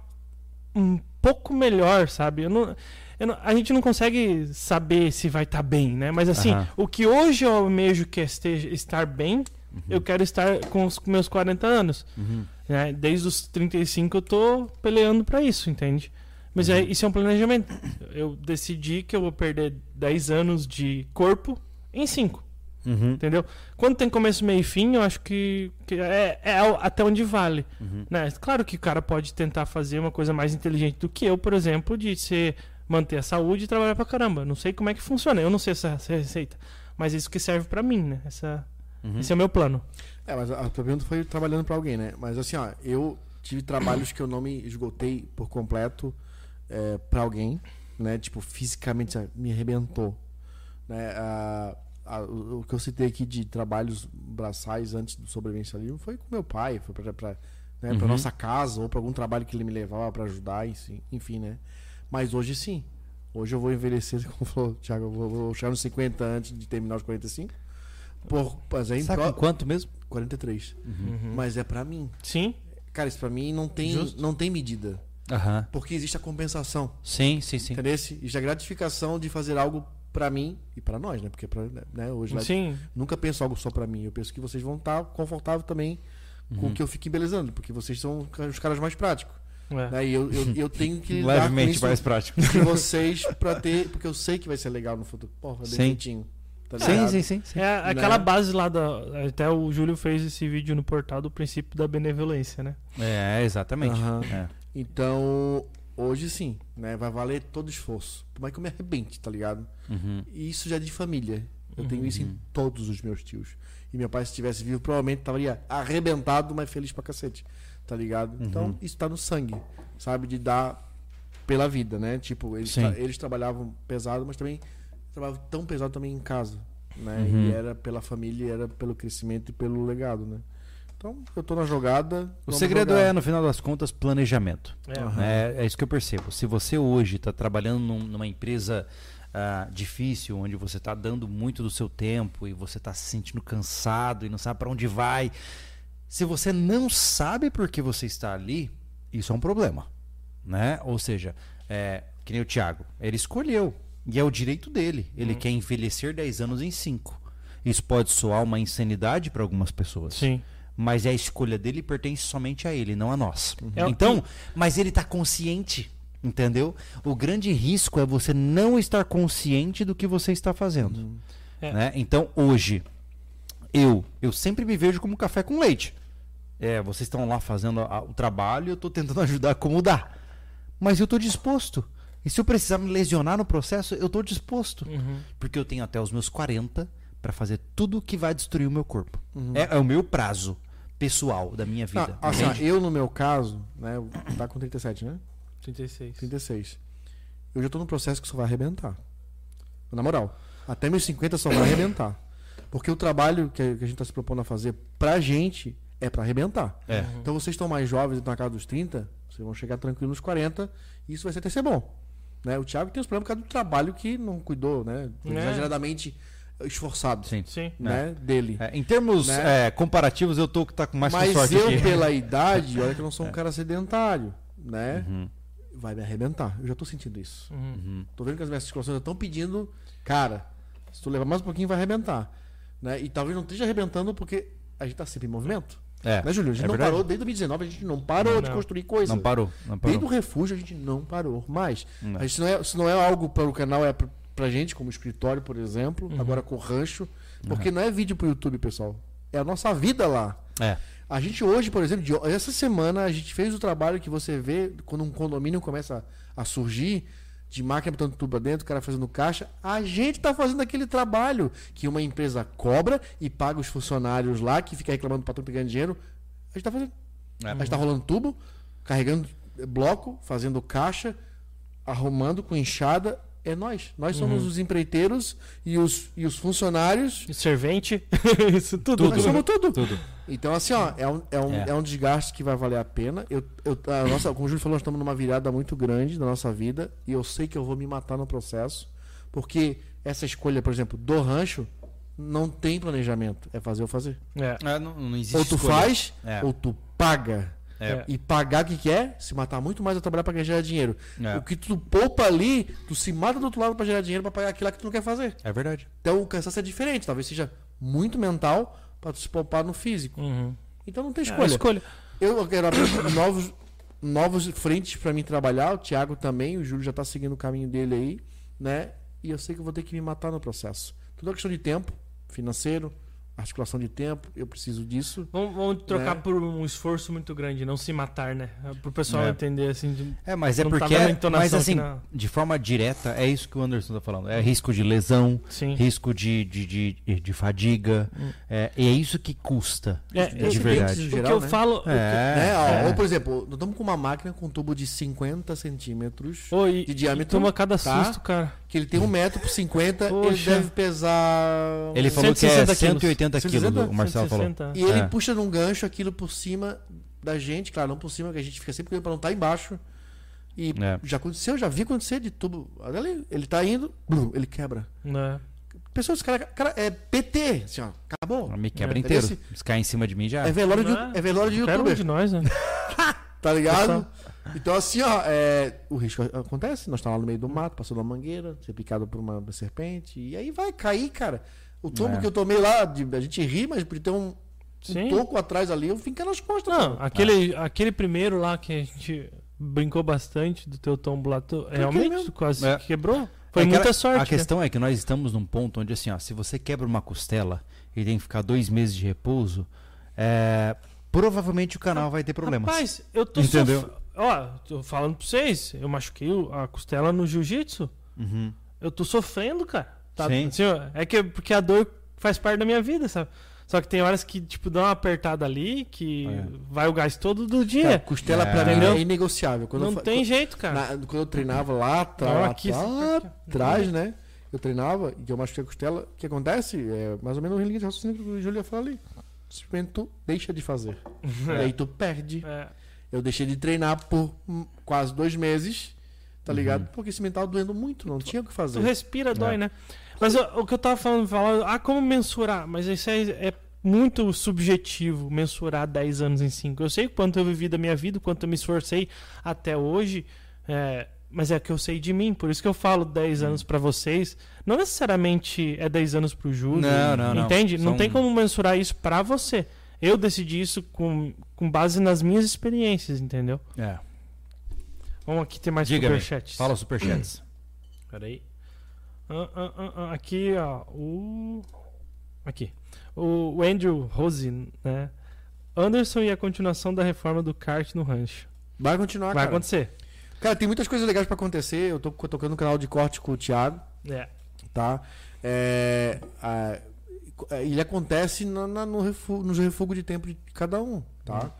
um pouco melhor, sabe? Eu não, eu não- a gente não consegue saber se vai estar bem, né? Mas assim, Aham. o que hoje eu almejo que esteja, estar bem, eu quero estar com os meus 40 anos. Uhum. Né? Desde os 35 eu tô peleando pra isso, entende? Mas é, isso é um planejamento. Eu decidi que eu vou perder 10 anos de corpo em 5. Uhum. Entendeu? Quando tem começo, meio e fim, eu acho que, que é, é até onde vale. Uhum. Né? Claro que o cara pode tentar fazer uma coisa mais inteligente do que eu, por exemplo, de ser, manter a saúde e trabalhar pra caramba. Não sei como é que funciona, eu não sei essa, essa receita. Mas isso que serve pra mim, né? Essa, Uhum. Esse é o meu plano. É, mas a tua pergunta foi trabalhando pra alguém, né? Mas assim, ó, eu tive trabalhos que eu não me esgotei por completo é, para alguém, né? Tipo, fisicamente sabe, me arrebentou. Né? A- a- o que eu citei aqui de trabalhos braçais antes do sobrevivência livre foi com meu pai, foi pra, pra, né, pra Uhum. nossa casa ou pra algum trabalho que ele me levava pra ajudar, enfim, enfim, né? Mas hoje sim. Hoje eu vou envelhecer, como falou, Thiago, eu vou, vou chegar nos 50 antes de terminar os 45. Por, mas é Sabe com quanto mesmo? 43. Uhum. Mas é pra mim. Sim, Cara, isso pra mim não tem, Justo. não tem medida. Aham. Porque existe a compensação. Sim, sim, sim. Entendeu? Existe a gratificação de fazer algo pra mim e pra nós, né? Porque pra, né, hoje lá, sim. nunca penso algo só pra mim. Eu penso que vocês vão estar confortáveis também com Uhum. o que eu fico embelezando. Porque vocês são os caras mais práticos. É. Né? E eu, eu, eu tenho que com Levemente mais prático. de vocês pra ter... Porque eu sei que vai ser legal no futuro. Porra, Sim. dentinho. Tá Sim, sim, sim, sim. É aquela Né? base lá da. Até o Júlio fez esse vídeo no portal do princípio da benevolência, né? É, exatamente. Aham. É. Então, hoje sim, né? Vai valer todo o esforço. Por mais que eu me arrebente, tá ligado? Uhum. E isso já é de família. Eu tenho isso Uhum. em todos os meus tios. E meu pai, se estivesse vivo, provavelmente estaria arrebentado, mas feliz pra cacete. Tá ligado? Uhum. Então, isso tá no sangue, sabe? De dar pela vida, né? Tipo, eles, tra- eles trabalhavam pesado, mas também trabalhavam tão pesado também em casa, né? Uhum. E era pela família, era pelo crescimento e pelo legado, né? Então, eu tô na jogada. O segredo jogar. é, no final das contas, planejamento. É. Aham. É, é isso que eu percebo. Se você hoje está trabalhando num- numa empresa ah, difícil, onde você está dando muito do seu tempo e você está se sentindo cansado e não sabe para onde vai, se você não sabe por que você está ali, isso é um problema, né? Ou seja, é, que nem o Thiago, ele escolheu e é o direito dele. Ele quer envelhecer 10 anos em 5. Isso pode soar uma insanidade para algumas pessoas Sim. Mas é a escolha dele e pertence somente a ele, não a nós. É o- Então, mas ele está consciente, entendeu? O grande risco é você não estar consciente do que você está fazendo. É. né? Então, hoje, eu, eu sempre me vejo como café com leite. É, vocês estão lá fazendo a- o trabalho, eu estou tentando ajudar como dá. Mas eu estou disposto. E se eu precisar me lesionar no processo, eu estou disposto. Uhum. Porque eu tenho até os meus 40 para fazer tudo que vai destruir o meu corpo. Uhum. É, é o meu prazo pessoal da minha vida. Ah, assim, eu no meu caso, né? Tá com 37, né? 36. 36. Eu já tô num processo que só vai arrebentar. Na moral, até meus 50 só vai arrebentar. Porque o trabalho que a gente tá se propondo a fazer pra gente é pra arrebentar. É. Uhum. Então vocês estão mais jovens, estão na casa dos 30, vocês vão chegar tranquilo nos 40, e isso vai ser até ser bom. Né? O Thiago tem os problemas por causa do trabalho que não cuidou, né? É. Exageradamente esforçado. Sim. Sim. Né? Dele. É, em termos Né? é, comparativos, eu tô que tá com mais com Mas sorte eu, aqui. pela idade, olha que eu não sou um cara sedentário, né? Uhum. vai me arrebentar. Eu já tô sentindo isso. Uhum. Uhum. Tô vendo que as minhas articulações estão pedindo, cara, se tu levar mais um pouquinho vai arrebentar. Né? E talvez não esteja arrebentando porque a gente tá sempre em movimento. É, né, Júlio? A gente é não verdade. parou desde 2019, a gente não parou de Não. construir coisas. Não parou, não Desde parou. o refúgio a gente não parou mais. Não. A gente não é, se não é algo para o canal, é pra, gente, como escritório, por exemplo, Uhum. agora com o rancho. Porque não é vídeo pro YouTube, pessoal. É a nossa vida lá. É. A gente hoje, por exemplo, de- essa semana a gente fez o trabalho que você vê quando um condomínio começa a, a surgir, de máquina botando tudo pra dentro, o cara fazendo caixa. A gente tá fazendo aquele trabalho que uma empresa cobra e paga os funcionários lá, que fica reclamando do patrão pegando dinheiro. A gente tá fazendo. É. A gente tá rolando tubo, carregando bloco, fazendo caixa, arrumando com enxada. É nós. Nós somos os empreiteiros e os, e os funcionários. E servente, isso tudo. Nós somos tudo. Tudo. Então, assim, ó, é um, é um, É. é. um desgaste que vai valer a pena. Eu, eu, a nossa, como o Júlio falou, nós estamos numa virada muito grande da nossa vida e eu sei que eu vou me matar no processo, porque essa escolha, por exemplo, do rancho, não tem planejamento. É fazer ou fazer. É. É, não, não existe Ou tu escolha. faz, É. ou tu paga. É. E pagar o que, que é? Se matar muito mais a trabalhar para ganhar dinheiro. É. O que tu poupa ali, tu se mata do outro lado para gerar dinheiro para pagar aquilo que tu não quer fazer. É verdade. Então o cansaço é diferente. Talvez seja muito mental para tu se poupar no físico. Uhum. Então não tem É, escolha. escolha. Eu quero abrir novos, novos frentes para mim trabalhar. O Thiago também, o Júlio já tá seguindo o caminho dele aí, né? E eu sei que eu vou ter que me matar no processo. Tudo é questão de tempo, financeiro, articulação de tempo. Eu preciso disso. Vamos, vamos trocar Né? por um esforço muito grande, não se matar, né? Pro pessoal É. entender assim. de- É, mas é Não tá porque. é- entonação mas assim, aqui na- de forma direta, é isso que o Anderson tá falando. É risco de lesão, Sim. risco de, de, de, de fadiga. É, e é isso que custa. É, de esse- verdade. no O geral, que eu né? falo. o que- É, né? Ó, é. Ou, por exemplo, nós estamos com uma máquina com um tubo de 50 centímetros, Ô, e, de diâmetro, e toma cada tá? susto, cara. Que ele tem um metro por 50, ele deve pesar... Ele falou que é 160 quilos. 180 quilos, 160? o Marcelo falou. 160. E ele É. puxa num gancho aquilo por cima da gente, claro, não por cima, que a gente fica sempre cuidando pra não estar embaixo. E É. já aconteceu, já vi acontecer de tubo. Olha ali, ele tá indo, blum, ele quebra. Né? Pessoas, cara, cara, é PT, assim, ó, acabou. Me quebra É. inteiro. Esse- Se cair em cima de mim já. É velório de, Não é velório de Qualquer um youtuber, de nós, né? tá ligado? Então, assim, ó, é, o risco acontece, nós estamos lá no meio do mato, passou uma mangueira, ser picado por uma serpente, e aí vai cair, cara. O tombo É. que eu tomei lá, de- a gente ri, mas por ter um, um toco atrás ali, eu fiquei nas costas. Não, cara. aquele, aquele primeiro lá que a gente brincou bastante do teu tombo lá, tu, realmente quase É. quebrou. Foi É muita sorte. A né? questão é que nós estamos num ponto onde, assim, ó, se você quebra uma costela e tem que ficar dois meses de repouso, é, provavelmente o canal vai ter problemas. Rapaz, eu tô Entendeu? sof- Ó, tô falando pra vocês, eu machuquei a costela no jiu-jitsu. Uhum. Eu tô sofrendo, cara. Tá, Sim. assim, é que porque a dor faz parte da minha vida, sabe? Só que tem horas que, tipo, dá uma apertada ali, que É. vai o gás todo do Cara, dia. costela É. pra mim é inegociável. Quando não eu, tem jeito, cara. Na- quando eu treinava lá, atrás, né? Eu treinava e eu machuquei a costela. O que acontece? É mais ou menos o linha de raciocínio que o Júlio ia falar ali. Simplesmente tu deixa de fazer. E aí tu perde. É. Eu deixei de treinar por quase dois meses, tá Uhum. ligado? Porque esse mental doendo muito, não tinha o que Tu fazer. respira, dói, É. né? Mas ó, o que eu tava falando, falando, ah, como mensurar? Mas isso é, é muito subjetivo, mensurar 10 anos em 5. Eu sei quanto eu vivi da minha vida, quanto eu me esforcei até hoje, é, mas é que eu sei de mim, por isso que eu falo 10 anos pra vocês. Não necessariamente é 10 anos pro Júlio, Não, não, não. entende? Não tem como mensurar isso pra você. Eu decidi isso com, com base nas minhas experiências, entendeu? É. Vamos aqui ter mais Diga-me, superchats. Fala superchats. Peraí. Ah, ah, ah, aqui, ó. O. Aqui. O, o Andrew Rose, né? Anderson e a continuação da reforma do kart no rancho. Vai continuar, Vai cara. acontecer. Cara, tem muitas coisas legais pra acontecer. Eu tô tocando no canal de corte com o Thiago. É. tá? É, a- ele acontece na, na- no refu- nos refugos de tempo de cada um, tá?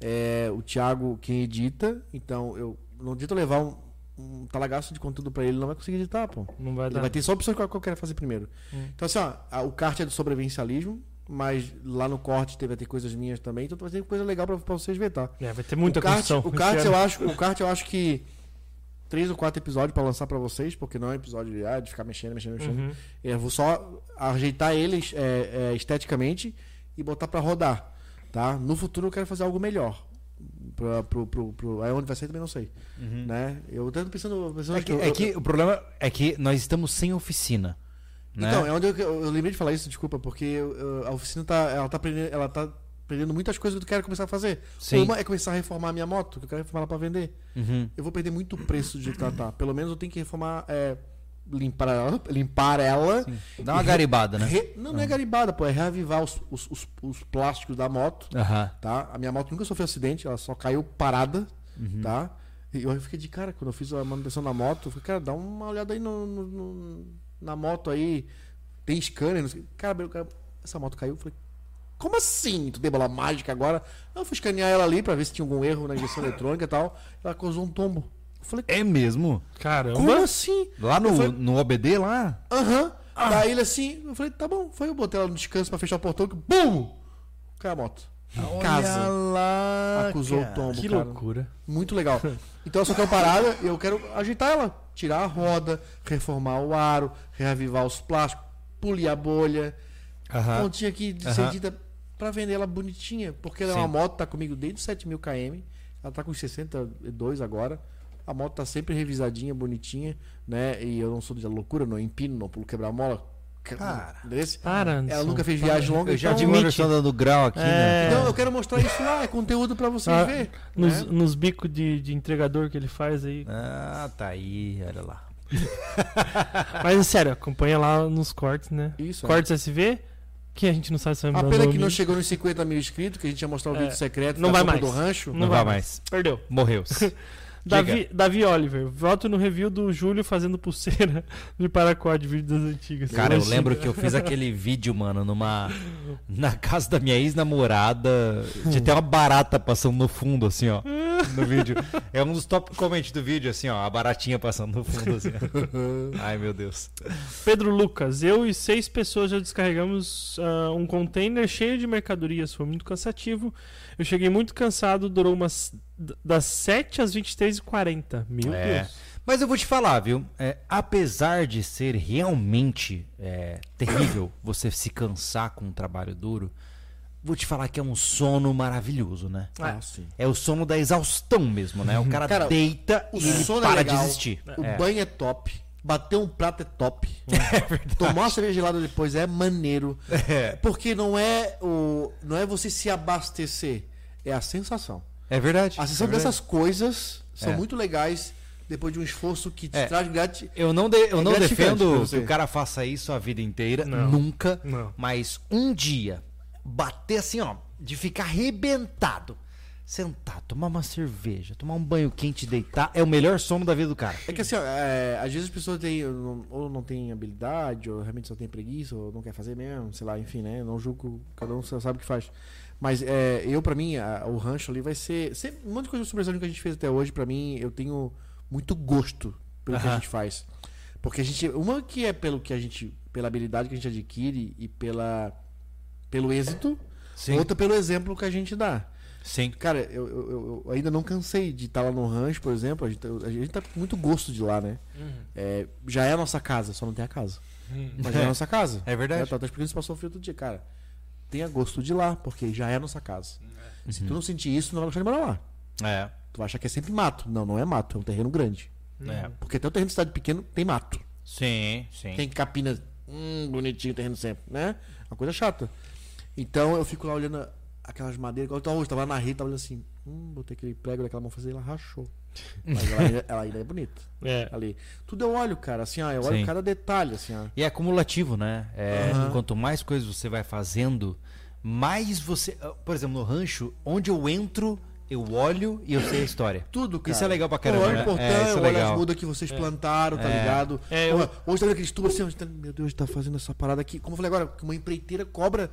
É, o Thiago quem edita, então eu não adianta levar um, um talagaço de conteúdo pra ele, não vai conseguir editar, pô. Não vai Ele dar. vai ter só opções que eu quero fazer primeiro. Hum. Então assim, ó, a- o kart é do sobrevivencialismo, mas lá no corte teve vai ter coisas minhas também, então vai ter coisa legal pra, pra vocês ver, tá? É, vai ter muita o kart, o kart eu acho, o kart eu acho que três ou quatro episódios pra lançar pra vocês, porque não é episódio de, ah, de ficar mexendo, mexendo, mexendo. Uhum. Eu vou só ajeitar eles é, é, esteticamente e botar pra rodar, tá? No futuro eu quero fazer algo melhor. Pra, pro, pro, pro, aí onde vai sair também não sei. Né? Eu tô pensando. pensando É que, eu- é eu- que o problema é que nós estamos sem oficina. Né? Então, é onde eu, eu, eu lembrei de falar isso, desculpa, porque eu- eu- a oficina tá, ela tá aprendendo, ela tá aprendendo muitas coisas que eu quero começar a fazer. Sim. Uma é começar a reformar a minha moto, que eu quero reformar ela pra vender. Uhum. Eu vou perder muito preço do jeito que ela tá. Pelo menos eu tenho que reformar, é, limpar ela, limpar ela. Dá uma garibada, né? Re- não, não é garibada, pô, é reavivar os, os, os, os plásticos da moto, Aham. tá? A minha moto nunca sofreu acidente, ela só caiu parada, Uhum. tá? E eu fiquei de cara quando eu fiz a manutenção da moto. Eu falei, cara, dá uma olhada aí no, no- no- na moto aí. Tem scanner, não sei. Cara, cara, essa moto caiu. Eu falei, como assim? Tu tem bola mágica agora? Eu fui escanear ela ali pra ver se tinha algum erro na injeção eletrônica e tal. Ela causou um tombo. Eu falei, É mesmo? Caramba. como assim? Lá no, Eu falei, no OBD lá? Aham. Daí ele assim, eu falei, tá bom. Foi, eu botei ela no descanso pra fechar o portão. que BUM! Caiu a moto. Em casa. lá. Acusou cara. o tombo, Que cara. loucura. Muito legal. Então eu só quero parada e eu quero ajeitar ela. Tirar a roda, reformar o aro, reavivar os plásticos, polir a bolha. Aham. Pontinha aqui de Aham. cedida pra vender ela bonitinha. Porque ela é uma moto, tá comigo desde 7 mil km. Ela tá com 62 agora. A moto tá sempre revisadinha, bonitinha, né? E eu não sou de loucura, não empino, não pulo quebrar mola. Cara. Desse. Para, Ela Anderson. nunca fez viagem longa. Eu já então, vi o admite. Anderson dando grau aqui, né? É. então eu quero mostrar isso lá, é conteúdo pra vocês Ah, verem. Nos, né? nos bicos de, de entregador que ele faz aí. Ah, tá aí, olha lá. Mas sério, acompanha lá nos cortes, né? Isso. é. Cortes SV, que a gente não sabe se vai A mudar pena o que não chegou nos 50 mil inscritos, que a gente ia mostrar o É. vídeo secreto Não da vai mais. do rancho. Não, Não vai vai mais. Perdeu. Morreu. Davi, Davi Oliver, voto no review do Júlio fazendo pulseira de paracord, vídeo das antigas. Cara, eu lembro que eu fiz aquele vídeo, mano, numa. Na casa da minha ex-namorada. Tinha até uma barata passando no fundo, assim, ó. No vídeo. É um dos top comments do vídeo, assim, ó. A baratinha passando no fundo, assim. ó. Ai, meu Deus. Pedro Lucas, eu e seis pessoas já descarregamos ah, um container cheio de mercadorias. Foi muito cansativo. Eu cheguei muito cansado, durou umas das 7 às 23h40. Meu É. Deus. Mas eu vou te falar, viu? É, apesar de ser realmente é, terrível você se cansar com um trabalho duro, vou te falar que é um sono maravilhoso, né? Ah, sim. É o sono da exaustão mesmo, né? O cara, Cara, deita O e ele é para legal, de existir. O É. banho é top. Bater um prato é top. Tomar uma cerveja gelada depois é maneiro. É. Porque não é o. Não é você se abastecer. É a sensação. É verdade. A sensação é verdade. dessas coisas são É. muito legais depois de um esforço que te É. traz grati... Eu não, de- eu É não defendo que o cara faça isso a vida inteira, Não. nunca. Não. Mas um dia, bater assim, ó, de ficar arrebentado, sentar, tomar uma cerveja, tomar um banho quente e deitar, é o melhor sono da vida do cara. É que assim, ó, é, às vezes as pessoas têm, ou não têm habilidade, ou realmente só tem preguiça, ou não quer fazer mesmo, sei lá, enfim, né? Não julgo, cada um sabe o que faz. Mas é, eu, pra mim, a- o rancho ali vai ser. ser um monte de coisa sobre que a gente fez até hoje, pra mim, eu tenho muito gosto pelo que a gente faz. Porque a gente. Uma que é pelo que a gente. pela habilidade que a gente adquire e pela. pelo êxito, Sim. outra pelo exemplo que a gente dá. Sim. Cara, eu, eu- eu- ainda não cansei de estar lá no rancho, por exemplo. A gente, tá- a gente tá com muito gosto de lá, né? É, já é a nossa casa, só não tem a casa. Mas já é a nossa casa. É verdade. Eu tava explicando isso pra Sofia outro dia, cara. Tenha gosto de lá, porque já é a nossa casa. Se tu não sentir isso, tu não vai gostar de morar lá. É. Tu vai achar que é sempre mato. Não, não é mato, é um terreno grande. é. Porque até o terreno de cidade pequeno tem mato. Sim, sim. Tem capina, hum, bonitinho o terreno sempre, né? Uma coisa chata. Então eu fico lá olhando aquelas madeiras, igual tava hoje, tava na rede, tava olhando assim, hum, botei aquele prego daquela mão fazer, ela rachou. Mas ela, ainda- ela ainda é bonita. É. Ali. Tudo eu olho, cara, assim, ó, eu olho Sim. cada detalhe, assim, ó. E é acumulativo, né? É, Aham. Quanto mais coisas você vai fazendo, mais você. ah, Por exemplo, no rancho, onde eu entro, eu olho e eu sei a história. Tudo, cara. Isso é legal pra caramba, Eu olho né? o portão, É, é eu olho legal. as mudas que vocês plantaram, tá É. ligado? É, eu- Hoje tá vendo aqueles tubos assim, tá- meu Deus, tá fazendo essa parada aqui. Como eu falei agora, uma empreiteira cobra.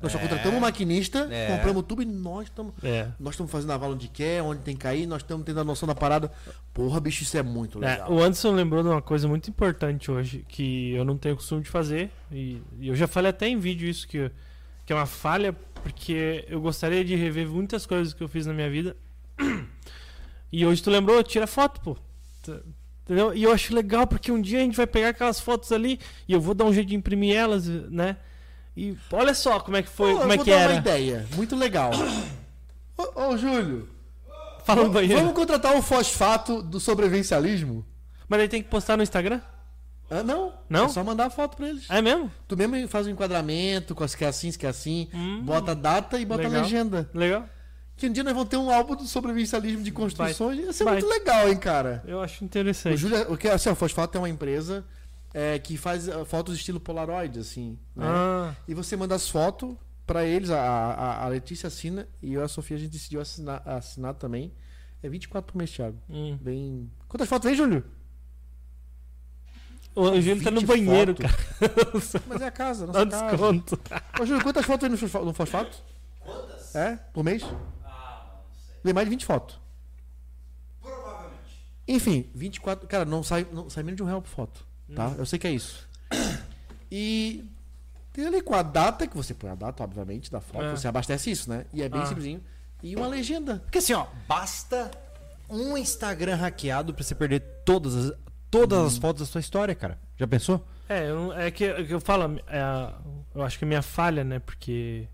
Nós só É. contratamos um maquinista, É. compramos tubo e nós estamos. É. Nós estamos fazendo a vala onde quer, onde tem que cair, nós estamos tendo a noção da parada. Porra, bicho, isso é muito legal. o Anderson lembrou de uma coisa muito importante hoje, que eu não tenho costume de fazer, e, e eu já falei até em vídeo isso, que, que é uma falha, porque eu gostaria de rever muitas coisas que eu fiz na minha vida. E hoje tu lembrou, tira foto, pô. Entendeu? E eu acho legal, porque um dia a gente vai pegar aquelas fotos ali e eu vou dar um jeito de imprimir elas, né? E olha só como é que foi, Pô, como é que era. uma ideia, muito legal. Ô, ô, Júlio, Fala no banheiro. Vamos contratar o fosfato do sobrevivencialismo? Mas aí tem que postar no Instagram? Ah, não. Não? É só mandar a foto pra eles. É mesmo? Tu mesmo faz um enquadramento com as que é assim, se que é assim, Hum. bota a data e bota Legal. a legenda. Legal. Que um dia nós vamos ter um álbum do sobrevivencialismo de construções. Ia ser Vai. muito legal, hein, cara? Eu acho O interessante. Júlio, o que assim, o Fosfato é uma empresa é, que faz ah, fotos estilo Polaroid, assim. Né? Ah, E você manda as fotos pra eles, a, a, a Letícia assina e eu e a Sofia a gente decidiu assinar, assinar também. É 24 por mês, Thiago. hum. Bem. Quantas fotos vem, Júlio? O Júlio tá no 20 banheiro, fotos. cara. Mas é a casa, Dá nossa casa. desconto. Ô, Júlio, quantas fotos vem no Fosfato? Quantas? É? Por mês? Ah, não sei. Vem mais de 20 fotos. Provavelmente. Enfim, 24. Cara, não sai, não sai menos de um real por foto. Tá? Hum. Eu sei que é isso. E tem ali com a data, que você põe a data, obviamente, da foto, É. você abastece isso, né? E é bem Ah. simplesinho. E uma legenda. Porque assim, ó, basta um Instagram hackeado pra você perder todas as, todas as fotos da sua história, cara. Já pensou? É, eu é que, é que eu falo, é a- eu acho que é minha falha, né? Porque,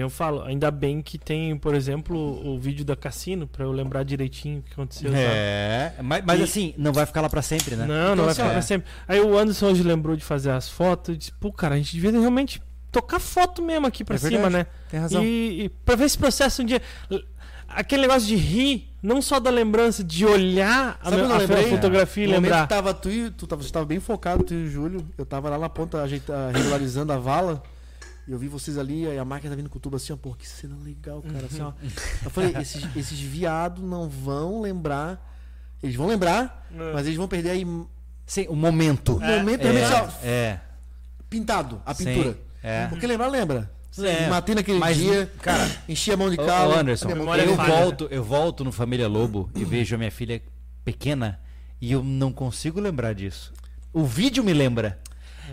eu falo, ainda bem que tem, por exemplo, o, vídeo da Cassino, pra eu lembrar direitinho o que aconteceu. É, mas, mas E- assim, não vai ficar lá pra sempre, né? Não, Então, não vai assim, ficar ó, pra sempre. Aí o Anderson hoje lembrou de fazer as fotos e disse, pô, cara, a gente devia realmente tocar foto mesmo aqui pra É cima, verdade. né? Tem razão. E, e pra ver esse processo um dia. Aquele negócio de rir, não só da lembrança, de olhar a, Sabe me- quando eu a fotografia e No momento lembrar. tava tu e tu tava, você tava bem focado, tu e o Júlio. Eu tava lá na ponta ajeita, regularizando a vala. E eu vi vocês ali, aí a máquina tá vindo com o tubo assim, ó, pô, que cena legal, cara. Assim, ó. Eu falei, esses, esses viados não vão lembrar. Eles vão lembrar, É. mas eles vão perder aí o Sim, o momento. momento É, ó, é, pintado, a Sim, pintura. é. Porque lembrar, lembra. É, Matei naquele mas, dia, cara, enchi a mão de calo. ô, Anderson, eu volto, eu volto no Família Lobo e vejo a minha filha pequena e eu não consigo lembrar disso. O vídeo me lembra,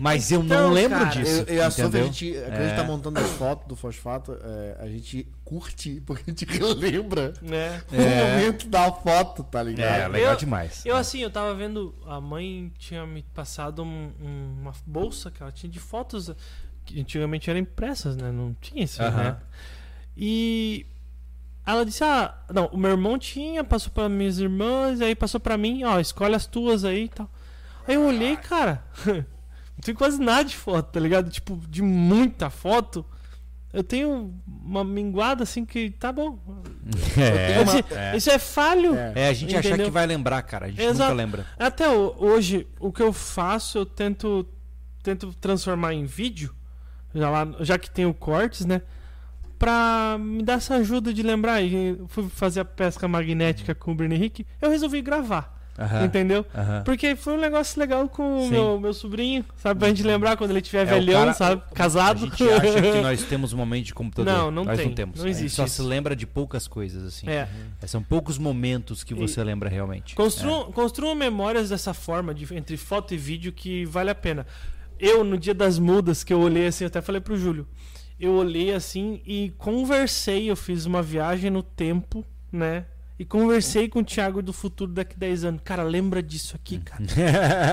mas eu Então, não lembro cara, disso. Eu, eu a gente, quando a É. gente tá montando as fotos do fosfato, é, a gente curte, porque a gente relembra né? o É. momento da foto, tá ligado? É, legal Eu- demais. Eu assim, eu tava vendo, a mãe tinha me passado um- um- uma bolsa que ela tinha de fotos que antigamente eram impressas, né? Não tinha isso, Aham. né? E ela disse: "Ah, não, o meu irmão tinha, passou para minhas irmãs, aí passou pra mim, ó, escolhe as tuas aí e tal". Aí eu olhei, cara, não tem quase nada de foto, tá ligado? Tipo, de muita foto. Eu tenho uma minguada assim que tá bom. É, tenho uma- Esse- é. Isso é falho. É. A gente achar Entendeu? que vai lembrar, cara. A gente Exato. nunca lembra. Até hoje, o que eu faço, eu tento, tento transformar em vídeo, já, lá, já que tem o cortes, né? Pra me dar essa ajuda de lembrar. E eu fui fazer a pesca magnética com o Bruno Henrique, eu resolvi gravar, Aham, entendeu? aham. Porque foi um negócio legal com o meu, meu sobrinho, sabe? Pra gente lembrar quando ele tiver É, velhão, cara- sabe? Casado. A gente acha que nós temos uma mente de computador. Não, não nós tem. não temos. Não A gente existe só isso. se lembra de poucas coisas, assim. É. São poucos momentos que E- você lembra realmente. Construam, construam memórias dessa forma, de- entre foto e vídeo, que vale a pena. Eu, no dia das mudas, que eu olhei assim, eu até falei pro Júlio. Eu olhei assim e conversei. Eu fiz uma viagem no tempo, né? E conversei com o Thiago do futuro daqui 10 anos. Cara, lembra disso aqui, cara.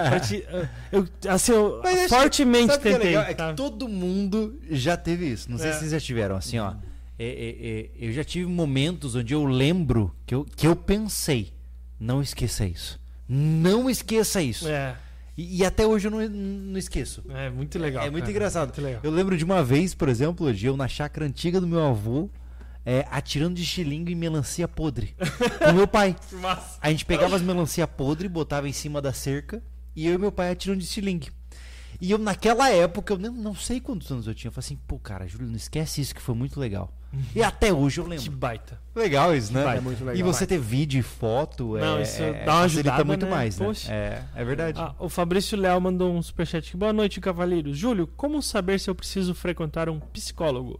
Pra te- eu, assim, eu Mas acho fortemente Sabe o que é tentei. É que todo mundo já teve isso. Não sei É. se vocês já tiveram, assim, ó. É, é, é, eu já tive momentos onde eu lembro que eu, que eu pensei. Não esqueça isso. Não esqueça isso. É, E, e até hoje eu não, não esqueço. é muito legal. é muito cara. engraçado. Muito legal. Eu lembro de uma vez, por exemplo, de eu na chácara antiga do meu avô, é, atirando de xilingue em melancia podre. com meu pai. Massa. A gente pegava as melancia podre, botava em cima da cerca e eu e meu pai atirando de estilingue. E eu, naquela época, eu nem- não sei quantos anos eu tinha. Eu falei assim, pô, cara, Júlio, não esquece isso que foi muito legal. E até hoje eu Que lembro. baita. Legal isso, né? É muito legal. E você ter vídeo e foto Não, é, isso é, dá uma ajudada, muito né? mais, né? Poxa. É, é verdade. Ah, o Fabrício Léo mandou um superchat. aqui. Boa noite, cavaleiros. Júlio, como saber se eu preciso frequentar um psicólogo?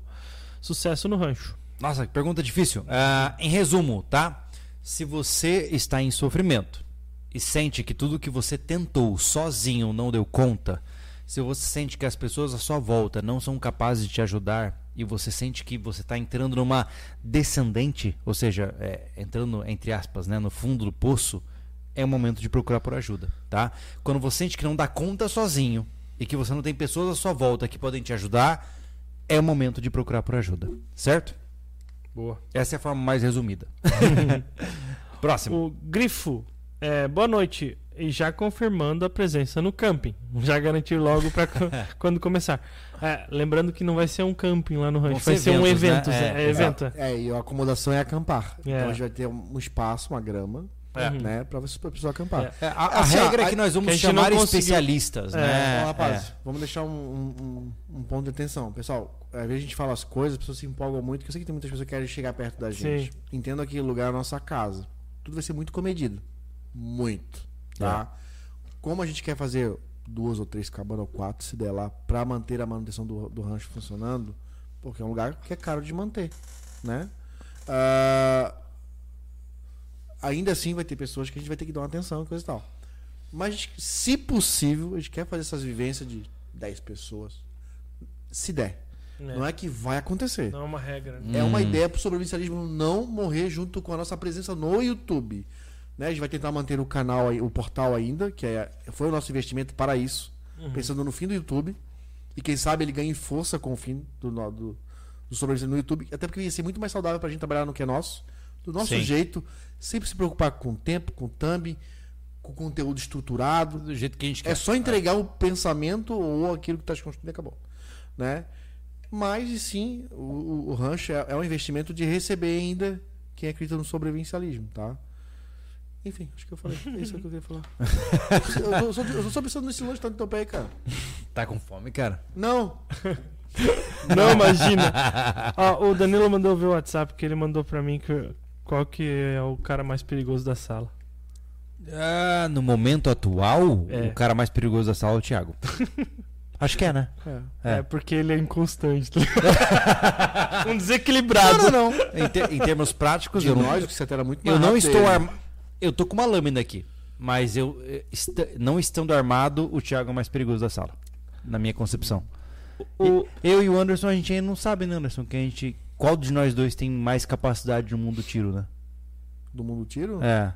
Sucesso no rancho. Nossa, que pergunta difícil. Ah, em resumo, tá? Se você está em sofrimento e sente que tudo que você tentou sozinho não deu conta, se você sente que as pessoas à sua volta não são capazes de te ajudar e você sente que você está entrando numa descendente, ou seja, é, entrando entre aspas, né, no fundo do poço, é o momento de procurar por ajuda, tá? Quando você sente que não dá conta sozinho e que você não tem pessoas à sua volta que podem te ajudar, é o momento de procurar por ajuda, certo? Boa. Essa é a forma mais resumida. Próximo. O Grifo. é, boa noite. E já confirmando a presença no camping. Já garantir logo para quando começar. É, lembrando que não vai ser um camping lá no rancho, vai ser ser um eventos, evento. né? É, É, evento. é. É, e a acomodação é acampar. É. Então a gente vai ter um espaço, uma grama, É. né? Pra você- pra pessoa acampar. É. É, a, a Assim, regra é a- que nós vamos que a chamar conseguiu- especialistas, É, né? Então, rapaz, É. vamos deixar um, um- um- ponto de atenção. Pessoal, às vezes a gente fala as coisas, as pessoas se empolgam muito, que eu sei que tem muitas pessoas que querem chegar perto da gente. Entendo que o lugar é a nossa casa. Tudo vai ser muito comedido. Muito. Tá? Como a gente quer fazer duas ou três cabanas ou quatro, se der lá, pra manter a manutenção do, do rancho funcionando, porque é um lugar que é caro de manter, né? Ah, ainda assim vai ter pessoas que a gente vai ter que dar uma atenção e coisa e tal. Mas, se possível, a gente quer fazer essas vivências de 10 pessoas. Se der. É. Não é que vai acontecer. Não é uma regra. né? É uma Hum. ideia pro sobrevivencialismo não morrer junto com a nossa presença no YouTube. Né? A gente vai tentar manter o canal, aí, o portal ainda, que é, foi o nosso investimento para isso. Uhum. Pensando no fim do YouTube. E quem sabe ele ganhe força com o fim do, do, do sobrevivência no YouTube. Até porque ia ser muito mais saudável pra gente trabalhar no que é nosso. Do nosso Sim. jeito. Sempre se preocupar com o tempo, com o thumb, com o conteúdo estruturado. Do jeito que a gente quer. É só entregar o pensamento ou aquilo que está construído e acabou. Né? Mas, e sim, o, o- rancho é, é um investimento de receber ainda quem acredita no sobrevivencialismo, tá? Enfim, acho que eu falei. É isso que eu queria falar. eu, só, eu só pensando nesse lanche que tá no teu pé aí, cara. Tá com fome, cara? Não! Não, imagina. Ó, o Danilo mandou ver o WhatsApp que ele mandou pra mim que, qual que é o cara mais perigoso da sala. Ah, no momento atual, É. o cara mais perigoso da sala é o Thiago. Acho que é, né? É. É, É. porque ele é inconstante. tá um desequilibrado. não. Em, te- em termos práticos, De eu não, nós, que você era muito eu não estou armado. Eu tô com uma lâmina aqui. Mas eu, eh, esta- não estando armado, o Thiago é o mais perigoso da sala. Na minha concepção. O, Eu e o Anderson, a gente ainda não sabe, né, Anderson? Que a gente, qual de nós dois tem mais capacidade no mundo tiro, né? Do mundo tiro? É.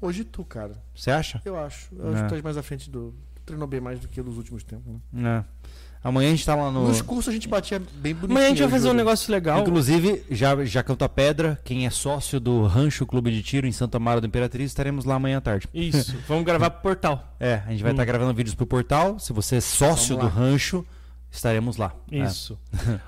Hoje tu, cara. Você acha? Eu acho. Eu acho É. que tu és mais à frente do. Tu treinou bem mais do que nos últimos tempos, né? É. Amanhã a gente tá lá no. Nos cursos a gente batia bem bonitinho. amanhã a gente vai fazer um negócio legal. Inclusive, já, já canta a pedra, quem é sócio do Rancho Clube de Tiro em Santa Mara do Imperatriz, estaremos lá amanhã à tarde. Isso, vamos gravar pro portal. É, a gente vai estar Hum. gravando vídeos pro portal. Se você é sócio do rancho, estaremos lá. Isso.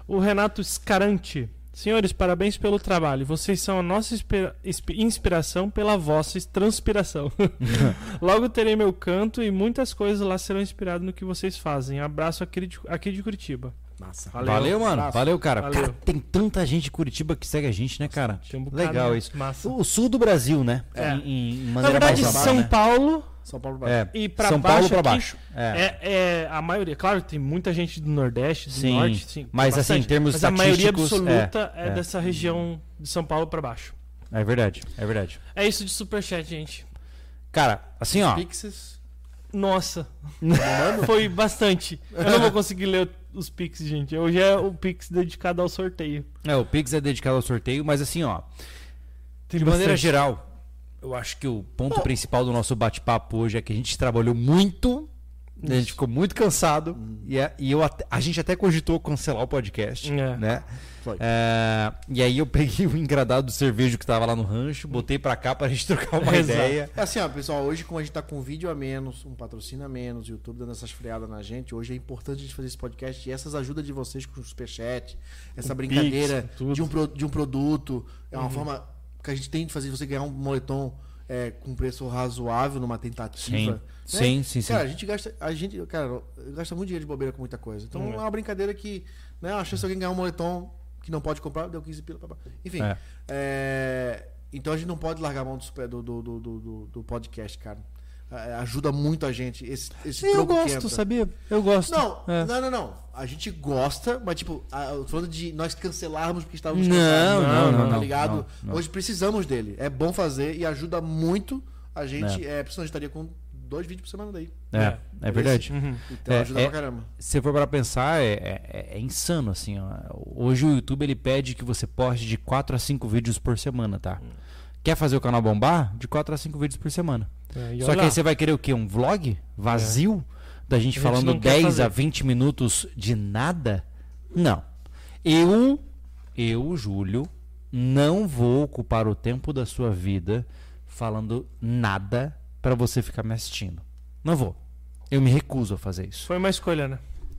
o Renato Scarante. Senhores, parabéns pelo trabalho. Vocês são a nossa inspira- inspi- inspiração pela vossa transpiração. Logo terei meu canto e muitas coisas lá serão inspiradas no que vocês fazem. Abraço aqui de, aqui de Curitiba. Massa. É. Valeu, mano. Abraço. Valeu, cara. Valeu. Cara, tem tanta gente de Curitiba que segue a gente, né, cara? Um Legal né? isso. Massa. O sul do Brasil, né? É. Em, em Na maneira verdade, São né? Paulo São Paulo baixo. É. e pra São baixo Paulo aqui baixo. É. É, é a maioria. Claro, tem muita gente do Nordeste, do Sim, Norte, sim. mas, assim, bastante. em termos Mas a maioria absoluta é, é, é. dessa região de São Paulo pra baixo. É verdade, é verdade. É isso de superchat, gente. Cara, assim, ó. Pixies. Nossa, foi bastante. Eu não vou conseguir ler os Pix, gente. Hoje é o Pix dedicado ao sorteio. É, o Pix é dedicado ao sorteio, mas assim, ó. Tem De maneira bastante. geral, eu acho que o ponto principal do nosso bate-papo hoje é que a gente trabalhou muito, a gente ficou muito cansado e, a, e eu até- a gente até cogitou cancelar o podcast, É. né? É, e aí eu peguei o engradado do cerveja que tava lá no rancho, botei pra cá pra gente trocar uma Exato. ideia. É assim, ó, pessoal, hoje como a gente tá com um vídeo a menos, um patrocínio a menos, o YouTube dando essas freadas na gente, hoje é importante a gente fazer esse podcast e essas ajudas de vocês com o superchat, essa O brincadeira Pix, de, um pro- de um produto, é uma forma que a gente tem de fazer você ganhar um moletom é, com preço razoável numa tentativa. Sim, né? sim, sim, sim. Cara, a gente gasta, a gente, cara, gasta muito dinheiro de bobeira com muita coisa. Então Hum, é é. uma brincadeira que, né, a chance de alguém ganhar um moletom que não pode comprar, deu 15 pila, papá. Enfim, É. é, então a gente não pode largar a mão do, super- do, do, do- do podcast, cara. É, Ajuda muito a gente esse, esse Eu gosto, entra. sabia? Eu gosto. Não, É. não, não, não. A gente gosta, mas tipo, a- falando de nós cancelarmos porque estávamos Não, cansados. não, não, tá não, ligado? não, não. Hoje precisamos dele. É bom fazer e ajuda muito a gente. É, é, a gente estaria com dois vídeos por semana daí. É, é verdade. Uhum. Então É, ajuda é- pra caramba. Se você for para pensar, é, é- é insano, assim, ó. Hoje o YouTube ele pede que você poste de 4 a 5 vídeos por semana, tá? Quer fazer o canal bombar? De 4 a 5 vídeos por semana. É, Só que aí você vai querer o quê? Um vlog vazio? Da gente A gente falando não quer 10 fazer. a 20 minutos de nada? Não. Eu, eu, Júlio, não vou ocupar o tempo da sua vida falando nada pra você ficar me assistindo. Não vou. Eu me recuso a fazer isso. Foi uma escolha, né?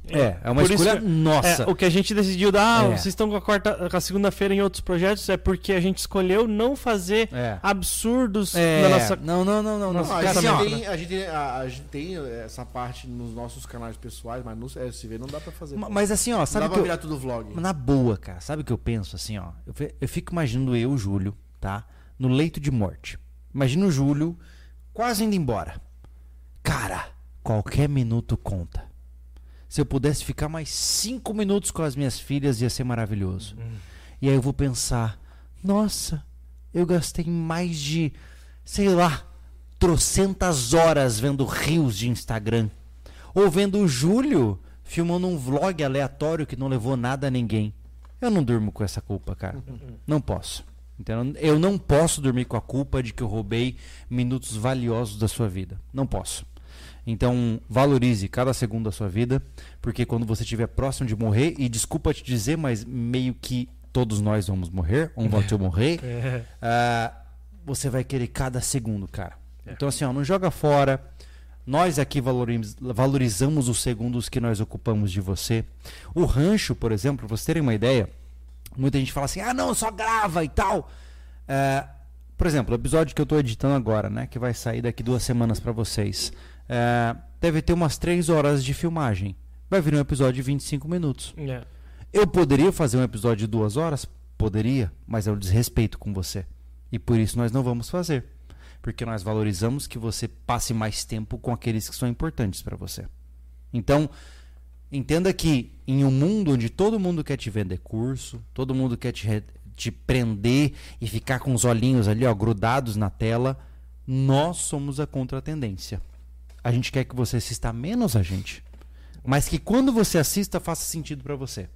É, é uma Por escolha que- nossa. É, o que a gente decidiu dar, ah, É. vocês estão com a, quarta, com a segunda-feira em outros projetos, é porque a gente escolheu não fazer É. absurdos É, na nossa. não, não, não, não. Nossa, assim, ó, tem, a, gente tem, a, a gente tem essa parte nos nossos canais pessoais, mas no SV não dá pra fazer. ma- não mas assim, ó, dá sabe pra que eu, virar tudo vlog. Na boa, cara, sabe o que eu penso assim, ó? Eu, eu fico imaginando eu, Júlio, tá? No leito de morte. Imagina o Júlio quase indo embora. Cara, qualquer minuto conta. Se eu pudesse ficar mais cinco minutos com as minhas filhas, ia ser maravilhoso. E aí eu vou pensar: nossa, eu gastei mais de, sei lá, trocentas horas vendo rios de Instagram. Ou vendo o Júlio filmando um vlog aleatório que não levou nada a ninguém. Eu não durmo com essa culpa, cara. Não posso. Entendeu? Eu não posso dormir com a culpa de que eu roubei minutos valiosos da sua vida. Não posso. Então, valorize cada segundo da sua vida, porque quando você estiver próximo de morrer, e desculpa te dizer, mas meio que todos nós vamos morrer, um vai morrer, É. ah, você vai querer cada segundo, cara. Então, assim, ó, não joga fora. Nós aqui valoriz- valorizamos os segundos que nós ocupamos de você. O rancho, por exemplo, pra vocês terem uma ideia, muita gente fala assim: ah, não, só grava e tal. É, por exemplo, o episódio que eu tô editando agora, né, que vai sair daqui duas semanas pra vocês, é, deve ter umas três horas de filmagem. Vai vir um episódio de 25 minutos. É. Eu poderia fazer um episódio de duas horas? Poderia, mas é um desrespeito com você. E por isso nós não vamos fazer. Porque nós valorizamos que você passe mais tempo com aqueles que são importantes para você. Então, entenda que em um mundo onde todo mundo quer te vender curso, todo mundo quer te, re- te prender e ficar com os olhinhos ali, ó, grudados na tela, nós somos a contratendência. A gente quer que você assista menos a gente, mas que quando você assista faça sentido para você.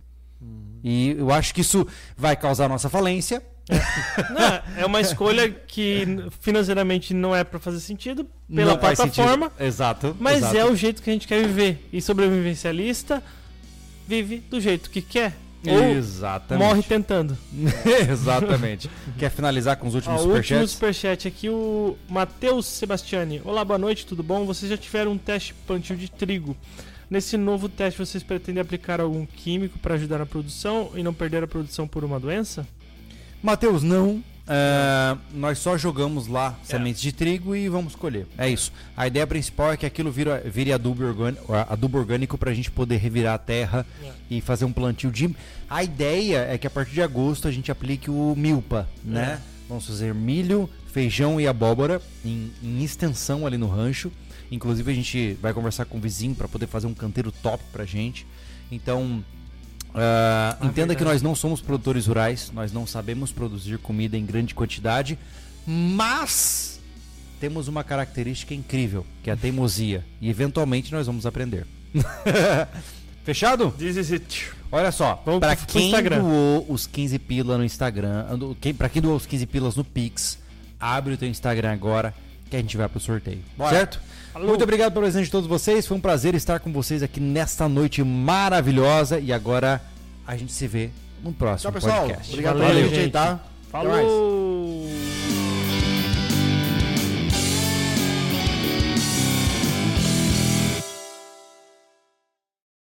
E eu acho que isso vai causar nossa falência. Não, é uma escolha que financeiramente não é pra fazer sentido pela Não plataforma, sentido. Exato. mas exato. é o jeito que a gente quer viver. E sobrevivencialista vive do jeito que quer. Exatamente. morre tentando. Exatamente. Quer finalizar com os últimos Ó, o último superchats? superchat aqui, o Matheus Sebastiani. Olá, boa noite, tudo bom? Vocês já tiveram um teste plantio de trigo. Nesse novo teste, vocês pretendem aplicar algum químico para ajudar na produção e não perder a produção por uma doença? Matheus, não. É, nós só jogamos lá É. sementes de trigo e vamos colher. É isso. A ideia principal é que aquilo vira, vire adubo orgânico, adubo orgânico para a gente poder revirar a terra É. e fazer um plantio de. A ideia é que a partir de agosto a gente aplique o milpa, né? Vamos fazer milho, feijão e abóbora em, em extensão ali no rancho. Inclusive a gente vai conversar com o vizinho para poder fazer um canteiro top pra gente. Então, ah, entenda verdade. que nós não somos produtores rurais, nós não sabemos produzir comida em grande quantidade, mas temos uma característica incrível, que é a teimosia. E eventualmente nós vamos aprender. Fechado? This is it. Olha só, Vamos pra pro- quem Instagram. doou os 15 pila no Instagram, quem, pra quem doou os 15 pilas no Pix, abre o teu Instagram agora que a gente vai pro sorteio. Certo? Alô. Muito obrigado pelo presente de todos vocês. Foi um prazer estar com vocês aqui nesta noite maravilhosa. E agora a gente se vê no próximo Tchau, pessoal. podcast. Obrigado Valeu, pela gente tá? Até mais. Falou!